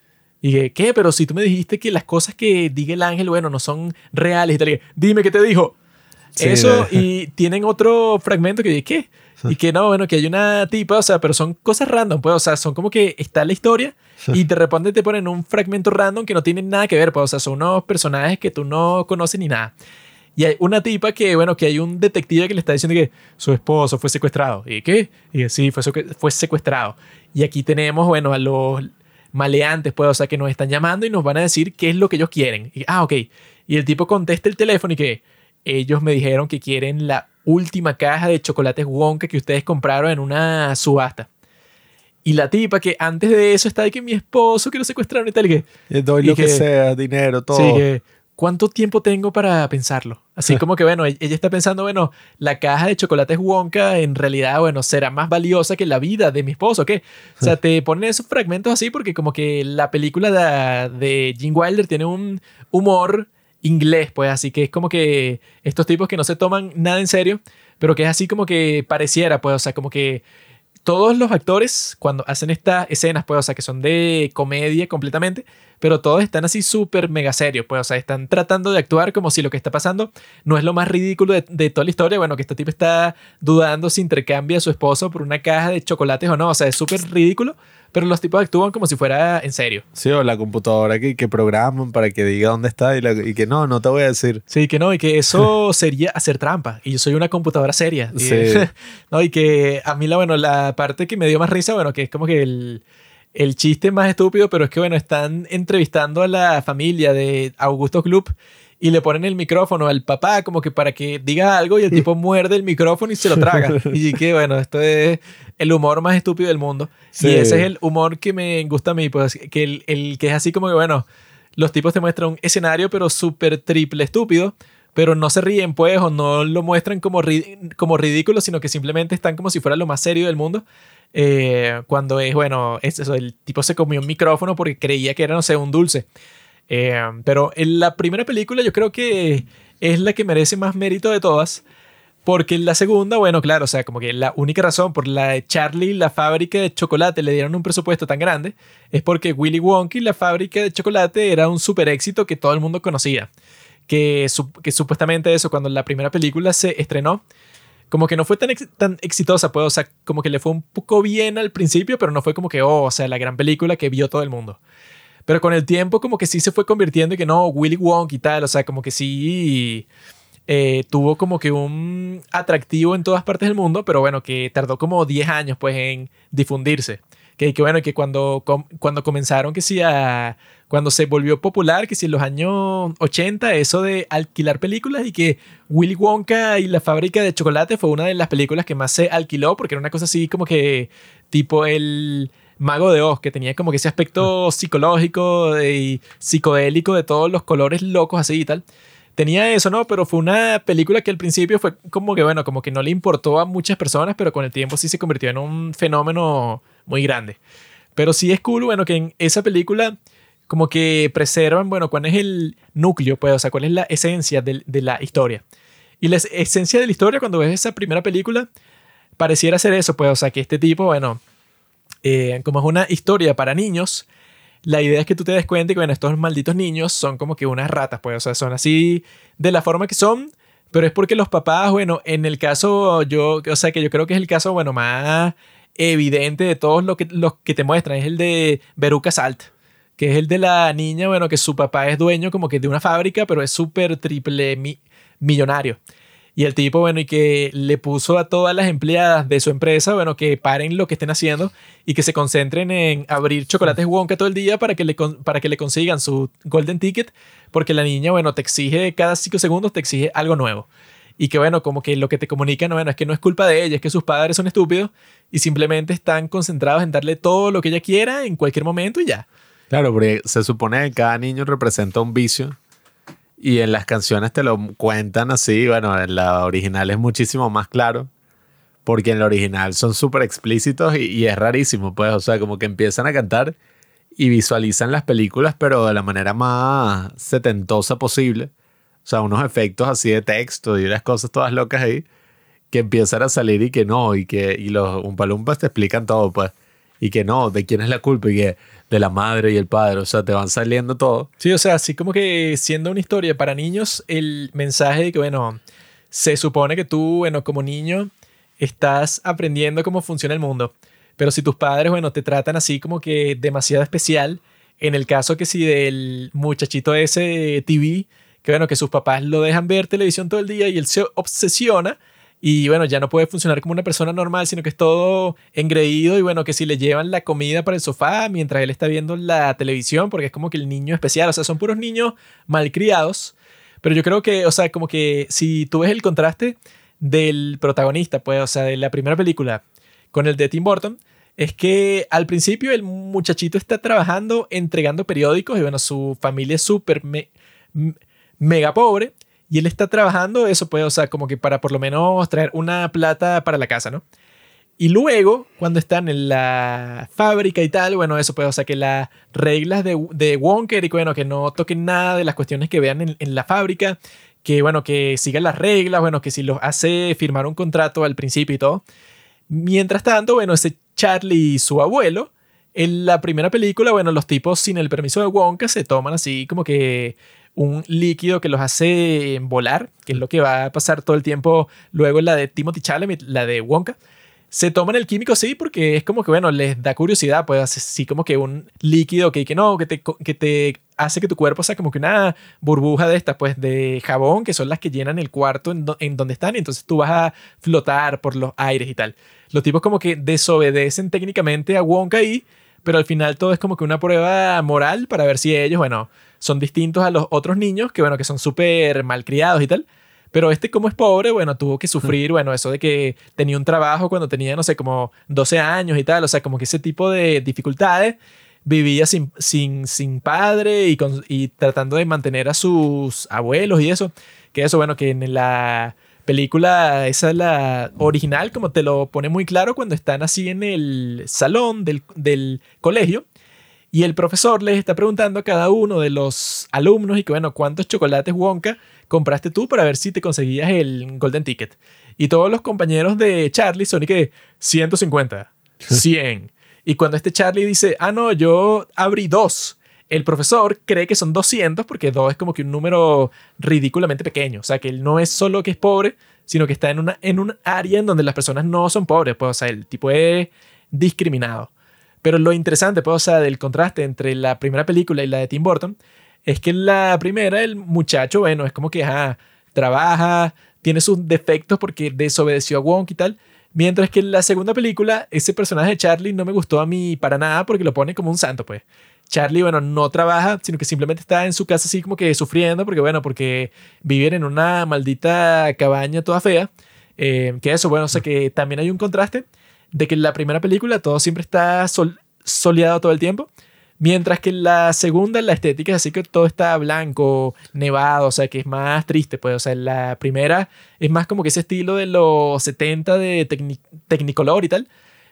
Y que, ¿qué? Pero si tú me dijiste que las cosas que diga el ángel, bueno, no son reales y tal. y Dime qué te dijo. Sí, Eso, de- y tienen otro fragmento que dice, ¿qué? Y que no, bueno, que hay una tipa, o sea, pero son cosas random, pues, o sea, son como que está la historia y de repente te ponen un fragmento random que no tiene nada que ver, pues, o sea, son unos personajes que tú no conoces ni nada. Y hay una tipa que, bueno, que hay un detective que le está diciendo que su esposo fue secuestrado. ¿Y qué? Y que sí, fue, fue secuestrado. Y aquí tenemos, bueno, a los maleantes, pues, o sea, que nos están llamando y nos van a decir qué es lo que ellos quieren. Y, ah, ok. Y el tipo contesta el teléfono y que ellos me dijeron que quieren la última caja de chocolates Wonka que ustedes compraron en una subasta. Y la tipa que antes de eso está de que mi esposo que lo secuestraron y tal, y que, Eh, Doy y lo que, que- sea, dinero, todo. Sí, que, ¿cuánto tiempo tengo para pensarlo? Así como que, bueno, e- ella está pensando, bueno, la caja de chocolates Wonka en realidad, bueno, será más valiosa que la vida de mi esposo, ¿qué? O sea, te ponen esos fragmentos así porque como que la película de, de Gene Wilder tiene un humor inglés, pues así que es como que estos tipos que no se toman nada en serio, pero que es así como que pareciera, pues, o sea, como que todos los actores cuando hacen estas escenas, pues, o sea, que son de comedia completamente, pero todos están así súper mega serios, pues, o sea, están tratando de actuar como si lo que está pasando no es lo más ridículo de, de toda la historia, bueno, que este tipo está dudando si intercambia a su esposo por una caja de chocolates o no, o sea, es súper ridículo, pero los tipos actúan como si fuera en serio. Sí, o la computadora que, que programan para que diga dónde está y, la- y que no, no te voy a decir. Sí, que no, y que eso sería hacer trampa. Y yo soy una computadora seria. Y, Sí. no, y que a mí la, bueno, la parte que me dio más risa, bueno, que es como que el, el chiste más estúpido, pero es que, bueno, están entrevistando a la familia de Augusto Club y le ponen el micrófono al papá como que para que diga algo y el tipo muerde el micrófono y se lo traga. Y que, bueno, esto es el humor más estúpido del mundo. Sí. Y ese es el humor que me gusta a mí, pues, que el, el que es así como que, bueno, los tipos te muestran un escenario, pero súper triple estúpido. Pero no se ríen, pues, o no lo muestran como, como ridículo, sino que simplemente están como si fuera lo más serio del mundo. Eh, cuando es, bueno, es eso, el tipo se comió un micrófono porque creía que era, no sé, un dulce. Eh, pero en la primera película yo creo que es la que merece más mérito de todas. Porque la segunda, bueno, claro, o sea, como que la única razón por la de Charlie, la fábrica de chocolate, le dieron un presupuesto tan grande, es porque Willy Wonka y la fábrica de chocolate era un super éxito que todo el mundo conocía. Que, su- que supuestamente eso, cuando la primera película se estrenó, como que no fue tan, tan exitosa, pues, o sea, como que le fue un poco bien al principio, pero no fue como que, oh, o sea, la gran película que vio todo el mundo. Pero con el tiempo como que sí se fue convirtiendo y que no, Willy Wonka y tal, o sea, como que sí eh, tuvo como que un atractivo en todas partes del mundo, pero bueno, que tardó como 10 años pues en difundirse. Que, que bueno, que cuando, cuando comenzaron, que sí, a, cuando se volvió popular, que sí, en los años 80, eso de alquilar películas y que Willy Wonka y la fábrica de chocolate fue una de las películas que más se alquiló, porque era una cosa así como que tipo el Mago de Oz, que tenía como que ese aspecto psicológico y psicodélico de todos los colores locos así y tal. Tenía eso, ¿no? Pero fue una película que al principio fue como que, bueno, como que no le importó a muchas personas, pero con el tiempo sí se convirtió en un fenómeno muy grande. Pero sí es cool, bueno, que en esa película como que preservan, bueno, cuál es el núcleo, pues, o sea, cuál es la esencia de, la historia. Y la es- esencia de la historia, cuando ves esa primera película, pareciera ser eso, pues, o sea, que este tipo, bueno, eh, como es una historia para niños, la idea es que tú te des cuenta que, bueno, estos malditos niños son como que unas ratas, pues, o sea, son así de la forma que son, pero es porque los papás, bueno, en el caso, yo, o sea, que yo creo que es el caso, bueno, más evidente de todos los que, los que te muestran, es el de Veruca Salt, que es el de la niña, bueno, que su papá es dueño como que de una fábrica, pero es súper triple mi- millonario. Y el tipo, bueno, y que le puso a todas las empleadas de su empresa, bueno, que paren lo que estén haciendo y que se concentren en abrir chocolates Wonka todo el día para que le, para que le consigan su golden ticket, porque la niña, bueno, te exige cada cinco segundos, te exige algo nuevo. Y que, bueno, como que lo que te comunican, bueno, es que no es culpa de ella, es que sus padres son estúpidos y simplemente están concentrados en darle todo lo que ella quiera en cualquier momento y ya. Claro, porque se supone que cada niño representa un vicio y en las canciones te lo cuentan así. Bueno, en la original es muchísimo más claro porque en la original son súper explícitos y, es rarísimo, pues. O sea, como que empiezan a cantar y visualizan las películas, pero de la manera más setentosa posible. O sea, unos efectos así de texto y unas cosas todas locas ahí que empiezan a salir y que no, y que y los umpalumpas te explican todo, pues. Y que no, de quién es la culpa y que de la madre y el padre, o sea, te van saliendo todo. Sí, o sea, así como que siendo una historia para niños, el mensaje de que, bueno, se supone que tú, bueno, como niño, estás aprendiendo cómo funciona el mundo. Pero si tus padres, bueno, te tratan así como que demasiado especial, en el caso que si del muchachito ese TV, que bueno, que sus papás lo dejan ver televisión todo el día y él se obsesiona y bueno, ya no puede funcionar como una persona normal, sino que es todo engreído y bueno, que si le llevan la comida para el sofá mientras él está viendo la televisión, porque es como que el niño especial, o sea, son puros niños malcriados, pero yo creo que, o sea, como que si tú ves el contraste del protagonista, pues, o sea, de la primera película con el de Tim Burton, es que al principio el muchachito está trabajando entregando periódicos y bueno, su familia es súper mega pobre y él está trabajando eso, pues, o sea, como que para por lo menos traer una plata para la casa, ¿no? Y luego, cuando están en la fábrica y tal, bueno, eso pues, o sea, que las reglas de, de Wonker y bueno, que no toquen nada de las cuestiones que vean en, en la fábrica, que bueno, que sigan las reglas, bueno, que si los hace firmar un contrato al principio y todo. Mientras tanto, bueno, ese Charlie y su abuelo, en la primera película, bueno, los tipos sin el permiso de Wonka se toman así como que un líquido que los hace volar, que es lo que va a pasar todo el tiempo luego la de Timothy Chalamet, la de Wonka. Se toman el químico, sí, porque es como que, bueno, les da curiosidad, pues así como que un líquido que, que no, que te, que te hace que tu cuerpo sea como que una burbuja de estas, pues de jabón, que son las que llenan el cuarto en, en donde están, y entonces tú vas a flotar por los aires y tal. Los tipos como que desobedecen técnicamente a Wonka ahí, pero al final todo es como que una prueba moral para ver si ellos, bueno, son distintos a los otros niños, que bueno, que son súper malcriados y tal. Pero este, como es pobre, bueno, tuvo que sufrir, bueno, eso de que tenía un trabajo cuando tenía, no sé, como 12 años y tal, o sea, como que ese tipo de dificultades, vivía sin, sin, sin padre y, con- y tratando de mantener a sus abuelos y eso, que eso, bueno, que en la película, esa es la original, como te lo pone muy claro cuando están así en el salón del, del colegio y el profesor les está preguntando a cada uno de los alumnos y que, bueno, ¿cuántos chocolates Wonka compraste tú para ver si te conseguías el Golden Ticket? Y todos los compañeros de Charlie son y que 150, 100. y cuando este Charlie dice, ah, no, yo abrí dos, el profesor cree que son 200 porque dos es como que un número ridículamente pequeño. O sea, que él no es solo que es pobre, sino que está en, una, en un área en donde las personas no son pobres. Pues, o sea, el tipo es discriminado. Pero lo interesante, pues, o sea, del contraste entre la primera película y la de Tim Burton, es que en la primera el muchacho, bueno, es como que trabaja, tiene sus defectos porque desobedeció a Wonk y tal. Mientras que en la segunda película, ese personaje de Charlie no me gustó a mí para nada porque lo pone como un santo, pues. Charlie, bueno, no trabaja, sino que simplemente está en su casa así como que sufriendo, porque bueno, porque viven en una maldita cabaña toda fea. Eh, que eso, bueno, o sea que también hay un contraste de que en la primera película todo siempre está soleado todo el tiempo, mientras que en la segunda la estética es así que todo está blanco, nevado, o sea que es más triste, pues, o sea, en la primera es más como que ese estilo de los 70 de Technicolor y tal,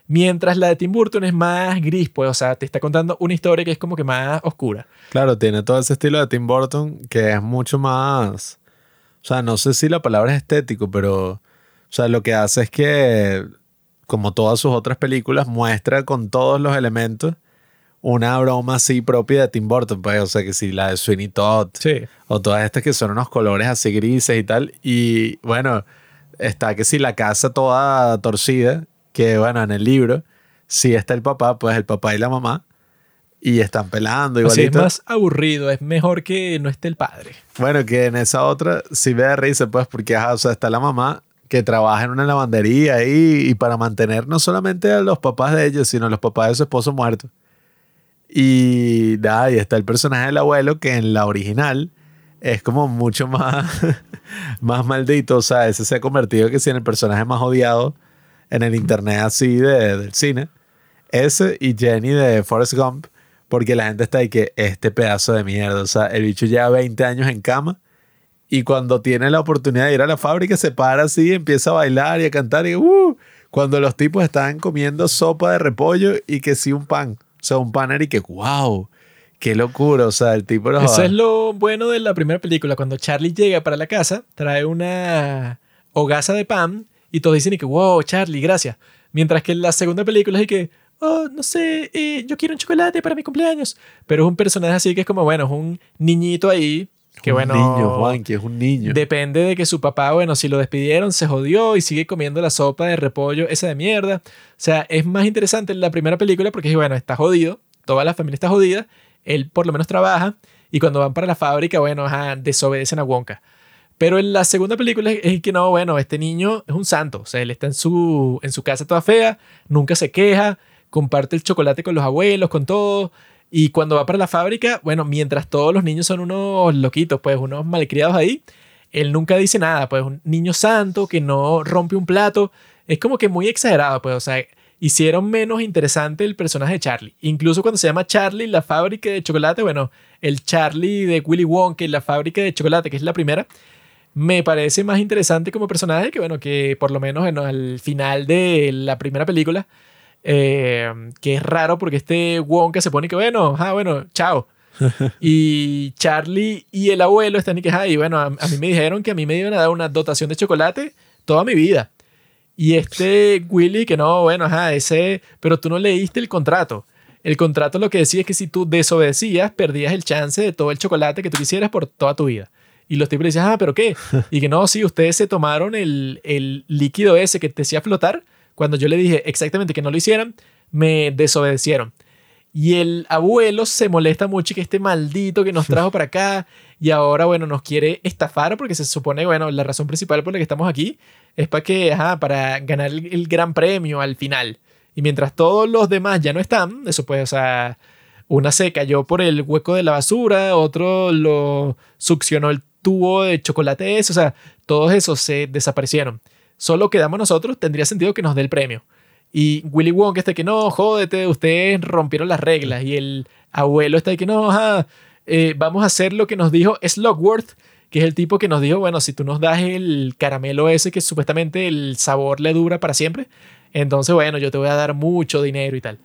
mientras la de Tim Burton es más gris, pues, o sea, te está contando una historia que es como que más oscura. Claro, tiene todo ese estilo de Tim Burton que es mucho más, o sea, no sé si la palabra es estético, pero, o sea, lo que hace es que como todas sus otras películas, muestra con todos los elementos una broma así propia de Tim Burton, pues, o sea, que si la de Sweeney Todd, o todas estas que son unos colores así grises y tal, y bueno, está que si la casa toda torcida, que bueno, en el libro, si está el papá, pues el papá y la mamá, y están pelando igualito. es más aburrido, es mejor que no esté el padre. Bueno, que en esa otra sí ve de risa, pues, porque o sea, está la mamá que trabaja en una lavandería y para mantener no solamente a los papás de ellos, sino a los papás de su esposo muerto. Y nada, y está el personaje del abuelo que en la original es como mucho más, más maldito. O sea, ese se ha convertido que si en el personaje más odiado en el internet así de, del cine. Ese y Jenny de Forrest Gump, porque la gente está ahí que este pedazo de mierda. O sea, el bicho lleva 20 años en cama y cuando tiene la oportunidad de ir a la fábrica, se para así, empieza a bailar y a cantar. Y uh, cuando los tipos están comiendo sopa de repollo y que sí un pan. O sea, un pan y que, wow, qué locura. O sea, el tipo Eso es lo bueno de la primera película. Cuando Charlie llega para la casa, trae una hogaza de pan y todos dicen y que, wow, Charlie, gracias. Mientras que en la segunda película es que, oh, no sé, eh, yo quiero un chocolate para mi cumpleaños. Pero es un personaje así que es como, bueno, es un niñito ahí que un bueno, niño, Juan, que es un niño. Depende de que su papá, bueno, si lo despidieron, se jodió y sigue comiendo la sopa de repollo esa de mierda. O sea, es más interesante la primera película porque, bueno, está jodido, toda la familia está jodida, él por lo menos trabaja y cuando van para la fábrica, bueno, ajá, desobedecen a Wonka. Pero en la segunda película es que no, bueno, este niño es un santo, o sea, él está en su, en su casa toda fea, nunca se queja, comparte el chocolate con los abuelos, con todo, y cuando va para la fábrica, bueno, mientras todos los niños son unos loquitos, pues unos malcriados ahí, él nunca dice nada, pues un niño santo que no rompe un plato. Es como que muy exagerado, pues, o sea, hicieron menos interesante el personaje de Charlie. Incluso cuando se llama Charlie, la fábrica de chocolate, bueno, el Charlie de Willy Wonka y la fábrica de chocolate, que es la primera, me parece más interesante como personaje que, bueno, que por lo menos en, al final de la primera película eh, que es raro porque este Wonka se pone que, bueno, ah, bueno, chao. y Charlie y el abuelo están y que, y bueno, a, mí me dijeron que a mí me iban a dar una dotación de chocolate toda mi vida. Y este Willy, que no, bueno, ajá, ese, pero tú no leíste el contrato. El contrato lo que decía es que si tú desobedecías, perdías el chance de todo el chocolate que tú quisieras por toda tu vida. Y los tipos le decían, ah, pero ¿qué? Y que no, sí, ustedes se tomaron el, el líquido ese que te hacía flotar cuando yo le dije exactamente que no lo hicieran, me desobedecieron. Y el abuelo se molesta mucho que este maldito que nos trajo para acá y ahora, bueno, nos quiere estafar porque se supone, bueno, la razón principal por la que estamos aquí es para que, para ganar el, gran premio al final. Y mientras todos los demás ya no están, eso puede, o sea, una se cayó por el hueco de la basura, otro lo succionó el tubo de chocolate o sea, todos esos se desaparecieron solo quedamos nosotros, tendría sentido que nos dé el premio. Y Willy Wonka está que no, jódete, ustedes rompieron las reglas. Y el abuelo está que no, eh, vamos a hacer lo que nos dijo Slogworth. que es el tipo que nos dijo, bueno, si tú nos das el caramelo ese que supuestamente el sabor le dura para siempre, entonces bueno, yo te voy a dar mucho dinero y tal.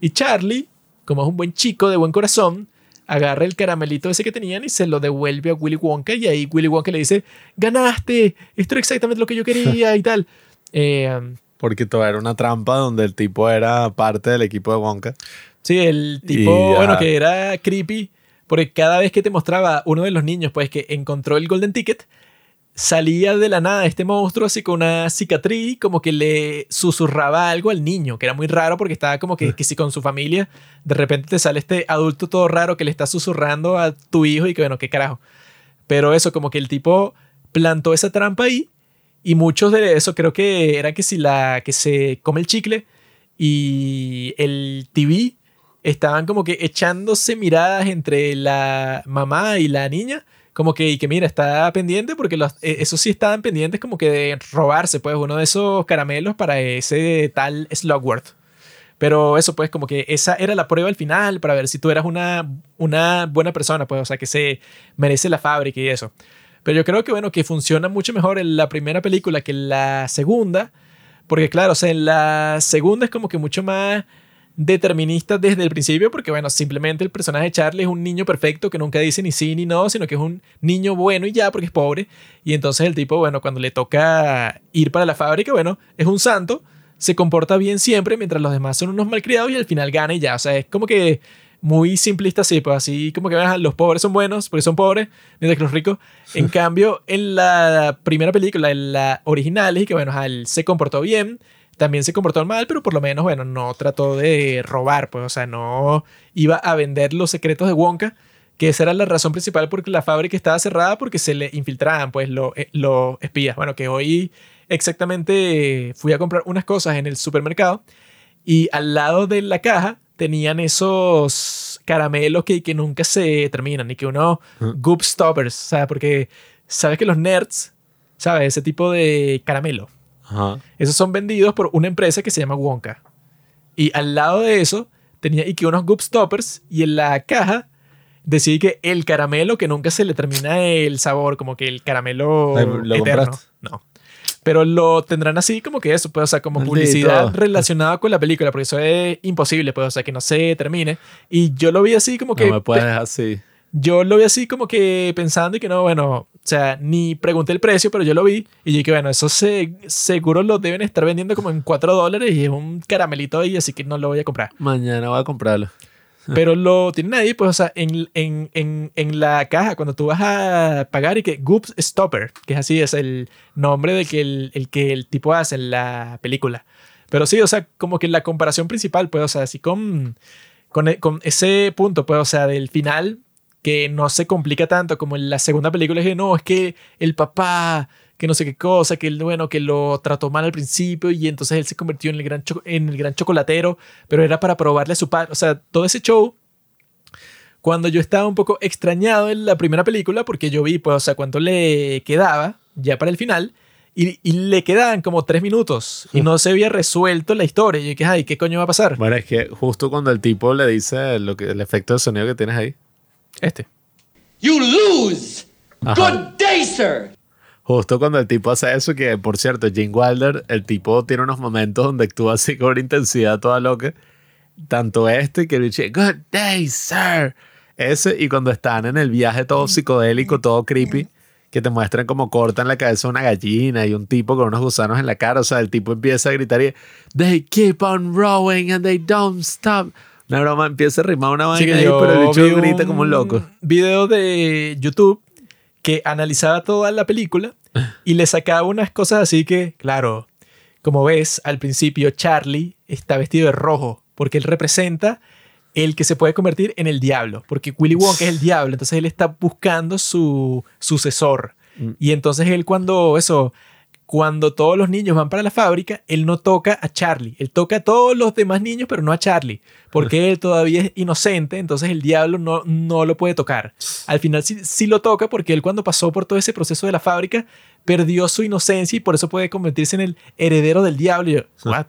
Y Charlie, como es un buen chico de buen corazón, agarra el caramelito ese que tenían y se lo devuelve a Willy Wonka y ahí Willy Wonka le dice, ganaste, esto era exactamente lo que yo quería y tal. Eh, Porque todo era una trampa donde el tipo era parte del equipo de Wonka. Sí, el tipo, bueno, que era creepy, porque cada vez que te mostraba uno de los niños, pues que encontró el Golden Ticket, salía de la nada este monstruo así con una cicatriz, como que le susurraba algo al niño, que era muy raro porque estaba como que, que si con su familia, de repente te sale este adulto todo raro que le está susurrando a tu hijo y que bueno, qué carajo. Pero eso, como que el tipo plantó esa trampa ahí y muchos de eso creo que era que si la que se come el chicle y el TV estaban como que echándose miradas entre la mamá y la niña, como que, y que mira, está pendiente porque los, eh, esos sí estaban pendientes como que de robarse pues uno de esos caramelos para ese tal Slugworth. Pero eso pues como que esa era la prueba al final para ver si tú eras una, una buena persona, pues o sea que se merece la fábrica y eso. Pero yo creo que bueno, que funciona mucho mejor en la primera película que en la segunda. Porque claro, o sea, en la segunda es como que mucho más determinista desde el principio, porque bueno, simplemente el personaje de Charlie es un niño perfecto que nunca dice ni sí ni no, sino que es un niño bueno y ya, porque es pobre. Y entonces el tipo, bueno, cuando le toca ir para la fábrica, bueno, es un santo, se comporta bien siempre, mientras los demás son unos malcriados y al final gana y ya. O sea, es como que muy simplista así, pues así como que los pobres son buenos porque son pobres, mientras que los ricos. En cambio, en la primera película, en la original, y que bueno, él se comportó bien, también se comportó mal, pero por lo menos, bueno, no trató de robar, pues, o sea, no iba a vender los secretos de Wonka, que esa era la razón principal porque la fábrica estaba cerrada porque se le infiltraban, pues, los los espías. Bueno, que hoy exactamente fui a comprar unas cosas en el supermercado y al lado de la caja tenían esos caramelos que, que nunca se terminan y que uno goop stoppers, o sea, porque sabes que los nerds, ¿sabes? Ese tipo de caramelo. Ajá. Esos son vendidos por una empresa que se llama Wonka. Y al lado de eso tenía y que unos goop stoppers y en la caja decía que el caramelo que nunca se le termina el sabor, como que el caramelo ¿Lo eterno. compraste? No. Pero lo tendrán así como que eso, pues, o sea, como Maldito. publicidad relacionada con la película, porque eso es imposible, pues, o sea, que no se termine. Y yo lo vi así como que... No me puedes así. Yo lo vi así como que pensando y que no, bueno, o sea, ni pregunté el precio, pero yo lo vi y dije, bueno, eso se, seguro lo deben estar vendiendo como en 4 dólares y es un caramelito ahí, así que no lo voy a comprar. Mañana voy a comprarlo. Pero lo tienen ahí, pues, o sea, en, en, en, en la caja, cuando tú vas a pagar y que Goop Stopper, que es así, es el nombre de que el, el que el tipo hace en la película. Pero sí, o sea, como que la comparación principal, pues, o sea, así con, con, con ese punto, pues, o sea, del final, que no se complica tanto como en la segunda película, es que no, es que el papá, que no sé qué cosa, que él, bueno, que lo trató mal al principio y entonces él se convirtió en el gran, en el gran chocolatero, pero era para probarle a su padre, o sea, todo ese show cuando yo estaba un poco extrañado en la primera película, porque yo vi, pues, o sea, cuánto le quedaba ya para el final, y, y le quedaban como tres minutos, y no se había resuelto la historia. Y yo dije, ay, ¿qué coño va a pasar? Bueno, es que justo cuando el tipo le dice lo que, el efecto de sonido que tienes ahí, Este. You lose! Ajá. Good day, sir! justo cuando el tipo hace eso, que por cierto, Gene Wilder, el tipo tiene unos momentos donde actúa así con una intensidad toda loca. Tanto este que dice, Good day, sir. Ese, y cuando están en el viaje todo psicodélico, todo creepy, que te muestran como cortan la cabeza a una gallina y un tipo con unos gusanos en la cara. O sea, el tipo empieza a gritar y, They keep on rowing and they don't stop. Una broma empieza a rimar una vaina ahí, pero el bicho vi grita como un loco. video de YouTube que analizaba toda la película y le sacaba unas cosas así que, claro, como ves, al principio Charlie está vestido de rojo porque él representa el que se puede convertir en el diablo, porque Willy Wonka es el diablo, entonces él está buscando su sucesor. Mm. Y entonces él cuando eso, cuando todos los niños van para la fábrica, él no toca a Charlie, él toca a todos los demás niños, pero no a Charlie, porque él todavía es inocente, entonces el diablo no, no lo puede tocar. Al final sí, sí lo toca porque él cuando pasó por todo ese proceso de la fábrica, perdió su inocencia y por eso puede convertirse en el heredero del diablo. Y yo, ¿what?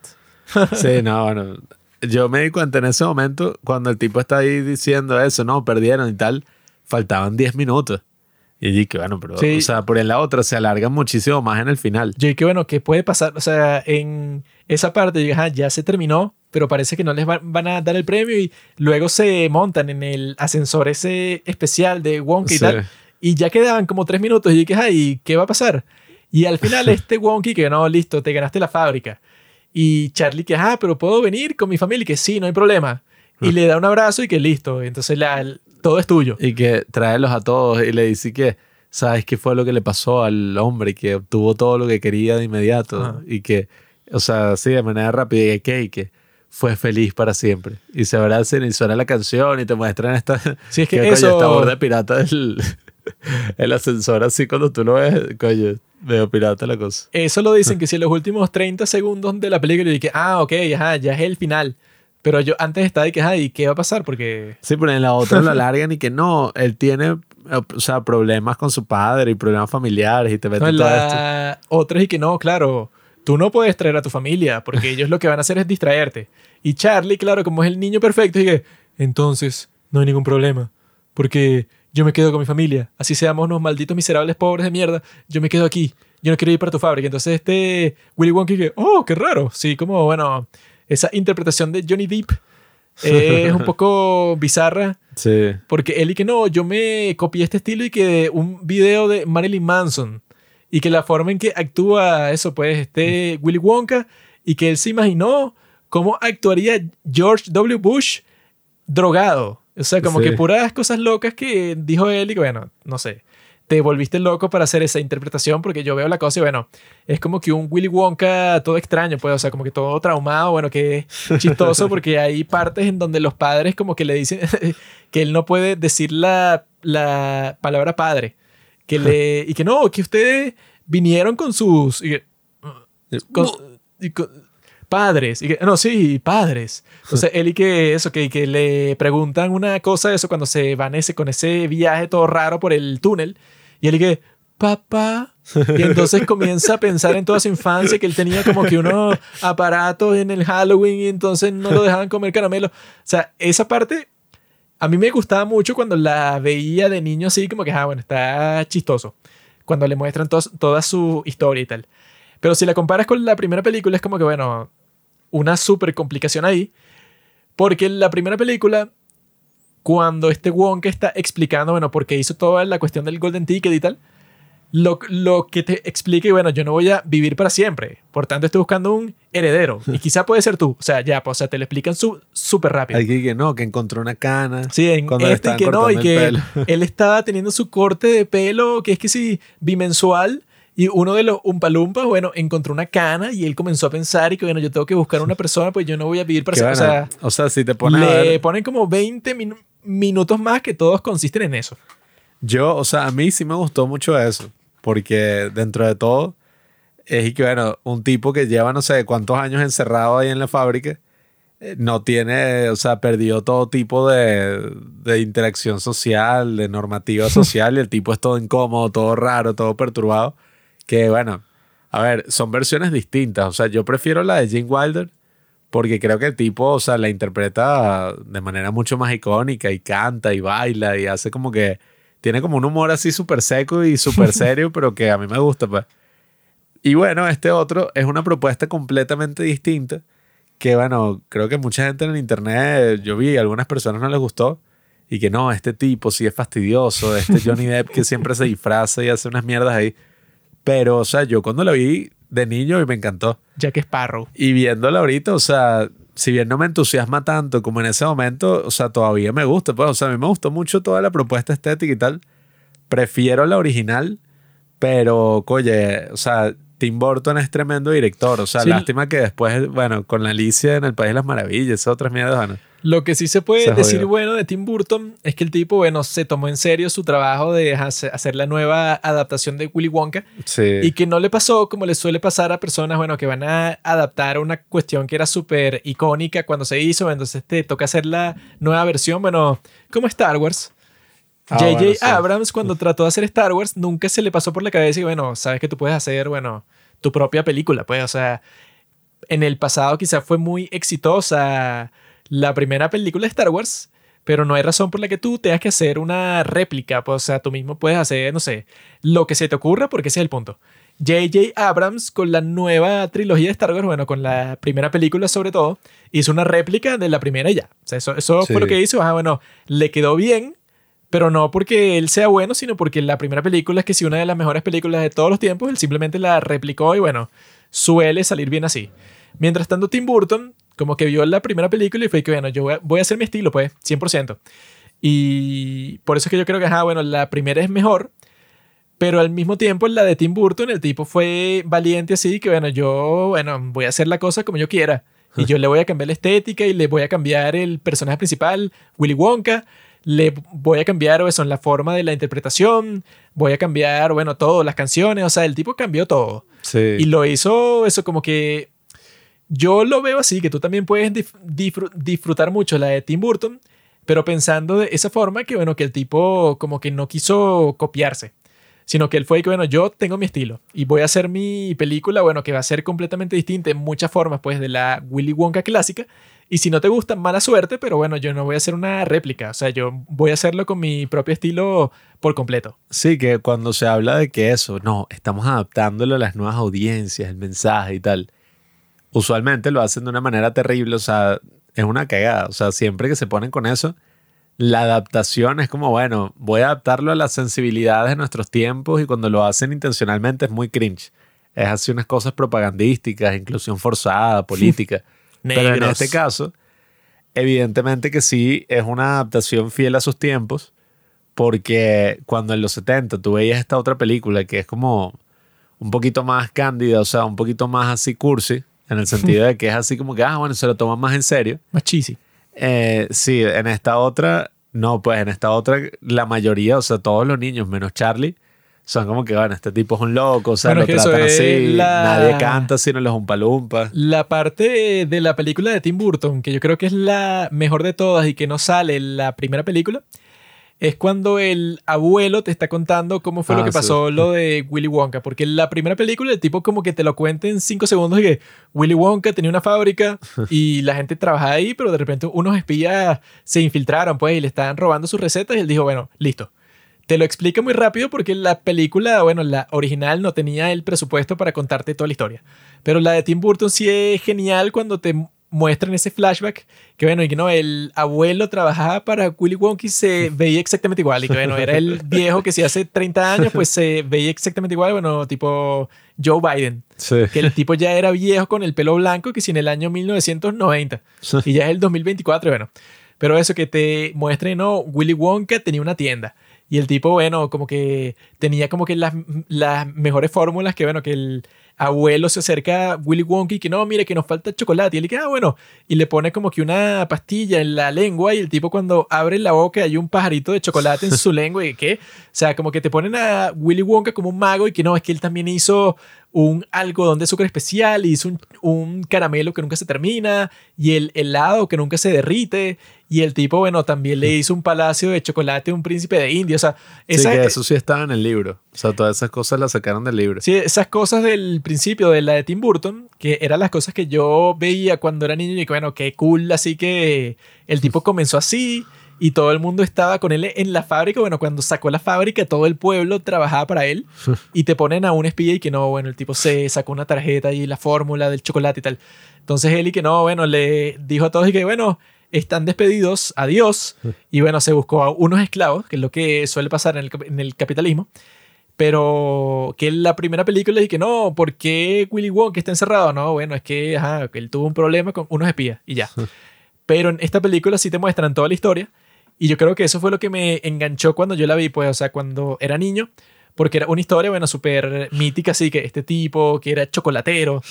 Sí, no, bueno. Yo me di cuenta en ese momento, cuando el tipo está ahí diciendo eso, no, perdieron y tal, faltaban 10 minutos. Y dije, bueno, pero, Sí. o sea, por en la otra se alarga muchísimo más en el final. Yo dije, bueno, ¿qué puede pasar? O sea, en esa parte, yo dije, "Ajá, ya se terminó, pero parece que no les va- van a dar el premio y luego se montan en el ascensor ese especial de Wonka y Sí. tal. Y ya quedaban como tres minutos y dije, ay, ¿qué va a pasar? Y al final este Wonky que no, listo, te ganaste la fábrica. Y Charlie que, ah, pero puedo venir con mi familia y que sí, no hay problema. Y le da un abrazo y que listo. Entonces la, todo es tuyo. Y que tráelos a todos y le dice que, ¿sabes qué fue lo que le pasó al hombre? Que obtuvo todo lo que quería de inmediato. Ajá. Y que, o sea, sí, de manera rápida. Y que, y que fue feliz para siempre. Y se abrazan y suena la canción y te muestran esta. Sí, es que coño, eso- esta borda pirata del el ascensor, así cuando tú lo ves, coño, medio pirata la cosa. Eso lo dicen que si en los últimos 30 segundos de la película yo dije, ah, ok, ajá, ya es el final. Pero yo antes estaba de que, ajá, ¿y qué va a pasar? Porque Sí, pero en la otra lo alargan y que no, él tiene, o sea, problemas con su padre y problemas familiares y te no, meten en todo esto. la otra es que no, claro, tú no puedes traer a tu familia porque ellos lo que van a hacer es distraerte. Y Charlie, claro, como es el niño perfecto, dije, entonces no hay ningún problema porque yo me quedo con mi familia. Así seamos unos malditos miserables pobres de mierda, yo me quedo aquí. Yo no quiero ir para tu fábrica. Entonces este Willy Wonka que, oh, qué raro. Sí, como, bueno, esa interpretación de Johnny Depp es un poco bizarra. Sí. Porque él y que no, yo me copié este estilo y que un video de Marilyn Manson y que la forma en que actúa eso, pues, este Willy Wonka y que él se imaginó cómo actuaría George W. Bush drogado. O sea, como Sí. que puras cosas locas que dijo él y que, bueno, no sé. Te volviste loco para hacer esa interpretación porque yo veo la cosa y bueno, es como que un Willy Wonka todo extraño, pues, o sea, como que todo traumado, bueno, que es chistoso porque hay partes en donde los padres como que le dicen que él no puede decir la, la palabra padre. Que le, y que no, que ustedes vinieron con sus... y que- con- y con- padres. Y que, no, sí, padres. Entonces, él y que eso, que, que le preguntan una cosa, eso, cuando se van ese, con ese viaje todo raro por el túnel. Y él que, papá. Y entonces comienza a pensar en toda su infancia, que él tenía como que unos aparatos en el Halloween y entonces no lo dejaban comer caramelo. O sea, esa parte a mí me gustaba mucho cuando la veía de niño así, como que, ah, bueno, está chistoso. Cuando le muestran toda su historia y tal. Pero si la comparas con la primera película, es como que, bueno, una súper complicación ahí. Porque la primera película, cuando este Wonka está explicando, bueno, porque hizo toda la cuestión del Golden Ticket y tal, lo, lo que te explica, y bueno, yo no voy a vivir para siempre. Por tanto, estoy buscando un heredero. Y quizá puede ser tú. O sea, ya, pues, o sea, te lo explican su- súper rápido. Hay que, no, que encontró una cana. Sí, en este que no, y que él estaba teniendo su corte de pelo, que es que sí, bimensual, y uno de los umpalumpas, bueno, encontró una cana y él comenzó a pensar y que, bueno, yo tengo que buscar una persona, pues yo no voy a vivir para bueno, o sea, o sea, si te pones a le ver, ponen como 20 min- minutos más que todos consisten en eso. yo, o sea, a mí sí me gustó mucho eso, porque dentro de todo, es y que, bueno, un tipo que lleva no sé cuántos años encerrado ahí en la fábrica, eh, no tiene, o sea, perdió todo tipo de, de interacción social, de normativa social, y el tipo es todo incómodo, todo raro, todo perturbado, que bueno, a ver, son versiones distintas, o sea, yo prefiero la de Gene Wilder, porque creo que el tipo, o sea, la interpreta de manera mucho más icónica y canta y baila y hace como que tiene como un humor así súper seco y súper serio, pero que a mí me gusta, pues. Y bueno, este otro es una propuesta completamente distinta que, bueno, creo que mucha gente en el internet, yo vi, a algunas personas no les gustó y que no, este tipo sí es fastidioso, este Johnny Depp que siempre se disfraza y hace unas mierdas ahí. Pero, o sea, yo cuando la vi de niño y me encantó. Ya que Sparrow. Y viéndola ahorita, o sea, si bien no me entusiasma tanto como en ese momento, o sea, todavía me gusta. Pues, o sea, a mí me gustó mucho toda la propuesta estética y tal. Prefiero la original, pero, oye, o sea, Tim Burton es tremendo director. O sea, Sí. lástima que después, bueno, con la Alicia en el País de las Maravillas, otras mierdas, bueno. Lo que sí se puede Se decir jodió. bueno de Tim Burton es que el tipo, bueno, se tomó en serio su trabajo de hace- hacer la nueva adaptación de Willy Wonka Sí. y que no le pasó como le suele pasar a personas, bueno, que van a adaptar una cuestión que era súper icónica cuando se hizo, entonces te toca hacer la nueva versión, bueno, como Star Wars. Ah, J.J. bueno, sí. Abrams, cuando trató de hacer Star Wars, nunca se le pasó por la cabeza y, bueno, sabes que tú puedes hacer, bueno, tu propia película, pues, o sea, en el pasado quizás fue muy exitosa la primera película de Star Wars, pero no hay razón por la que tú tengas que hacer una réplica. Pues, o sea, tú mismo puedes hacer, no sé, lo que se te ocurra porque ese es el punto. J.J. Abrams, con la nueva trilogía de Star Wars, bueno, con la primera película sobre todo, hizo una réplica de la primera y ya. O sea, eso, eso Sí. fue lo que hizo. Ah, bueno, le quedó bien, pero no porque él sea bueno, sino porque la primera película es que sí, una de las mejores películas de todos los tiempos, él simplemente la replicó y bueno, suele salir bien así. Mientras tanto, Tim Burton, como que vio la primera película y fue que, bueno, yo voy a, hacer mi estilo, pues, 100%. Y por eso es que yo creo que, ajá, bueno, la primera es mejor, pero al mismo tiempo la de Tim Burton, el tipo fue valiente así, que, bueno, yo, bueno, voy a hacer la cosa como yo quiera. Y yo le voy a cambiar la estética y le voy a cambiar el personaje principal, Willy Wonka. Le voy a cambiar eso, la forma de la interpretación. Voy a cambiar, bueno, todo, las canciones. O sea, el tipo cambió todo. Sí. Y lo hizo eso como que... Yo lo veo así, que tú también puedes disfrutar mucho la de Tim Burton, pero pensando de esa forma que, bueno, que el tipo como que no quiso copiarse, sino que él fue que, bueno, yo tengo mi estilo y voy a hacer mi película, bueno, que va a ser completamente distinta en muchas formas, pues, de la Willy Wonka clásica. Y si no te gusta, mala suerte, pero bueno, yo no voy a hacer una réplica, o sea, yo voy a hacerlo con mi propio estilo por completo. Sí, que cuando se habla de que eso, no, estamos adaptándolo a las nuevas audiencias, el mensaje y tal, usualmente lo hacen de una manera terrible, o sea, es una cagada, o sea, siempre que se ponen con eso, la adaptación es como, bueno, voy a adaptarlo a las sensibilidades de nuestros tiempos y cuando lo hacen intencionalmente es muy cringe. Es así unas cosas propagandísticas, inclusión forzada, política. Pero en este caso, evidentemente que sí es una adaptación fiel a sus tiempos, porque cuando en los 70 tú veías esta otra película que es como un poquito más cándida, o sea, un poquito más así cursi, en el sentido de que es así como que, ah, bueno, se lo toman más en serio. Más cheesy. Eh, sí, en esta otra, no, pues en esta otra, la mayoría, o sea, todos los niños, menos Charlie, son como que, bueno, este tipo es un loco, o sea, Bueno, lo que tratan así, la- nadie canta sino los umpalumpas. La parte de la película de Tim Burton, que yo creo que es la mejor de todas y que no sale en la primera película, es cuando el abuelo te está contando cómo fue Ah, lo que sí. pasó lo de Willy Wonka. Porque en la primera película el tipo como que te lo cuenta en cinco segundos y que Willy Wonka tenía una fábrica y la gente trabajaba ahí, pero de repente unos espías se infiltraron pues y le estaban robando sus recetas y él dijo, bueno, listo. Te lo explica muy rápido porque la película, bueno, la original no tenía el presupuesto para contarte toda la historia. Pero la de Tim Burton sí es genial cuando te muestran ese flashback que bueno, y que no, el abuelo trabajaba para Willy Wonka y se veía exactamente igual. Y que bueno, era el viejo que si hace 30 años pues se veía exactamente igual, bueno, tipo Joe Biden. Sí. Que el tipo ya era viejo con el pelo blanco que si en el año 1990. Y ya es el 2024, bueno. Pero eso que te muestre, no, Willy Wonka tenía una tienda. Y el tipo, bueno, como que tenía como que las, las mejores fórmulas que, bueno, que el abuelo se acerca a Willy Wonka y que no, mire que nos falta chocolate. Y él dice, ah, bueno. Y le pone como que una pastilla en la lengua y el tipo cuando abre la boca hay un pajarito de chocolate en su lengua y que, o sea, como que te ponen a Willy Wonka como un mago y que no, es que él también hizo un algodón de azúcar especial y hizo un, un caramelo que nunca se termina y el helado que nunca se derrite y el tipo, bueno, también le hizo un palacio de chocolate a un príncipe de India. O sea, Sí, esa- que eso sí estaba en el libro. O sea, todas esas cosas las sacaron del libro. Sí, esas cosas del principio de la de Tim Burton, que eran las cosas que yo veía cuando era niño y que bueno, qué cool, así que el tipo comenzó así y todo el mundo estaba con él en la fábrica. Bueno, cuando sacó la fábrica, todo el pueblo trabajaba para él y te ponen a un espía y que no, bueno, el tipo se sacó una tarjeta y la fórmula del chocolate y tal. Entonces él y que no, bueno, le dijo a todos y que bueno, están despedidos, adiós. Y bueno, se buscó a unos esclavos, que es lo que suele pasar en el, en el capitalismo. Pero que en la primera película dije que no, ¿por qué Willy Wonka está encerrado? No, bueno, es que ajá, él tuvo un problema con unos espías y ya. Pero en esta película sí te muestran toda la historia. Y yo creo que eso fue lo que me enganchó cuando yo la vi, pues, o sea, cuando era niño. Porque era una historia, bueno, súper mítica, así que este tipo que era chocolatero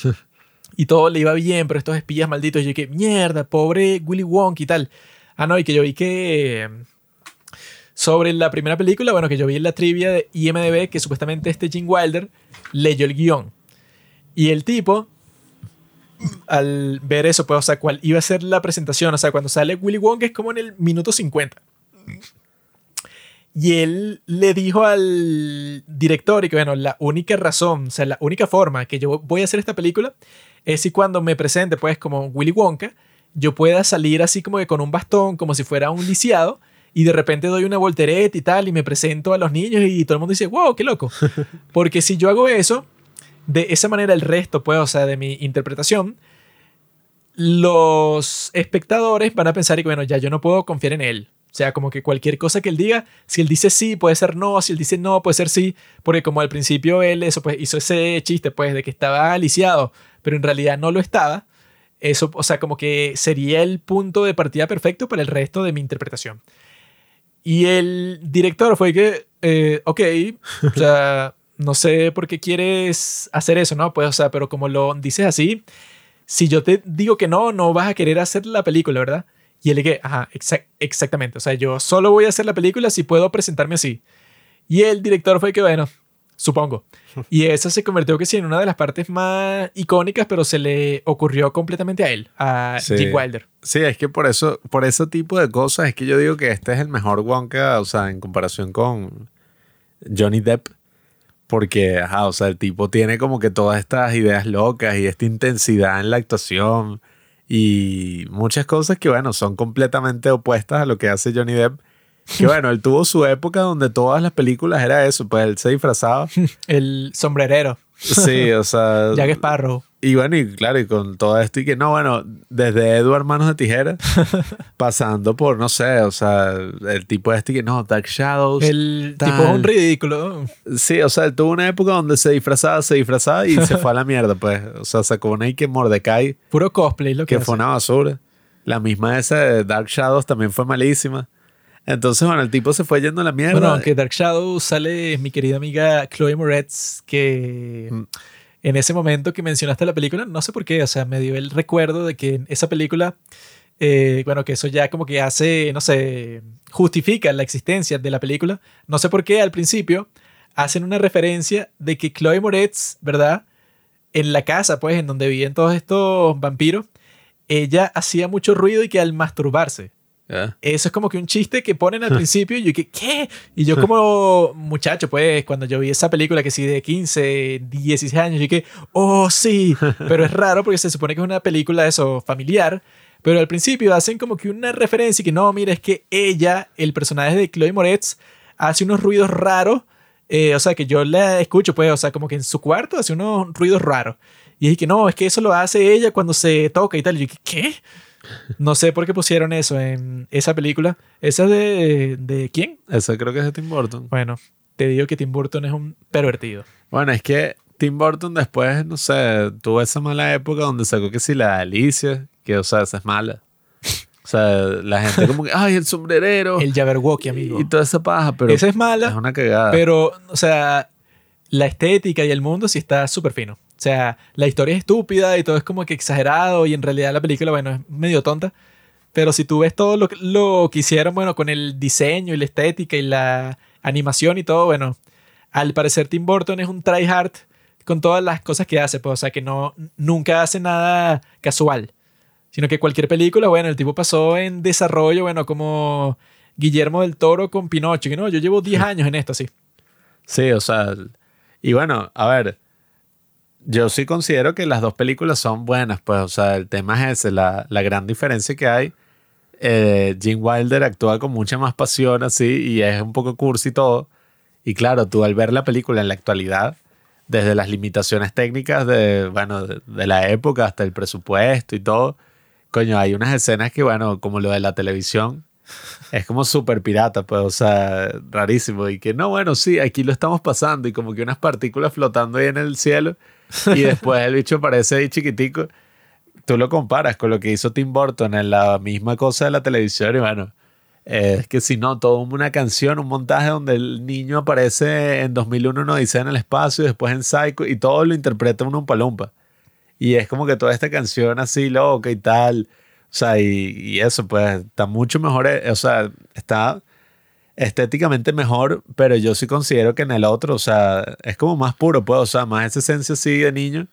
y todo le iba bien, pero estos espías malditos, y yo que mierda, pobre Willy Wonka y tal. Ah, no, y que yo vi que sobre la primera película, bueno, que yo vi en la trivia de IMDB que supuestamente este Gene Wilder leyó el guion. Y el tipo, al ver eso, pues, o sea, cuál iba a ser la presentación, o sea, cuando sale Willy Wonka es como en el minuto 50. Y él le dijo al director y que, bueno, la única razón, o sea, la única forma que yo voy a hacer esta película es si cuando me presente, pues, como Willy Wonka, yo pueda salir así como que con un bastón, como si fuera un lisiado, y de repente doy una voltereta y tal, y me presento a los niños y todo el mundo dice, wow, qué loco. Porque si yo hago eso, de esa manera el resto, pues, o sea, de mi interpretación, los espectadores van a pensar y bueno, ya yo no puedo confiar en él. O sea, como que cualquier cosa que él diga, si él dice sí, puede ser no, si él dice no, puede ser sí, porque como al principio él eso pues hizo ese chiste pues de que estaba lisiado, pero en realidad no lo estaba. Eso, o sea, como que sería el punto de partida perfecto para el resto de mi interpretación. Y el director fue que, eh, ok, o sea, no sé por qué quieres hacer eso, ¿no? Pues, o sea, pero como lo dices así, si yo te digo que no, no vas a querer hacer la película, ¿verdad? Y él dije, ajá, exac- exactamente. O sea, yo solo voy a hacer la película si puedo presentarme así. Y el director fue que, bueno, supongo. Y eso se convirtió que sí en una de las partes más icónicas, pero se le ocurrió completamente a él, a Sí. Jim Wilder. Sí, es que por eso, por ese tipo de cosas es que yo digo que este es el mejor Wonka, o sea, en comparación con Johnny Depp. Porque, ajá, o sea, el tipo tiene como que todas estas ideas locas y esta intensidad en la actuación y muchas cosas que, bueno, son completamente opuestas a lo que hace Johnny Depp. Que, bueno, él tuvo su época donde todas las películas era eso, pues él se disfrazaba. El sombrerero, Sí, o sea... Jack Sparrow. Y bueno, y claro, y con todo esto y que no, bueno, desde Edward Manos de Tijera, pasando por, no sé, o sea, el tipo este que no, Dark Shadows. El tal. tipo es un ridículo. Sí, o sea, él tuvo una época donde se disfrazaba, se disfrazaba y se fue a la mierda, pues. O sea, sacó una que Mordecai, Puro cosplay lo que, que fue una basura. La misma esa de Dark Shadows también fue malísima. Entonces, bueno, el tipo se fue yendo a la mierda. Bueno, aunque Dark Shadow sale mi querida amiga Chloe Moretz, que Mm. en ese momento que mencionaste la película, no sé por qué, o sea, me dio el recuerdo de que en esa película, eh, bueno, que eso ya como que hace, no sé, justifica la existencia de la película. No sé por qué al principio hacen una referencia de que Chloe Moretz, ¿verdad? En la casa, pues, en donde viven todos estos vampiros, ella hacía mucho ruido y que al masturbarse. Eso es como que un chiste que ponen al principio y yo que, ¿qué? Y yo como muchacho, pues, cuando yo vi esa película que sí de 15, 16 años, yo que, oh, sí, pero es raro porque se supone que es una película eso, familiar, pero al principio hacen como que una referencia y que no, mira, es que ella, el personaje de Chloe Moretz, hace unos ruidos raros, eh, o sea, que yo la escucho, pues, o sea, como que en su cuarto hace unos ruidos raros. Y es que no, es que eso lo hace ella cuando se toca y tal. Y yo ¿qué? No sé por qué pusieron eso en esa película. ¿Esa es de, de quién? Eso creo que es de Tim Burton. Bueno, te digo que Tim Burton es un pervertido. Bueno, es que Tim Burton después, no sé, tuvo esa mala época donde sacó que si la Alicia, que o sea, esa es mala. O sea, la gente como que, ay, el sombrerero. El Jabberwocky, amigo. y toda esa paja, pero Esa es mala, es una cagada. pero, o sea, la estética y el mundo sí está súper fino. O sea, la historia es estúpida y todo es como que exagerado y en realidad la película, bueno, es medio tonta. Pero si tú ves todo lo, que- lo que hicieron, bueno, con el diseño y la estética y la animación y todo, bueno, al parecer Tim Burton es un tryhard con todas las cosas que hace, pues, o sea, que no, nunca hace nada casual, sino que cualquier película, bueno, el tipo pasó en desarrollo, bueno, como Guillermo del Toro con Pinocho, que no, yo llevo 10 años en esto, sí. Sí, o sea, y bueno, a ver, yo sí considero que las dos películas son buenas, pues, o sea, el tema es ese, la, la gran diferencia que hay. eh, Wilder actúa con mucha más pasión así y es un poco cursi y todo. Y claro, tú al ver la película en la actualidad, desde las limitaciones técnicas de, bueno, de, de la época hasta el presupuesto y todo, coño, hay unas escenas que, bueno, como lo de la televisión, es como súper pirata, pues, o sea, rarísimo. Y que no, bueno, sí, aquí lo estamos pasando y como que unas partículas flotando ahí en el cielo y después el bicho aparece ahí chiquitico. Tú lo comparas con lo que hizo Tim Burton en la misma cosa de la televisión y bueno, es que si no, todo una canción, un montaje donde el niño aparece en 2001 no dice en el espacio y después en Psycho y todo lo interpreta un palumpa. Y es como que toda esta canción así loca y tal. O sea, y, y eso, pues, está mucho mejor. eh, O sea, está estéticamente mejor, pero yo sí considero que en el otro, o sea, es como más puro, pues, o sea, más esa esencia así de niño.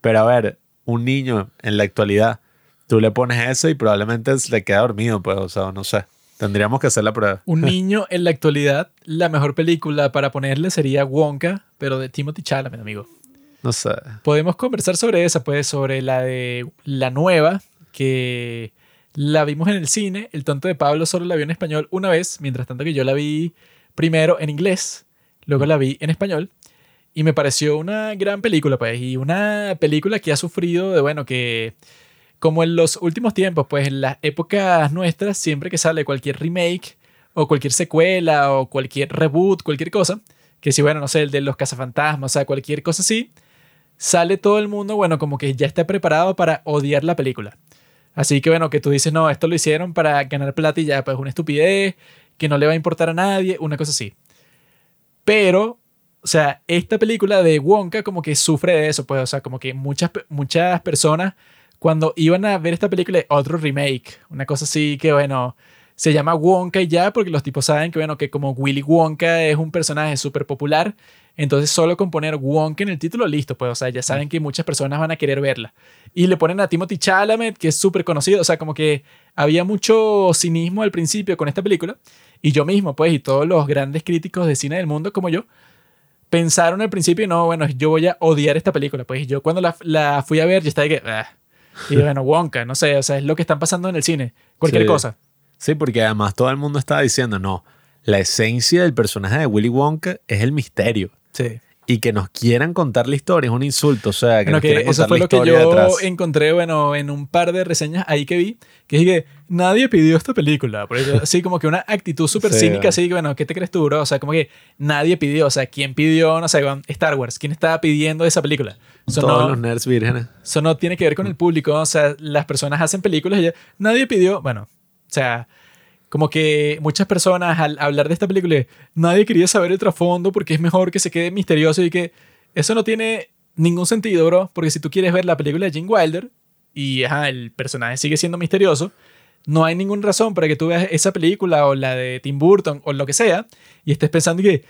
Pero a ver, un niño en la actualidad, tú le pones eso y probablemente le queda dormido, pues, o sea, no sé. Tendríamos que hacer la prueba. Un niño en la actualidad, la mejor película para ponerle sería Wonka, pero de Timothy Chalamet, amigo. No sé. Podemos conversar sobre esa, pues, sobre la de la nueva, que La vimos en el cine. El tonto de Pablo solo la vio en español una vez, mientras tanto que yo la vi primero en inglés, luego la vi en español. Y me pareció una gran película, pues. Y una película que ha sufrido de, bueno, que como en los últimos tiempos, pues en las épocas nuestras, siempre que sale cualquier remake o cualquier secuela o cualquier reboot, cualquier cosa, que si, bueno, no sé, el de los cazafantasmas, o sea, cualquier cosa así, sale todo el mundo, bueno, como que ya está preparado para odiar la película. Así que, bueno, que tú dices, no, esto lo hicieron para ganar plata y ya, pues una estupidez, que no le va a importar a nadie, una cosa así. Pero, o sea, esta película de Wonka como que sufre de eso, pues, o sea, como que muchas, muchas personas cuando iban a ver esta película, otro remake, una cosa así que, bueno, se llama Wonka y ya, porque los tipos saben que, bueno, que como Willy Wonka es un personaje súper popular, entonces solo con poner Wonka en el título, listo, pues, o sea, ya saben que muchas personas van a querer verla. Y le ponen a Timothy Chalamet, que es súper conocido, o sea, como que había mucho cinismo al principio con esta película, y yo mismo, pues, y todos los grandes críticos de cine del mundo como yo, pensaron al principio, no, bueno, yo voy a odiar esta película, pues, y yo cuando la, la fui a ver, yo estaba de que, ah. y bueno, Wonka, no sé, o sea, es lo que están pasando en el cine, cualquier Sí. cosa. Sí, porque además todo el mundo estaba diciendo, no, la esencia del personaje de Willy Wonka es el misterio. Sí. Y que nos quieran contar la historia es un insulto, o sea, que Bueno, nos que eso contar fue la lo que yo detrás. encontré, bueno, en un par de reseñas ahí que vi, que dije, nadie pidió esta película. Por eso, así como que una actitud súper Sí, cínica, así que, bueno, ¿qué te crees tú, bro? O sea, como que nadie pidió, o sea, ¿quién pidió, no sé, Star Wars? ¿Quién estaba pidiendo esa película? Eso Todos no, los nerds vírgenes. eso no tiene que ver con el público, o sea, las personas hacen películas y ya, nadie pidió, bueno, o sea, como que muchas personas al hablar de esta película, nadie quería saber el trasfondo porque es mejor que se quede misterioso y que eso no tiene ningún sentido, bro, porque si tú quieres ver la película de Gene Wilder y el personaje sigue siendo misterioso, no hay ninguna razón para que tú veas esa película o la de Tim Burton o lo que sea y estés pensando que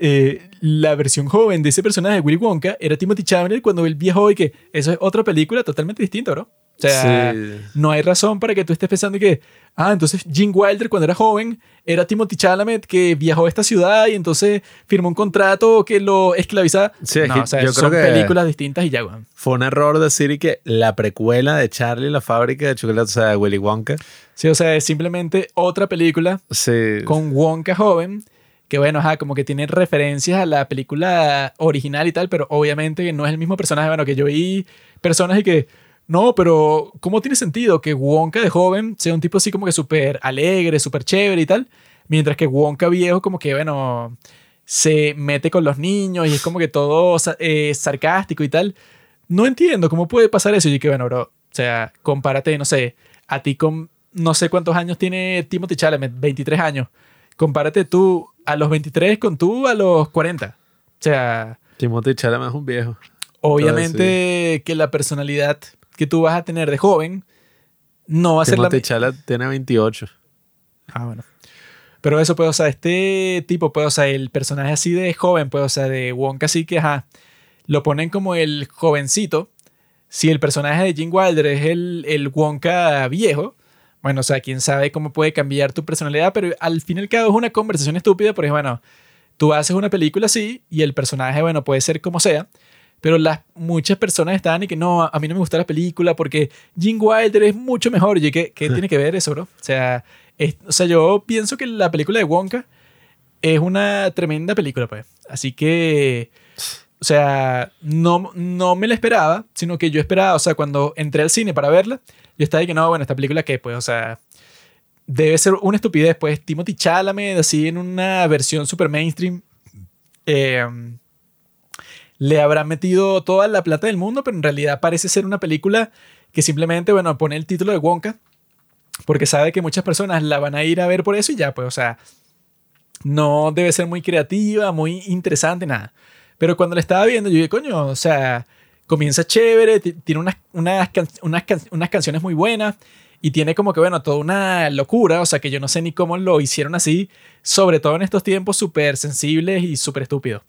eh, la versión joven de ese personaje de Willy Wonka era Timothy Chalamet cuando el viejo y que eso es otra película totalmente distinta, bro. O sea, Sí. no hay razón para que tú estés pensando que, ah, entonces Gene Wilder cuando era joven era Timothy Chalamet que viajó a esta ciudad y entonces firmó un contrato que lo esclavizaba. Sí, no, o sea, yo son creo que- películas distintas y ya, weón. Fue un error decir que la precuela de Charlie la fábrica de chocolate, o sea, Willy Wonka, Sí, o sea, es simplemente otra película sí, con Wonka joven, que bueno, ajá, como que tiene referencias a la película original y tal, pero obviamente no es el mismo personaje, bueno, que yo vi personas y que, no, pero ¿cómo tiene sentido que Wonka de joven sea un tipo así como que súper alegre, súper chévere y tal? Mientras que Wonka viejo como que, bueno, se mete con los niños y es como que todo eh, sarcástico y tal. No entiendo cómo puede pasar eso. Y que, bueno, bro, o sea, compárate, no sé, a ti con no sé cuántos años tiene Timothy Chalamet, 23 años. Compárate tú a los 23 con tú a los 40. O sea, Timothy Chalamet es un viejo. obviamente que la personalidad que tú vas a tener de joven no va a ser la Chalamet tiene 28. Ah, bueno. Pero eso, pues, o sea, este tipo, pues, o sea, el personaje así de joven, pues, o sea, de Wonka así que, ajá, lo ponen como el jovencito. Si el personaje de Gene Wilder es el, el Wonka viejo, bueno, o sea, quién sabe cómo puede cambiar tu personalidad, pero al fin y al cabo es una conversación estúpida, porque, bueno, tú haces una película así y el personaje, bueno, puede ser como sea, pero las muchas personas estaban y que no, a mí no me gusta la película porque Gene Wilder es mucho mejor. Y ¿qué, qué tiene que ver eso, bro? O sea, es- o sea, yo pienso que la película de Wonka es una tremenda película, pues. Así que, o sea, no, no me la esperaba, sino que yo esperaba, o sea, cuando entré al cine para verla, yo estaba de que no, bueno, esta película que, pues, o sea, debe ser una estupidez, pues. Timothy Chalamet, así en una versión super mainstream. eh, le habrá metido toda la plata del mundo, pero en realidad parece ser una película que simplemente, bueno, pone el título de Wonka porque sabe que muchas personas la van a ir a ver por eso y ya, pues, o sea, no debe ser muy creativa, muy interesante, nada. Pero cuando la estaba viendo, yo dije, coño, o sea, comienza chévere, ti- tiene unas, unas, can- unas, can- unas canciones muy buenas y tiene como que, bueno, toda una locura, o sea, que yo no sé ni cómo lo hicieron así, sobre todo en estos tiempos súper sensibles y súper estúpidos.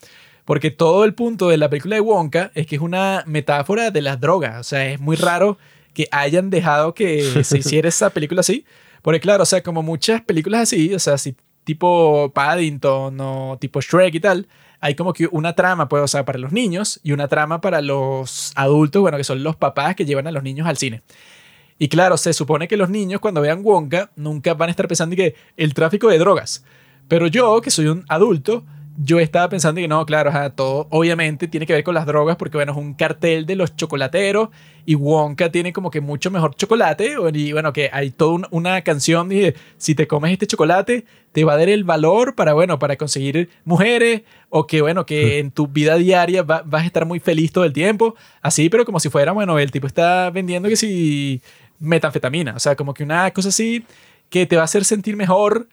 Porque todo el punto de la película de Wonka es que es una metáfora de las drogas. O sea, es muy raro que hayan dejado que se hiciera esa película así. Porque claro, o sea, como muchas películas así, o sea, si tipo Paddington o tipo Shrek y tal, hay como que una trama, pues, o sea, para los niños y una trama para los adultos, bueno, que son los papás que llevan a los niños al cine. Y claro, se supone que los niños cuando vean Wonka nunca van a estar pensando que el tráfico de drogas. Pero yo, que soy un adulto, yo estaba pensando que no, claro, ajá, todo obviamente tiene que ver con las drogas porque, bueno, es un cartel de los chocolateros y Wonka tiene como que mucho mejor chocolate y, bueno, que hay toda un- una canción de si te comes este chocolate te va a dar el valor para, bueno, para conseguir mujeres o que, bueno, que en tu vida diaria va- vas a estar muy feliz todo el tiempo, así, pero como si fuera, bueno, el tipo está vendiendo que si metanfetamina, o sea, como que una cosa así que te va a hacer sentir mejor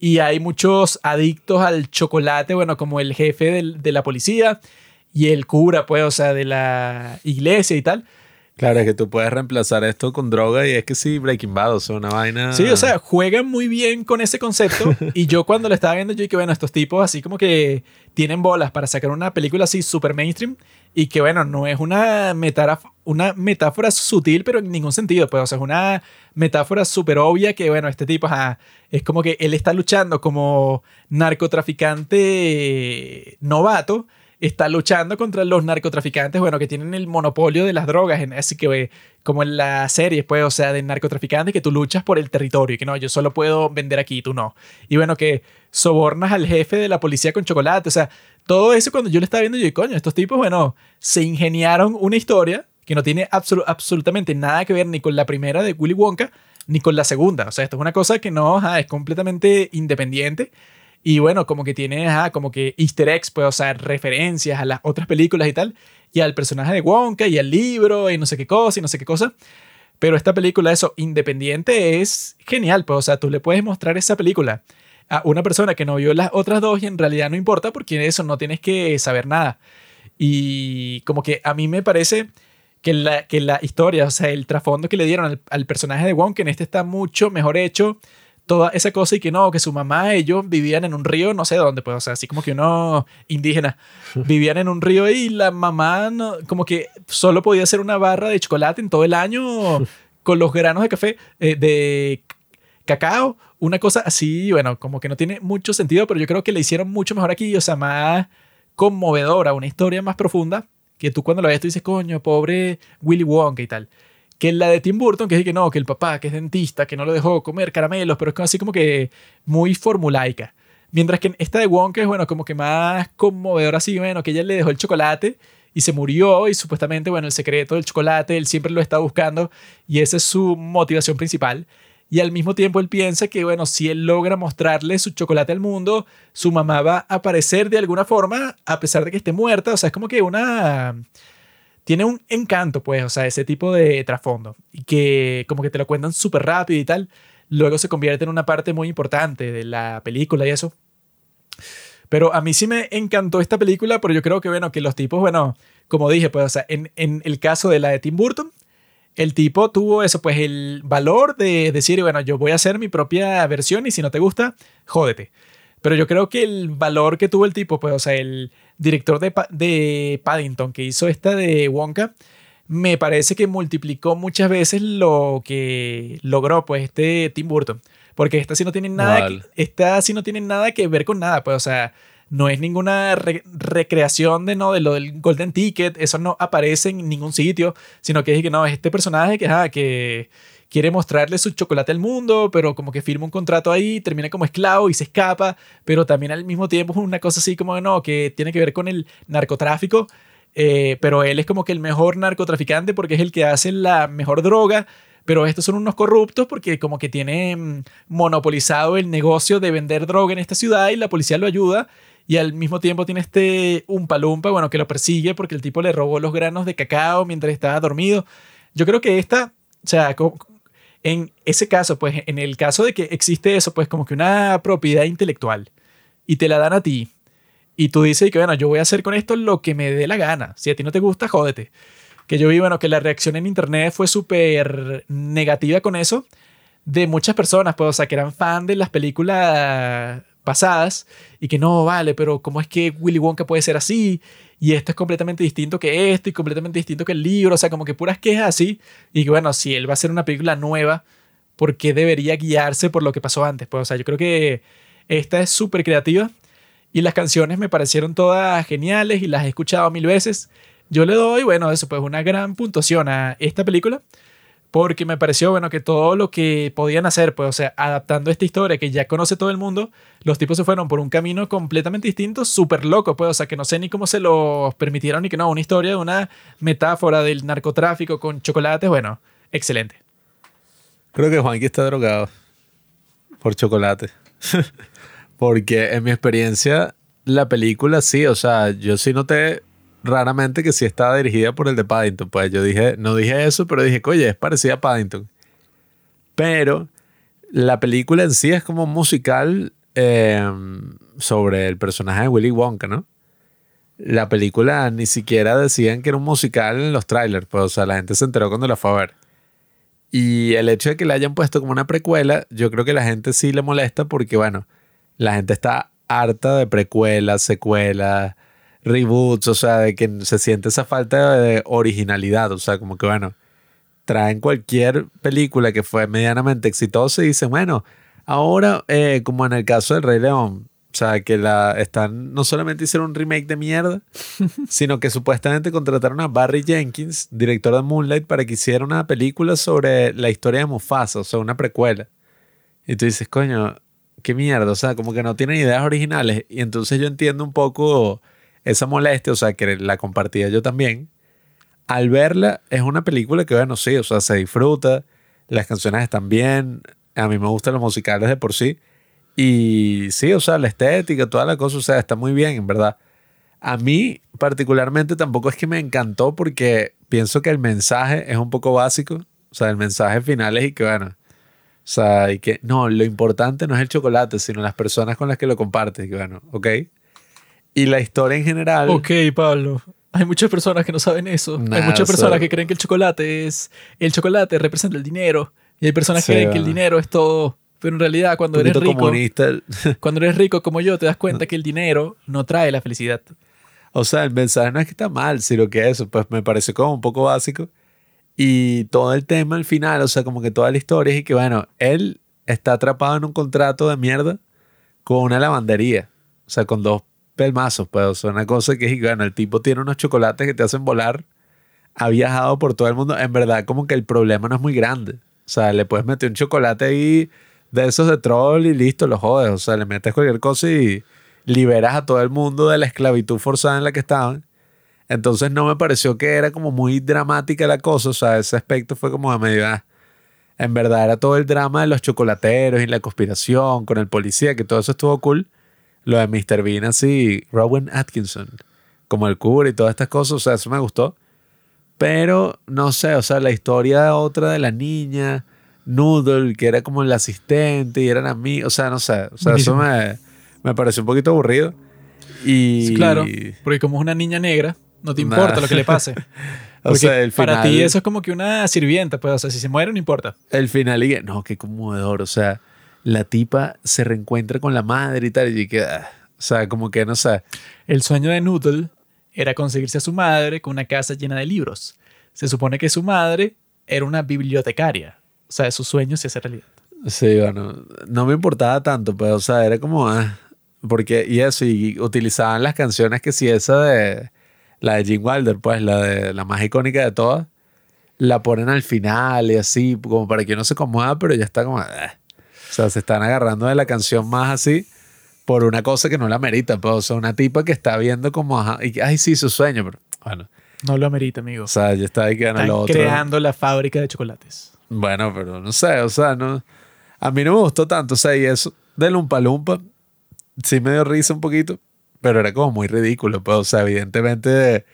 y hay muchos adictos al chocolate, bueno, como el jefe del- de la policía y el cura, pues, o sea, de la iglesia y tal. Claro, es que tú puedes reemplazar esto con droga y es que sí, Breaking Bad, o sea, una vaina. Sí, o sea, juegan muy bien con ese concepto. y yo cuando lo estaba viendo, yo dije, bueno, estos tipos así como que tienen bolas para sacar una película así super mainstream y que, bueno, no es una metáfora, una metáfora sutil, pero en ningún sentido, pues, o sea, es una metáfora súper obvia que, bueno, este tipo, es como que él está luchando como narcotraficante novato está luchando contra los narcotraficantes, bueno, que tienen el monopolio de las drogas. Así que, eh, como en la serie, pues, o sea, de narcotraficantes, que tú luchas por el territorio que no, yo solo puedo vender aquí, tú no. Y bueno, que sobornas al jefe de la policía con chocolate. O sea, todo eso cuando yo lo estaba viendo, yo dije, coño, estos tipos, bueno, se ingeniaron una historia que no tiene absolu- absolutamente nada que ver ni con la primera de Willy Wonka, ni con la segunda. O sea, esto es una cosa que no, ajá, es completamente independiente. Y bueno, como que tiene, ajá, como que easter eggs, pues, o sea, referencias a las otras películas y tal, y al personaje de Wonka y al libro y no sé qué cosa y no sé qué cosa. Pero esta película, eso, independiente, es genial, pues, o sea, tú le puedes mostrar esa película a una persona que no vio las otras dos y en realidad no importa porque eso no tienes que saber nada. Y como que a mí me parece que la, que la historia, o sea, el trasfondo que le dieron al, al personaje de Wonka en este está mucho mejor hecho. Toda esa cosa y que no, que su mamá, ellos vivían en un río, no sé dónde, pues, o sea, así como que uno indígena, vivían en un río y la mamá, no, como que solo podía hacer una barra de chocolate en todo el año con los granos de café, eh, de cacao, una cosa así, bueno, como que no tiene mucho sentido, pero yo creo que le hicieron mucho mejor aquí, o sea, más conmovedora, una historia más profunda, que tú cuando la ves tú dices, coño, pobre Willy Wonka y tal. Que la de Tim Burton, que es que no, que el papá, que es dentista, que no lo dejó comer caramelos, pero es así como que muy formulaica. Mientras que esta de Wonka es, bueno, como que más conmovedora así, bueno, que ella le dejó el chocolate y se murió y supuestamente, bueno, el secreto del chocolate, él siempre lo está buscando y esa es su motivación principal. Y al mismo tiempo él piensa que, bueno, si él logra mostrarle su chocolate al mundo, su mamá va a aparecer de alguna forma, a pesar de que esté muerta. O sea, es como que una... Tiene un encanto, pues, o sea, ese tipo de trasfondo. Y que como que te lo cuentan súper rápido y tal. Luego se convierte en una parte muy importante de la película y eso. Pero a mí sí me encantó esta película, pero yo creo que, bueno, que los tipos, bueno, como dije, pues, o sea, en, en el caso de la de Tim Burton, el tipo tuvo eso, pues el valor de decir, bueno, yo voy a hacer mi propia versión y si no te gusta, jódete. Pero yo creo que el valor que tuvo el tipo, pues, o sea, el director de, Pa- de Paddington que hizo esta de Wonka, me parece que multiplicó muchas veces lo que logró, pues, este Tim Burton. Porque esta sí no tiene nada, Vale. que, esta sí no tiene nada que ver con nada, pues, o sea, no es ninguna re- recreación de, no, de lo del Golden Ticket, eso no aparece en ningún sitio, sino que es que no, es este personaje que, ajá, que quiere mostrarle su chocolate al mundo, pero como que firma un contrato ahí, termina como esclavo y se escapa, pero también al mismo tiempo es una cosa así como, no, que tiene que ver con el narcotráfico, eh, pero él es como que el mejor narcotraficante porque es el que hace la mejor droga, pero estos son unos corruptos porque como que tienen monopolizado el negocio de vender droga en esta ciudad y la policía lo ayuda y al mismo tiempo tiene este un palumpa, bueno, que lo persigue porque el tipo le robó los granos de cacao mientras estaba dormido. Yo creo que esta, o sea, en ese caso, pues en el caso de que existe eso, pues como que una propiedad intelectual y te la dan a ti y tú dices que, bueno, yo voy a hacer con esto lo que me dé la gana. Si a ti no te gusta, jódete. Que yo vi, bueno, que la reacción en internet fue súper negativa con eso de muchas personas, pues, o sea, que eran fan de las películas pasadas y que no, vale, pero ¿cómo es que Willy Wonka puede ser así? Y esto es completamente distinto que esto y completamente distinto que el libro, o sea, como que puras quejas así. Y que bueno, si él va a hacer una película nueva, ¿por qué debería guiarse por lo que pasó antes? Pues, o sea, yo creo que esta es súper creativa y las canciones me parecieron todas geniales y las he escuchado mil veces. Yo le doy, bueno, eso pues una gran puntuación a esta película porque me pareció, bueno, que todo lo que podían hacer, pues, o sea, adaptando esta historia que ya conoce todo el mundo, los tipos se fueron por un camino completamente distinto, súper loco, pues, o sea, que no sé ni cómo se lo permitieron ni que no, una historia, una metáfora del narcotráfico con chocolates, bueno, excelente. Creo que Juanqui está drogado por chocolate. Porque en mi experiencia, la película sí, o sea, yo sí noté raramente que sí estaba dirigida por el de Paddington. Pues yo dije, no dije eso, pero dije, oye, es parecida a Paddington. Pero la película en sí es como musical eh, sobre el personaje de Willy Wonka, ¿no? La película ni siquiera decían que era un musical en los trailers, pues, o sea, la gente se enteró cuando la fue a ver. Y el hecho de que la hayan puesto como una precuela, yo creo que la gente sí le molesta porque, bueno, la gente está harta de precuelas, secuelas, reboots, o sea, de que se siente esa falta de originalidad, o sea, como que, bueno, traen cualquier película que fue medianamente exitosa y dicen, bueno, ahora, eh, como en el caso del Rey León, o sea, que la están, no solamente hicieron un remake de mierda, sino que supuestamente contrataron a Barry Jenkins, director de Moonlight, para que hiciera una película sobre la historia de Mufasa, o sea, una precuela. Y tú dices, coño, qué mierda, o sea, como que no tienen ideas originales. Y entonces yo entiendo un poco esa molestia, o sea, que la compartía yo también. Al verla, es una película que, bueno, sí, o sea, se disfruta, las canciones están bien, a mí me gustan los musicales de por sí. Y sí, o sea, la estética, toda la cosa, o sea, está muy bien, en verdad. A mí particularmente tampoco es que me encantó porque pienso que el mensaje es un poco básico. O sea, el mensaje final es y que, bueno, o sea, y que no, lo importante no es el chocolate, sino las personas con las que lo compartes. Y que, bueno, ok. Y la historia en general. Ok, Pablo. Hay muchas personas que no saben eso. hay Nah, muchas o sea- personas que creen que el chocolate es. El chocolate representa el dinero. Y hay personas Sí, que creen que el dinero es todo. Pero en realidad, cuando eres rico, comunista. cuando eres rico como yo, te das cuenta que el dinero no trae la felicidad. O sea, el mensaje no es que está mal, sino que eso, pues me pareció como un poco básico. Y todo el tema al final, o sea, como que toda la historia es y que, bueno, él está atrapado en un contrato de mierda con una lavandería. O sea, con dos pelmazos, pues, o sea, una cosa que es, bueno, el tipo tiene unos chocolates que te hacen volar. Ha viajado por todo el mundo. En verdad, como que el problema no es muy grande. O sea, le puedes meter un chocolate ahí de esos de troll y listo, lo jodes. O sea, le metes cualquier cosa y liberas a todo el mundo de la esclavitud forzada en la que estaban. Entonces no me pareció que era como muy dramática la cosa. O sea, ese aspecto fue como de medio... ah. En verdad era todo el drama de los chocolateros y la conspiración con el policía, que todo eso estuvo cool. Lo de Mr. Bean así, Rowan Atkinson, como el cura y todas estas cosas. O sea, eso me gustó. Pero no sé, o sea, la historia otra de la niña, Noodle, que era como el asistente y eran amigos. O sea, no sé. O sea, eso me, me pareció un poquito aburrido. Y claro, porque como es una niña negra, no te Nah. importa lo que le pase. O sea, el para final- ti eso es como que una sirvienta, pues, o sea, si se muere no importa. el final y que, no, qué conmovedor. O sea, la tipa se reencuentra con la madre y tal. Y que, ah, o sea, como que no sé. El sueño de Noodle era conseguirse a su madre con una casa llena de libros. Se supone que su madre era una bibliotecaria. O sea, su sueño se hace realidad. Sí, bueno, no me importaba tanto, pues, o sea, era como, ah, porque, y eso, y utilizaban las canciones que si esa de, la de Jim Wilder, pues, la de la más icónica de todas, la ponen al final y así, como para que uno se conmueva, pero ya está como, ah. O sea, se están agarrando de la canción más así por una cosa que no la merita, pues, o sea, una tipa que está viendo como, ajá, y, ay, sí, su sueño, pero, bueno, No lo amerita, amigo. o sea, ya está ahí que Están lo otro. creando la fábrica de chocolates. Bueno, pero no sé, o sea, no. A mí no me gustó tanto, o sea, y eso de Lumpa Lumpa sí me dio risa un poquito, pero era como muy ridículo, pues, o sea, evidentemente,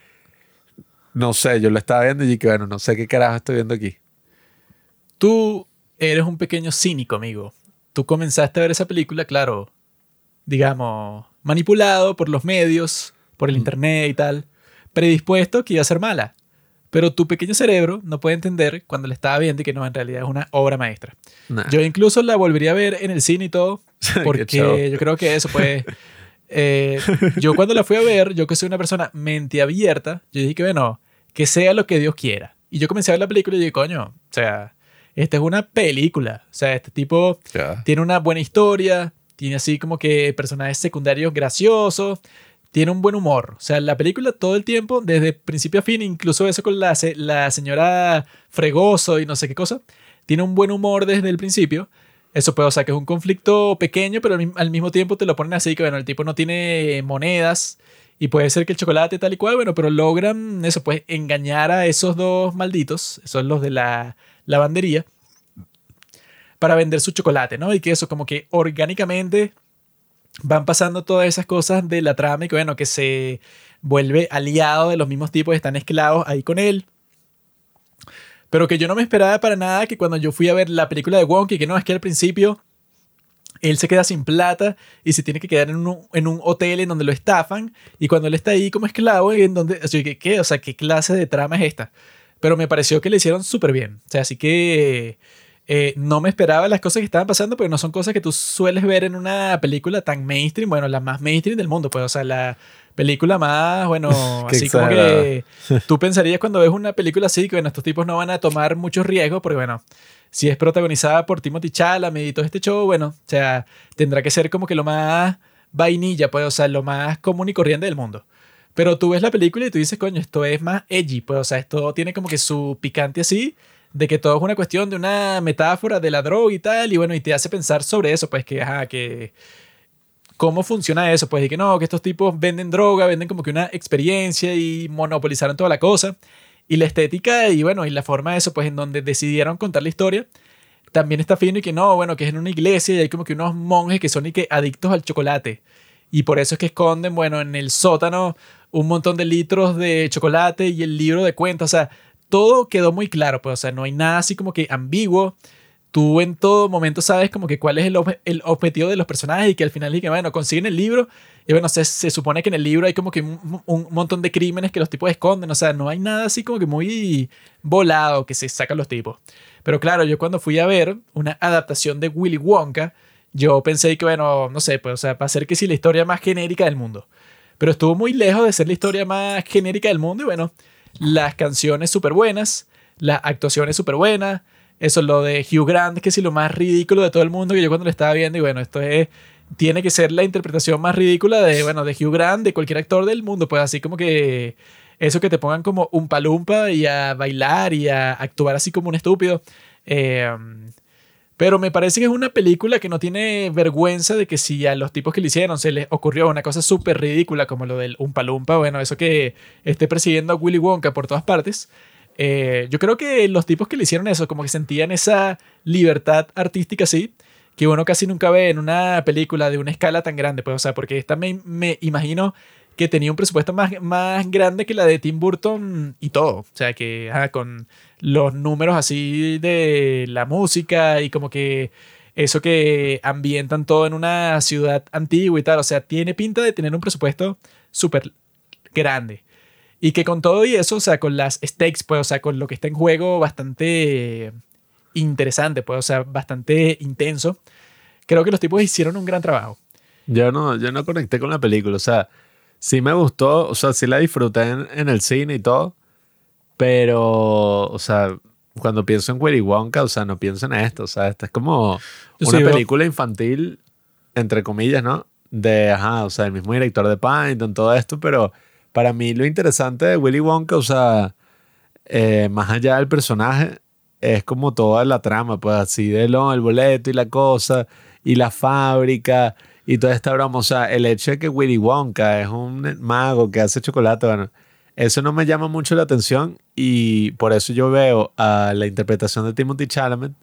no sé, yo lo estaba viendo y dije, bueno, no sé qué carajo estoy viendo aquí. Tú eres un pequeño cínico, amigo. Tú comenzaste a ver esa película, claro, digamos, manipulado por los medios, por el Mm. internet y tal, predispuesto que iba a ser mala. Pero tu pequeño cerebro no puede entender cuando la estaba viendo y que no, en realidad es una obra maestra. Nah. Yo incluso la volvería a ver en el cine y todo, porque yo creo que eso pues... eh, yo cuando la fui a ver, yo que soy una persona mente abierta, yo dije que bueno, que sea lo que Dios quiera. Y yo comencé a ver la película y dije, coño, o sea, esta es una película. O sea, este tipo tiene una buena historia, tiene así como que personajes secundarios graciosos, tiene un buen humor. O sea, la película todo el tiempo, desde principio a fin, incluso eso con la, se- la señora Fregoso y no sé qué cosa, tiene un buen humor desde el principio. Eso puede, o sea, que es un conflicto pequeño, pero al mismo tiempo te lo ponen así, que bueno, el tipo no tiene monedas y puede ser que el chocolate tal y cual, bueno, pero logran eso, pues engañar a esos dos malditos, esos los de la lavandería, para vender su chocolate, ¿no? Y que eso como que orgánicamente van pasando todas esas cosas de la trama y que bueno, que se vuelve aliado de los mismos tipos están esclavos ahí con él. Pero que yo no me esperaba para nada que cuando yo fui a ver la película de Wonky, que no, es que al principio él se queda sin plata y se tiene que quedar en un, en un hotel en donde lo estafan y cuando él está ahí como esclavo, en donde, así que, ¿qué? O sea, ¿qué clase de trama es esta? Pero me pareció que le hicieron súper bien. O sea, así que eh, no me esperaba las cosas que estaban pasando, pero no son cosas que tú sueles ver en una película tan mainstream, bueno, la más mainstream del mundo, pues, o sea, la película más, bueno, así como que tú pensarías cuando ves una película así, que bueno, estos tipos no van a tomar muchos riesgos, porque bueno, si es protagonizada por Timothy Chalamet y todo este show, bueno, o sea, tendrá que ser como que lo más vainilla, pues, o sea, lo más común y corriente del mundo. Pero tú ves la película y tú dices, coño, esto es más edgy, pues, o sea, esto tiene como que su picante así, de que todo es una cuestión de una metáfora de la droga y tal, y bueno, y te hace pensar sobre eso, pues, que, ajá, que cómo funciona eso, pues, y que no, que estos tipos venden droga, venden como que una experiencia y monopolizaron toda la cosa. Y la estética y bueno, y la forma de eso, pues en donde decidieron contar la historia, también está fino y que no, bueno, que es en una iglesia y hay como que unos monjes que son y que adictos al chocolate. Y por eso es que esconden, bueno, en el sótano un montón de litros de chocolate y el libro de cuentas. O sea, todo quedó muy claro, pues, o sea, no hay nada así como que ambiguo. Tú en todo momento sabes como que cuál es el, ob- el objetivo de los personajes y que al final y que, bueno, consiguen el libro y bueno, se, se supone que en el libro hay como que un, un montón de crímenes que los tipos esconden. O sea, no hay nada así como que muy volado que se sacan los tipos. Pero claro, yo cuando fui a ver una adaptación de Willy Wonka, yo pensé que, bueno, no sé, pues, o sea, va a ser que sí la historia más genérica del mundo. Pero estuvo muy lejos de ser la historia más genérica del mundo y bueno, las canciones súper buenas, las actuaciones súper buenas. Eso, lo de Hugh Grant, que es lo más ridículo de todo el mundo, que yo cuando lo estaba viendo, y bueno, esto es, tiene que ser la interpretación más ridícula de, bueno, de Hugh Grant, de cualquier actor del mundo, pues así como que eso que te pongan como un palumpa y a bailar y a actuar así como un estúpido. Eh, pero me parece que es una película que no tiene vergüenza de que si a los tipos que le hicieron se les ocurrió una cosa súper ridícula como lo del Umpa Lumpa, bueno, eso que esté persiguiendo a Willy Wonka por todas partes. eh, yo creo que los tipos que le hicieron eso, como que sentían esa libertad artística así, que uno casi nunca ve en una película de una escala tan grande, pues, o sea, porque esta me, me imagino que tenía un presupuesto más, más grande que la de Tim Burton y todo. O sea, que con los números así de la música y como que eso que ambientan todo en una ciudad antigua y tal. O sea, tiene pinta de tener un presupuesto súper grande. Y que con todo y eso, o sea, con las stakes, pues, o sea, con lo que está en juego bastante interesante, pues, o sea, bastante intenso. Creo que los tipos hicieron un gran trabajo. Yo no, yo no conecté con la película, o sea, sí me gustó, o sea, sí la disfruté en, en el cine y todo, pero, o sea, cuando pienso en Willy Wonka, o sea, no pienso en esto, o sea, esta es como Yo una película infantil, entre comillas, ¿no? De, ajá, o sea, el mismo director de Paddington, todo esto, pero para mí lo interesante de Willy Wonka, o sea, eh, más allá del personaje, es como toda la trama, pues así de lo, el boleto y la cosa, y la fábrica, y toda esta broma. O sea, el hecho de que Willy Wonka es un mago que hace chocolate, bueno, eso no me llama mucho la atención, y por eso yo veo a la interpretación de Timothy Chalamet,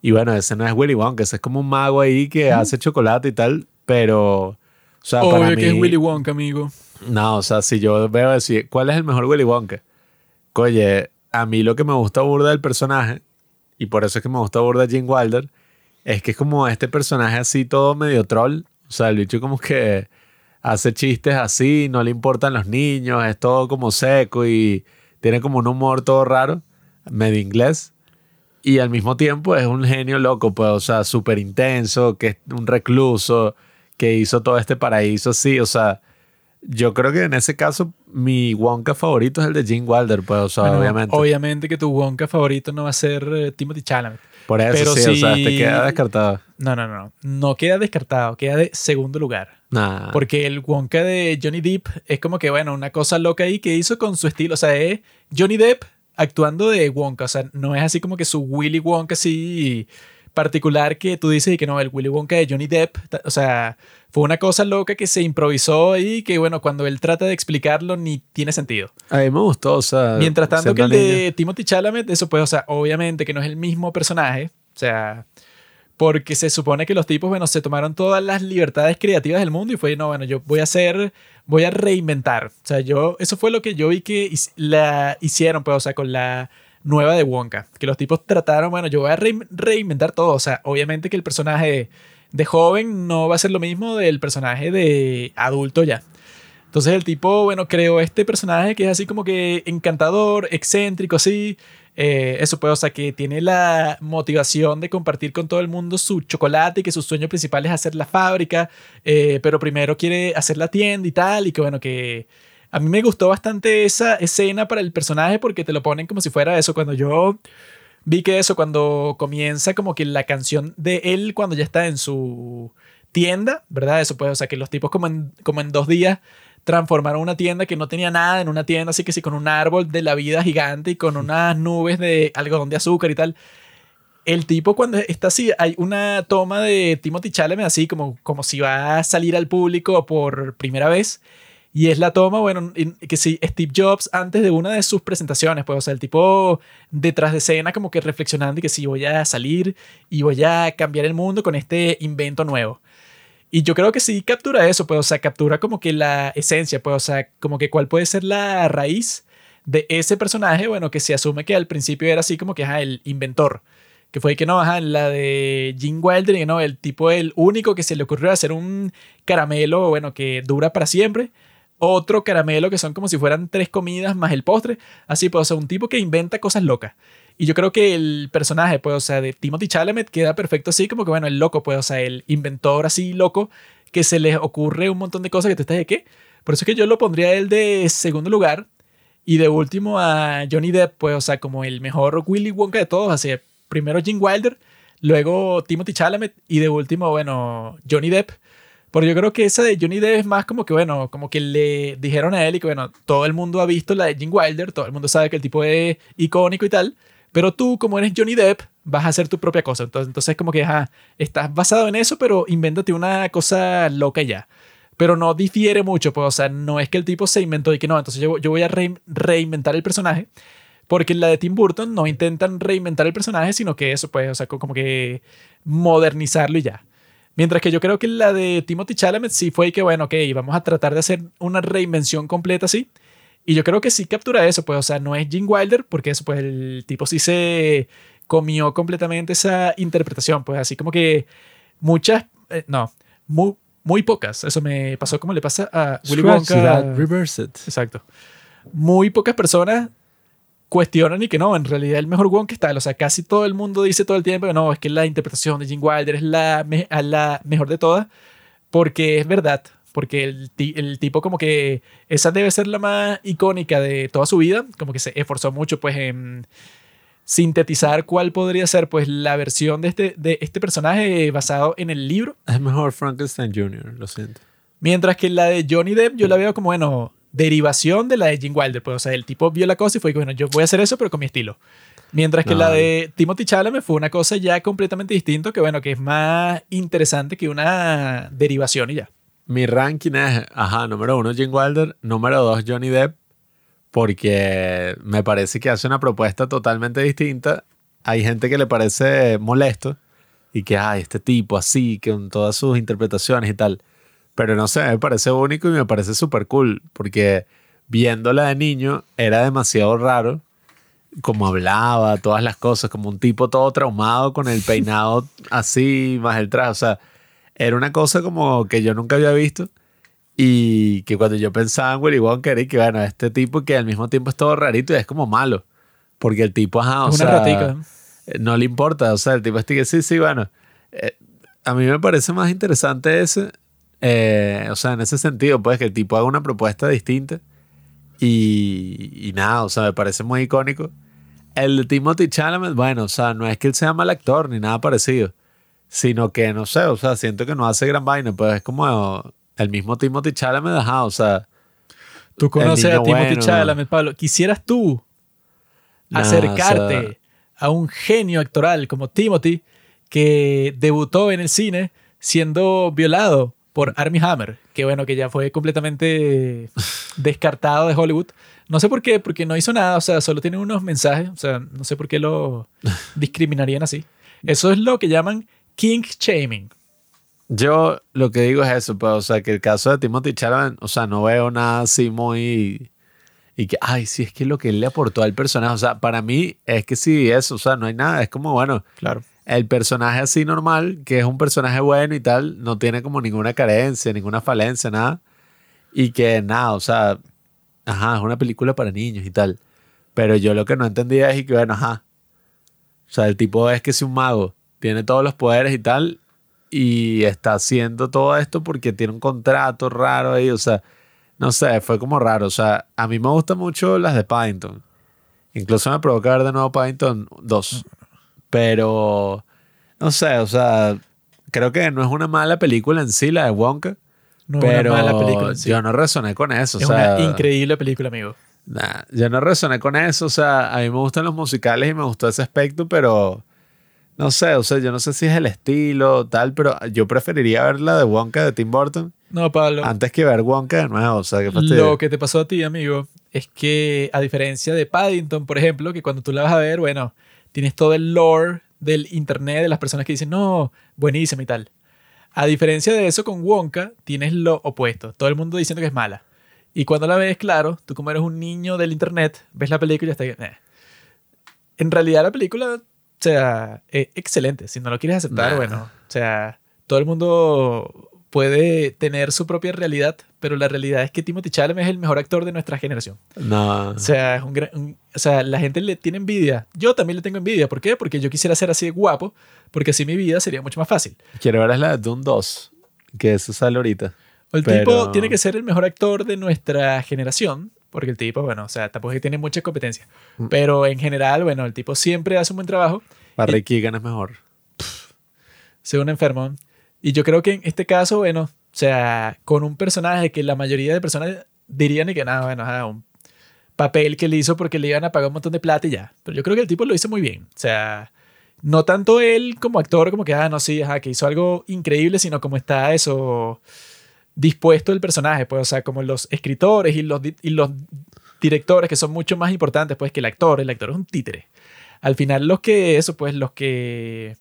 y bueno, ese no es Willy Wonka, ese es como un mago ahí que hace chocolate y tal, pero, o sea, para mí, que es Willy Wonka, amigo. no, o sea, si yo veo decir, ¿cuál es el mejor Willy Wonka? Oye, a mí lo que me gusta burda del personaje, y por eso es que me gusta burda Gene Wilder, es que es como este personaje así todo medio troll. O sea, el bicho como que hace chistes así, no le importan los niños, es todo como seco y tiene como un humor todo raro, medio inglés. Y al mismo tiempo es un genio loco, pues, o sea, súper intenso, que es un recluso, que hizo todo este paraíso así, o sea, Yo creo que en ese caso mi Wonka favorito es el de Gene Wilder, pues, o sea, Bueno, obviamente. Obviamente que tu Wonka favorito no va a ser eh, Timothy Chalamet. Por eso pero sí, o sea, te queda descartado. No, no, no. No queda descartado, queda de segundo lugar. Nah. Porque el Wonka de Johnny Depp es como que, bueno, una cosa loca ahí que hizo con su estilo. O sea, es Johnny Depp actuando de Wonka. O sea, no es así como que su Willy Wonka así particular que tú dices y que no, el Willy Wonka de Johnny Depp. O sea, fue una cosa loca que se improvisó y que, bueno, cuando él trata de explicarlo ni tiene sentido. A mí me gustó, o sea. Mientras tanto que el de. Timothy Chalamet, eso pues, o sea, obviamente que no es el mismo personaje, o sea, porque se supone que los tipos, bueno, se tomaron todas las libertades creativas del mundo y fue, no, bueno, yo voy a hacer, voy a reinventar. O sea, yo, eso fue lo que yo vi que la hicieron, pues, o sea, con la nueva de Wonka, que los tipos trataron, bueno, yo voy a rein- reinventar todo, o sea, obviamente que el personaje de joven no va a ser lo mismo del personaje de adulto ya. Entonces el tipo, bueno, creó este personaje que es así como que encantador, excéntrico, así. Eh, eso pues, o sea, que tiene la motivación de compartir con todo el mundo su chocolate y que su sueño principal es hacer la fábrica, eh, pero primero quiere hacer la tienda y tal, y que bueno, que a mí me gustó bastante esa escena para el personaje porque te lo ponen como si fuera eso. Cuando yo vi que eso, cuando comienza como que la canción de él, cuando ya está en su tienda, ¿verdad? Eso pues, o sea, que los tipos como en, como en dos días transformaron una tienda que no tenía nada en una tienda así que sí con un árbol de la vida gigante y con unas nubes de algodón de azúcar y tal. El tipo cuando está así, hay una toma de Timothy Chalamet así como, como si va a salir al público por primera vez. Y es la toma, bueno, en- que sí, Steve Jobs antes de una de sus presentaciones, pues, o sea, el tipo detrás de escena como que reflexionando y que sí, voy a salir y voy a cambiar el mundo con este invento nuevo. Y yo creo que sí captura eso, pues, o sea, captura como que la esencia, pues, o sea, como que cuál puede ser la raíz de ese personaje, bueno, que se asume que al principio era así como que, ajá, el inventor. Que fue que no, ajá, la de Gene Wilder, no, el tipo, el único que se le ocurrió hacer un caramelo, bueno, que dura para siempre. Otro caramelo que son como si fueran tres comidas más el postre. Así, pues, o sea, un tipo que inventa cosas locas. Y yo creo que el personaje, pues, o sea, de Timothy Chalamet queda perfecto así, como que, bueno, el loco, pues, o sea, el inventor así loco, que se les ocurre un montón de cosas que tú estás de qué. Por eso es que yo lo pondría a él de segundo lugar. Y de último a Johnny Depp, pues, o sea, como el mejor Willy Wonka de todos. Así, primero Gene Wilder, luego Timothy Chalamet y de último, bueno, Johnny Depp. Porque yo creo que esa de Johnny Depp es más como que, bueno, como que le dijeron a él y que, bueno, todo el mundo ha visto la de Gene Wilder, todo el mundo sabe que el tipo es icónico y tal, pero tú, como eres Johnny Depp, vas a hacer tu propia cosa. Entonces, entonces como que, ajá, estás basado en eso, pero invéntate una cosa loca ya. Pero no difiere mucho, pues, o sea, no es que el tipo se inventó y que no, entonces yo, yo voy a rein- reinventar el personaje. Porque en la de Tim Burton no intentan reinventar el personaje, sino que eso, pues, o sea, co- como que modernizarlo y ya. Mientras que yo creo que la de Timothy Chalamet sí fue que, bueno, ok, vamos a tratar de hacer una reinvención completa así. Y yo creo que sí captura eso, pues, o sea, no es Gene Wilder, porque eso, pues, el tipo sí se comió completamente esa interpretación, pues, así como que muchas, eh, no, muy, muy pocas. Eso me pasó como le pasa a Willy Wonka. reverse it. Exacto. Muy pocas personas cuestionan y que no, en realidad el mejor Wonka está. O sea, casi todo el mundo dice todo el tiempo que no, es que la interpretación de Gene Wilder es la, me- a la mejor de todas, porque es verdad. Porque el, el tipo como que esa debe ser la más icónica de toda su vida, como que se esforzó mucho pues en sintetizar cuál podría ser pues la versión de este, de este personaje basado en el libro. Es mejor Frankenstein Jr., lo siento. Mientras que la de Johnny Depp yo la veo como, bueno, derivación de la de Gene Wilder. Pues, o sea, el tipo vio la cosa y fue bueno, yo voy a hacer eso, pero con mi estilo. Mientras que No, la de Timothy Chalamet fue una cosa ya completamente distinta, que bueno, que es más interesante que una derivación y ya. Mi ranking es, ajá, número uno Gene Wilder, número dos Johnny Depp, porque me parece que hace una propuesta totalmente distinta. Hay gente que le parece molesto y que, ay, este tipo así, con todas sus interpretaciones y tal. Pero no sé, me parece único y me parece súper cool, porque viéndola de niño era demasiado raro como hablaba, todas las cosas, como un tipo todo traumado con el peinado así, más el traje. O sea, era una cosa como que yo nunca había visto. Y que cuando yo pensaba en Willy Wonka era y que, bueno, este tipo que al mismo tiempo es todo rarito y es como malo. Porque el tipo, ajá, o una sea, ratica. eh, no le importa. O sea, el tipo este que sí, sí, bueno. eh, a mí me parece más interesante ese eh, o sea, en ese sentido, pues que el tipo haga una propuesta distinta y, y nada, o sea, me parece muy icónico. El de Timothy Chalamet, bueno, o sea, no es que él sea mal actor ni nada parecido, sino que, no sé, o sea, siento que no hace gran vaina, pues es como el mismo Timothy Chalamet, ajá, o sea, Tú conoces a Timothy bueno. Chalamet, Pablo. ¿Quisieras tú acercarte o sea- a un genio actoral como Timothy que debutó en el cine siendo violado por Armie Hammer? Que bueno, que ya fue completamente descartado de Hollywood. No sé por qué, porque no hizo nada, o sea, solo tiene unos mensajes, o sea, no sé por qué lo discriminarían así. Eso es lo que llaman king shaming. Yo lo que digo es eso, pues, o sea, que el caso de Timothy Chalamet, o sea, no veo nada así muy... Y que, ay, sí, es que lo que él le aportó al personaje, o sea, para mí es que sí, eso, o sea, no hay nada, es como, bueno, Claro. el personaje así normal, que es un personaje bueno y tal, no tiene como ninguna carencia, ninguna falencia, nada. Y que nada, o sea, ajá, es una película para niños y tal. Pero yo lo que no entendía es y que, bueno, ajá. O sea, el tipo es que es un mago, tiene todos los poderes y tal, y está haciendo todo esto porque tiene un contrato raro ahí, o sea, no sé, fue como raro. O sea, a mí me gustan mucho las de Paddington. Incluso me provoca ver de nuevo Paddington 2. Pero, no sé, o sea, creo que no es una mala película en sí, la de Wonka. No es pero una mala película. sí. yo no resoné con eso. es o sea, una increíble película, amigo. Nah, yo no resoné con eso. O sea, a mí me gustan los musicales y me gustó ese aspecto, pero no sé, o sea, yo no sé si es el estilo tal, pero yo preferiría ver la de Wonka de Tim Burton No, Pablo. antes que ver Wonka de nuevo. O sea, qué fastidio. Lo que te pasó a ti, amigo, es que a diferencia de Paddington, por ejemplo, que cuando tú la vas a ver, bueno, tienes todo el lore del internet de las personas que dicen, no, buenísima y tal. A diferencia de eso, con Wonka tienes lo opuesto. Todo el mundo diciendo que es mala. Y cuando la ves, claro, tú como eres un niño del internet, ves la película y ya está. eh. En realidad la película, o sea, es excelente. Si no lo quieres aceptar, Nah. bueno, o sea, todo el mundo puede tener su propia realidad, pero la realidad es que Timothy Chalamet es el mejor actor de nuestra generación. No. O sea, es un gran- un- o sea, la gente le tiene envidia. Yo también le tengo envidia. ¿Por qué? Porque yo quisiera ser así de guapo, porque así mi vida sería mucho más fácil. Quiero ver la de Dune 2, que eso sale ahorita. El Pero- tipo tiene que ser el mejor actor de nuestra generación, porque el tipo, bueno, o sea, tampoco es que tiene muchas competencias. Mm. Pero en general, bueno, el tipo siempre hace un buen trabajo, Barry Keegan es mejor. según enfermo. Y yo creo que en este caso, bueno, o sea, con un personaje que la mayoría de personas dirían y que nada, bueno, ajá, un papel que le hizo porque le iban a pagar un montón de plata y ya. Pero yo creo que el tipo lo hizo muy bien. O sea, no tanto él como actor, como que, ah, no, sí, ajá, que hizo algo increíble, sino como está eso dispuesto el personaje, pues, o sea, como los escritores y los, y los directores que son mucho más importantes, pues, que el actor. El actor es un títere. Al final, los que, eso, pues, los que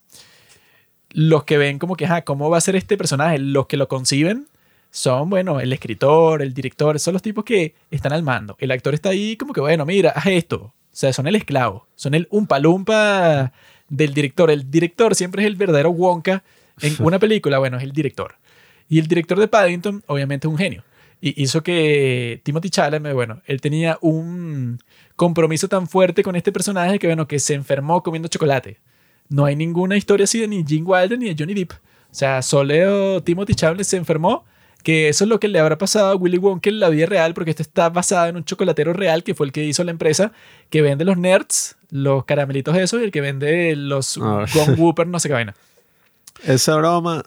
los que ven como que, ajá, ¿cómo va a ser este personaje? Los que lo conciben son, bueno, el escritor, el director, son los tipos que están al mando. El actor está ahí como que, bueno, mira, haz esto. O sea, son el esclavo, son el umpalumpa del director. El director siempre es el verdadero Wonka en una película, bueno, es el director. Y el director de Paddington, obviamente, es un genio. Y hizo que Timothy Chalamet, bueno, él tenía un compromiso tan fuerte con este personaje que, bueno, que se enfermó comiendo chocolate. No hay ninguna historia así de ni Gene Wilder ni de Johnny Depp. O sea, solo Timothy Chalamet se enfermó, que eso es lo que le habrá pasado a Willy Wonka en la vida real, porque esto está basado en un chocolatero real que fue el que hizo la empresa que vende los nerds, los caramelitos esos, y el que vende los. Gone Whooper, no sé qué vaina. Esa broma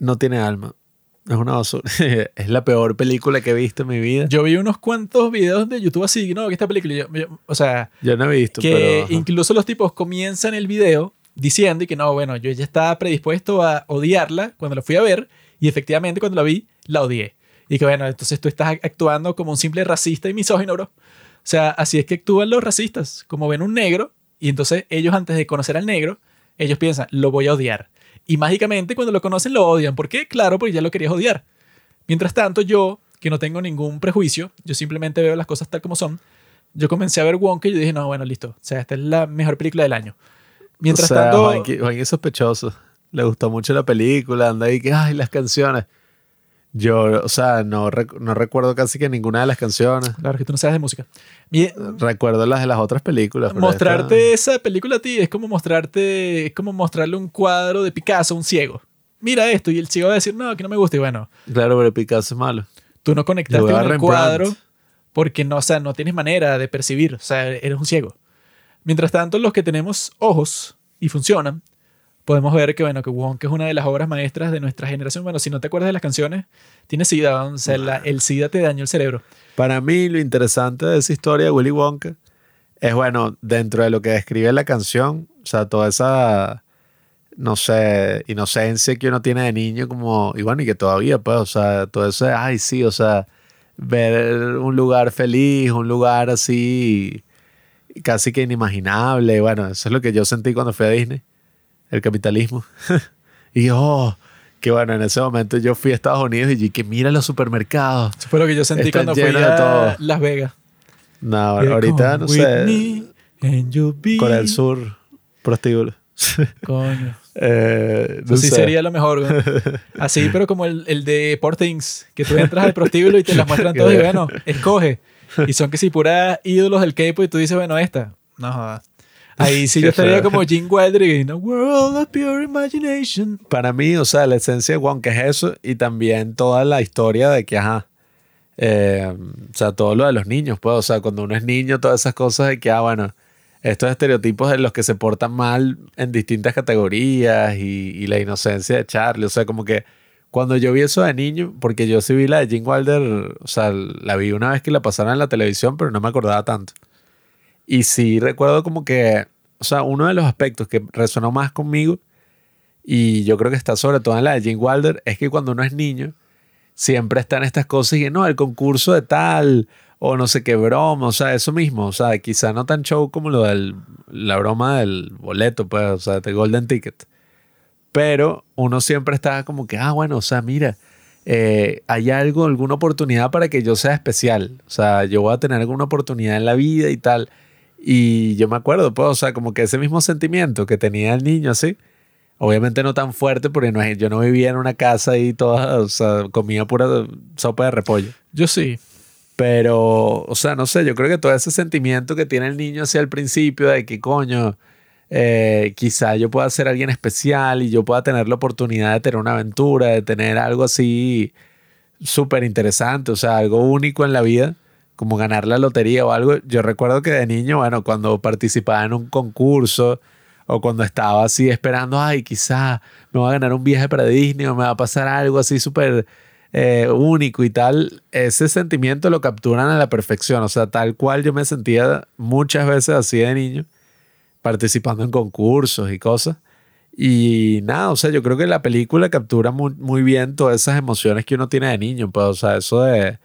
no tiene alma. Es una basura. es la peor película que he visto en mi vida. Yo, Yo vi unos cuantos videos de YouTube así, ¿no? Que esta película, yo- yo- o sea, no he visto, que pero... incluso los tipos comienzan el video diciendo y que no, bueno, yo ya estaba predispuesto a odiarla cuando la fui a ver y efectivamente cuando la vi, la odié. Y que bueno, entonces tú estás actuando como un simple racista y misógino, bro. O sea, así es que actúan los racistas, como ven un negro y entonces ellos antes de conocer al negro, ellos piensan, lo voy a odiar. Y mágicamente cuando lo conocen lo odian. ¿Por qué? Claro, porque ya lo querías odiar. Mientras tanto, yo, que no tengo ningún prejuicio, yo simplemente veo las cosas tal como son, yo comencé a ver Wonka y yo dije, no, bueno, listo. O sea, esta es la mejor película del año. Mientras o sea, tanto, Juanqui, Juanqui es sospechoso. Le gustó mucho la película, anda ahí que, ay, las canciones. Yo, o sea, no, rec- no recuerdo casi que ninguna de las canciones. claro que tú no sabes de música. Recuerdo las de las otras películas. mostrarte esa película a ti es como mostrarte, es como mostrarle un cuadro de Picasso a un ciego. mira esto, y el chico va a decir, no, que no me gusta, y bueno, Claro, pero Picasso es malo. tú no conectaste con el Rembrandt. cuadro porque no, o sea, no tienes manera de percibir, o sea, eres un ciego. Mientras tanto, los que tenemos ojos y funcionan, podemos ver que, bueno, que Wonka es una de las obras maestras de nuestra generación. Bueno, si no te acuerdas de las canciones, tiene SIDA, o sea, la- el SIDA te dañó el cerebro. Para mí, lo interesante de esa historia de Willy Wonka es, bueno, dentro de lo que describe la canción, o sea, toda esa, no sé, inocencia que uno tiene de niño, como, y bueno, y que todavía, pues, o sea, todo eso ay, sí, o sea, ver un lugar feliz, un lugar así, casi que inimaginable, bueno, eso es lo que yo sentí cuando fui a Disney, el capitalismo. y, oh, que bueno, en ese momento yo fui a Estados Unidos y que mira los supermercados. Eso fue lo que yo sentí cuando fui a todo. Las Vegas. No, ahorita no sé. Corea del Sur, prostíbulo. Coño. Eh, no Eso sí sé. sería lo mejor, güey. Así, pero como el, el de Poor Things, que tú entras al prostíbulo y te las muestran todas y bueno, escoge. Y son que si puras ídolos del K-pop y tú dices, bueno, esta. No jodas. Ahí sí yo estaría como Wilder y in a world of pure imagination. Para mí, o sea, la esencia de Wonka es eso y también toda la historia de que, ajá, eh, o sea, todo lo de los niños, pues, o sea, cuando uno es niño, todas esas cosas de que, ah, bueno, estos estereotipos de los que se portan mal en distintas categorías y, y la inocencia de Charlie, o sea, como que cuando yo vi eso de niño, porque yo sí vi la de Gene Wilder, o sea, la vi una vez que la pasaron en la televisión, pero no me acordaba tanto. Y sí recuerdo como que, o sea, uno de los aspectos que resonó más conmigo, y yo creo que está sobre todo en la de Gene Wilder, es que cuando uno es niño, siempre están estas cosas y no, el concurso de tal, o no sé qué broma, o sea, eso mismo, o sea, quizá no tan show como lo de la broma del boleto, pues, o sea, de Golden Ticket. Pero uno siempre está como que, ah, bueno, o sea, mira, eh, hay algo, alguna oportunidad para que yo sea especial. O sea, yo voy a tener alguna oportunidad en la vida y tal. Y yo me acuerdo, pues, o sea, como que ese mismo sentimiento que tenía el niño así. Obviamente no tan fuerte porque no, yo no vivía en una casa y toda, o sea, comía pura sopa de repollo. Yo sí. Pero, o sea, no sé, yo creo que todo ese sentimiento que tiene el niño hacia el principio de que, coño, eh, quizá yo pueda ser alguien especial y yo pueda tener la oportunidad de tener una aventura, de tener algo así súper interesante, o sea, algo único en la vida, como ganar la lotería o algo. Yo recuerdo que de niño, bueno, cuando participaba en un concurso o cuando estaba así esperando, ay, quizá me voy a ganar un viaje para Disney o me va a pasar algo así súper eh, único y tal, ese sentimiento lo capturan a la perfección. O sea, tal cual yo me sentía muchas veces así de niño, participando en concursos y cosas. Y nada, o sea, yo creo que la película captura muy, muy bien todas esas emociones que uno tiene de niño. Pues, o sea, eso de,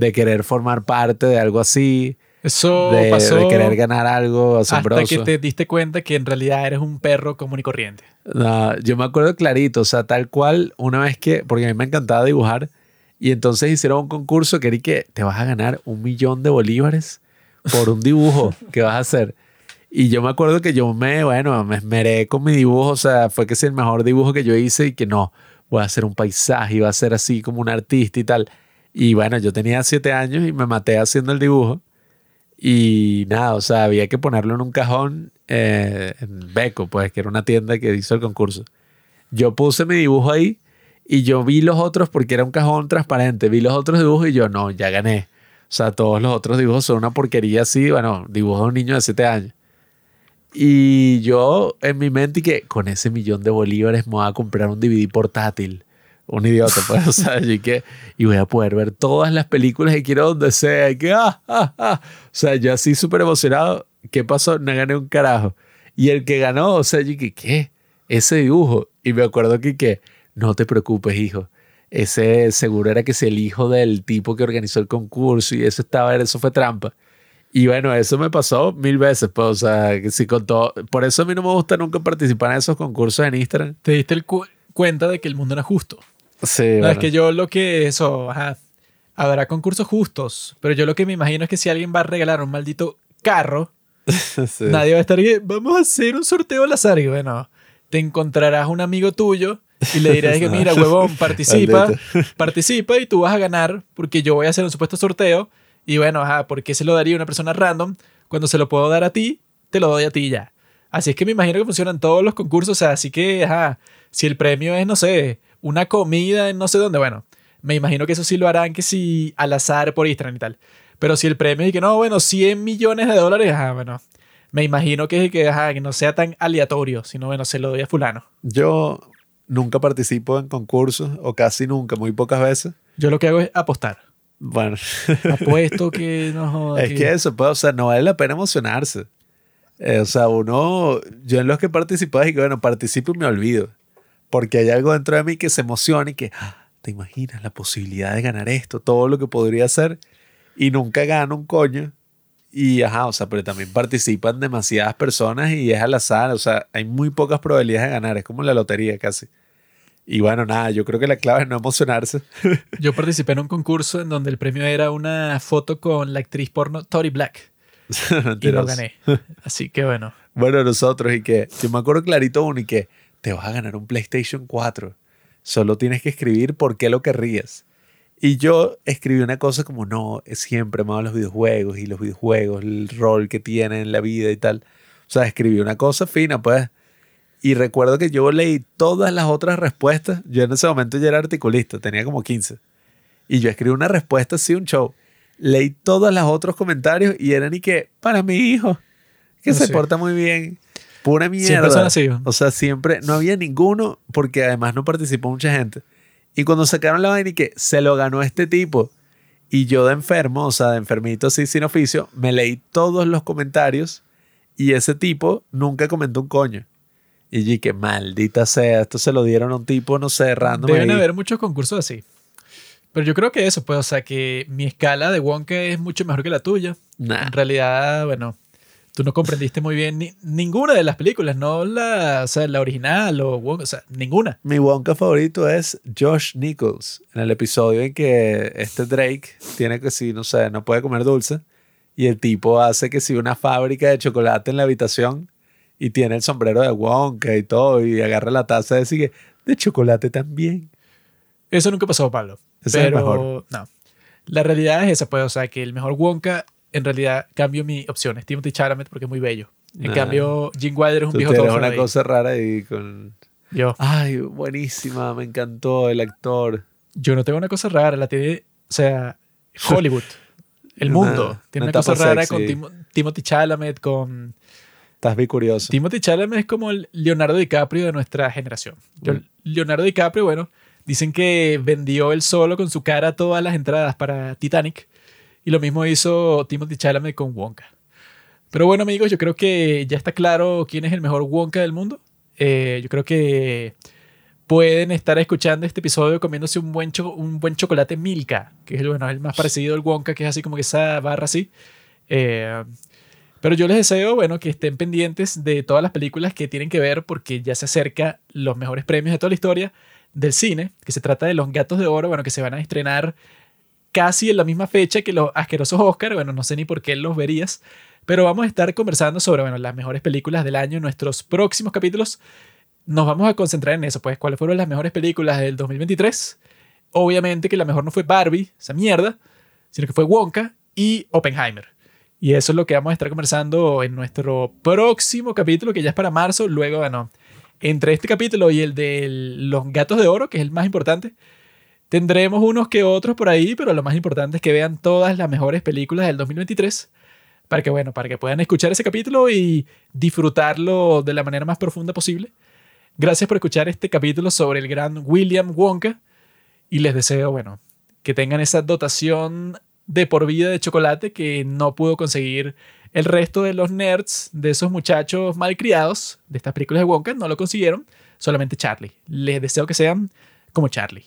de querer formar parte de algo así, Eso de, pasó de querer ganar algo asombroso. hasta que te diste cuenta que en realidad eres un perro común y corriente. No, yo me acuerdo clarito, o sea, tal cual, una vez que, porque a mí me encantaba dibujar, y entonces hicieron un concurso que era que te vas a ganar un millón de bolívares por un dibujo que vas a hacer. Y yo me acuerdo que yo me, bueno, me esmeré con mi dibujo, o sea, fue que es el mejor dibujo que yo hice y que no, voy a hacer un paisaje, iba a ser así como un artista y tal. Y bueno, yo tenía siete años y me maté haciendo el dibujo. Y nada, o sea, había que ponerlo en un cajón eh, en Beco, pues, que era una tienda que hizo el concurso. Yo puse mi dibujo ahí y yo vi los otros porque era un cajón transparente. Vi los otros dibujos y yo, no, ya gané. O sea, todos los otros dibujos son una porquería así, bueno, dibujo de un niño de 7 años. Y yo en mi mente que con ese millón de bolívares me voy a comprar un DVD portátil. Un idiota, pues, o sea, y que, y voy a poder ver todas las películas que quiero donde sea. Y que, ah, ah, ah. O sea, yo así súper emocionado. ¿Qué pasó? No gané un carajo. Y el que ganó, o sea, yo que, ¿qué? Ese dibujo. Y me acuerdo que, que, no te preocupes, hijo. Ese seguro era que es el hijo del tipo que organizó el concurso y eso estaba, eso fue trampa. Y bueno, eso me pasó mil veces, pues, o sea, que si con todo, por eso a mí no me gusta nunca participar en esos concursos en Instagram. Te diste el cu- cuenta de que el mundo es justo. Sí, No, es que yo lo que eso, ajá, habrá concursos justos, pero yo lo que me imagino es que si alguien va a regalar un maldito carro, Sí. nadie va a estar vamos a hacer un sorteo al azar y bueno, te encontrarás un amigo tuyo y le dirás que mira, huevón, participa, participa y tú vas a ganar porque yo voy a hacer un supuesto sorteo y bueno, ajá, ¿por qué se lo daría a una persona random? Cuando se lo puedo dar a ti, te lo doy a ti ya. Así es que me imagino que funcionan todos los concursos. O sea, así que, ajá, si el premio es, no sé, una comida en no sé dónde, bueno, me imagino que eso sí lo harán que si al azar por Instagram y tal. Pero si el premio es que no, bueno, 100 millones de dólares, ajá, bueno, me imagino que, que, ajá, que no sea tan aleatorio, sino bueno, se lo doy a fulano. Yo nunca participo en concursos, o casi nunca, muy pocas veces. Yo lo que hago es apostar. Bueno, Apuesto que no joda, es que eso, pues, o sea, no vale la pena emocionarse. Eh, o sea, uno, yo en los que participé, y que bueno, participo y me olvido. Porque hay algo dentro de mí que se emociona y que, ah, te imaginas la posibilidad de ganar esto, todo lo que podría hacer, y nunca gano un coño. Y ajá, o sea, pero también participan demasiadas personas y es al azar, o sea, hay muy pocas probabilidades de ganar, es como la lotería casi. Y bueno, nada, yo creo que la clave es no emocionarse. Yo participé en un concurso en donde el premio era una foto con la actriz porno Tori Black. Y no gané. Así que bueno. Bueno, nosotros, y que yo me acuerdo clarito uno, y que te vas a ganar un PlayStation 4. Solo tienes que escribir por qué lo querrías. Y yo escribí una cosa como, no, siempre amado los videojuegos y los videojuegos, el rol que tienen en la vida y tal. O sea, escribí una cosa fina, pues. Y recuerdo que yo leí todas las otras respuestas. Yo en ese momento ya era articulista, tenía como 15. Y yo escribí una respuesta así, un show. Leí todos los otros comentarios y eran y que, para mi hijo, que No se porta muy bien. Pura mierda. Siempre son así. O sea, siempre, no había ninguno, porque además no participó mucha gente. Y cuando sacaron la vaina y que se lo ganó este tipo, y yo de enfermo, o sea, de enfermito así sin oficio, me leí todos los comentarios y ese tipo nunca comentó un coño. Y yo que maldita sea, esto se lo dieron a un tipo, no sé, random. Deben ahí. haber muchos concursos así. Pero yo creo que eso, pues, o sea, que mi escala de Wonka es mucho mejor que la tuya. Nah. En realidad, bueno, tú no comprendiste muy bien ni- ninguna de las películas, no la, o sea, la original o Wonka, o sea, ninguna. Mi Wonka favorito es Josh Nichols, en el episodio en que este Drake tiene que, si, no sé, no puede comer dulce, y el tipo hace que si una fábrica de chocolate en la habitación y tiene el sombrero de Wonka y todo, y agarra la taza de, sigue, de chocolate también. Eso nunca pasó, Pablo. Ese es el pero mejor. no. La realidad es esa, pues, o sea, que el mejor Wonka, en realidad, cambio mi opción. Es Timothy Chalamet porque es muy bello. En Nah. cambio, Jim Wilder es un Tú viejo todo una ahí. cosa rara y con... Yo, Ay, buenísima, me encantó el actor. yo no tengo una cosa rara, la tiene, o sea, Hollywood, el Una- mundo. Tiene una una, cosa rara sexy. con Timo- Timothy Chalamet, con... Estás bien curioso. Timothy Chalamet es como el Leonardo DiCaprio de nuestra generación. Mm. Leonardo DiCaprio, bueno, dicen que vendió él solo con su cara todas las entradas para Titanic. Y lo mismo hizo Timothy Chalamet con Wonka. Pero bueno, amigos, yo creo que ya está claro quién es el mejor Wonka del mundo. Eh, yo creo que pueden estar escuchando este episodio comiéndose un buen, un buen chocolate Milka, que es el, bueno, el más parecido al Wonka, que es así como que esa barra así. Eh, pero yo les deseo, bueno, que estén pendientes de todas las películas que tienen que ver porque ya se acerca los mejores premios de toda la historia del cine, que se trata de Los Gatos de Oro, bueno, que se van a estrenar casi en la misma fecha que los asquerosos Oscar, bueno, no sé ni por qué los verías, pero vamos a estar conversando sobre, bueno, las mejores películas del año nuestros próximos capítulos. Nos vamos a concentrar en eso, pues, cuáles fueron las mejores películas del 2023. Obviamente que la mejor no fue Barbie, esa mierda, sino que fue Wonka y Oppenheimer. Y eso es lo que vamos a estar conversando en nuestro próximo capítulo, que ya es para marzo. Luego, bueno, entre este capítulo y el de los gatos de oro, que es el más importante, tendremos unos que otros por ahí, pero lo más importante es que vean todas las mejores películas del 2023 para que, bueno, para que puedan escuchar ese capítulo y disfrutarlo de la manera más profunda posible. Gracias por escuchar este capítulo sobre el gran William Wonka y les deseo, bueno, que tengan esa dotación de por vida de chocolate que no pudo conseguir el resto de los nerds, de esos muchachos malcriados de estas películas de Wonka, no lo consiguieron, solamente Charlie. Les deseo que sean como Charlie.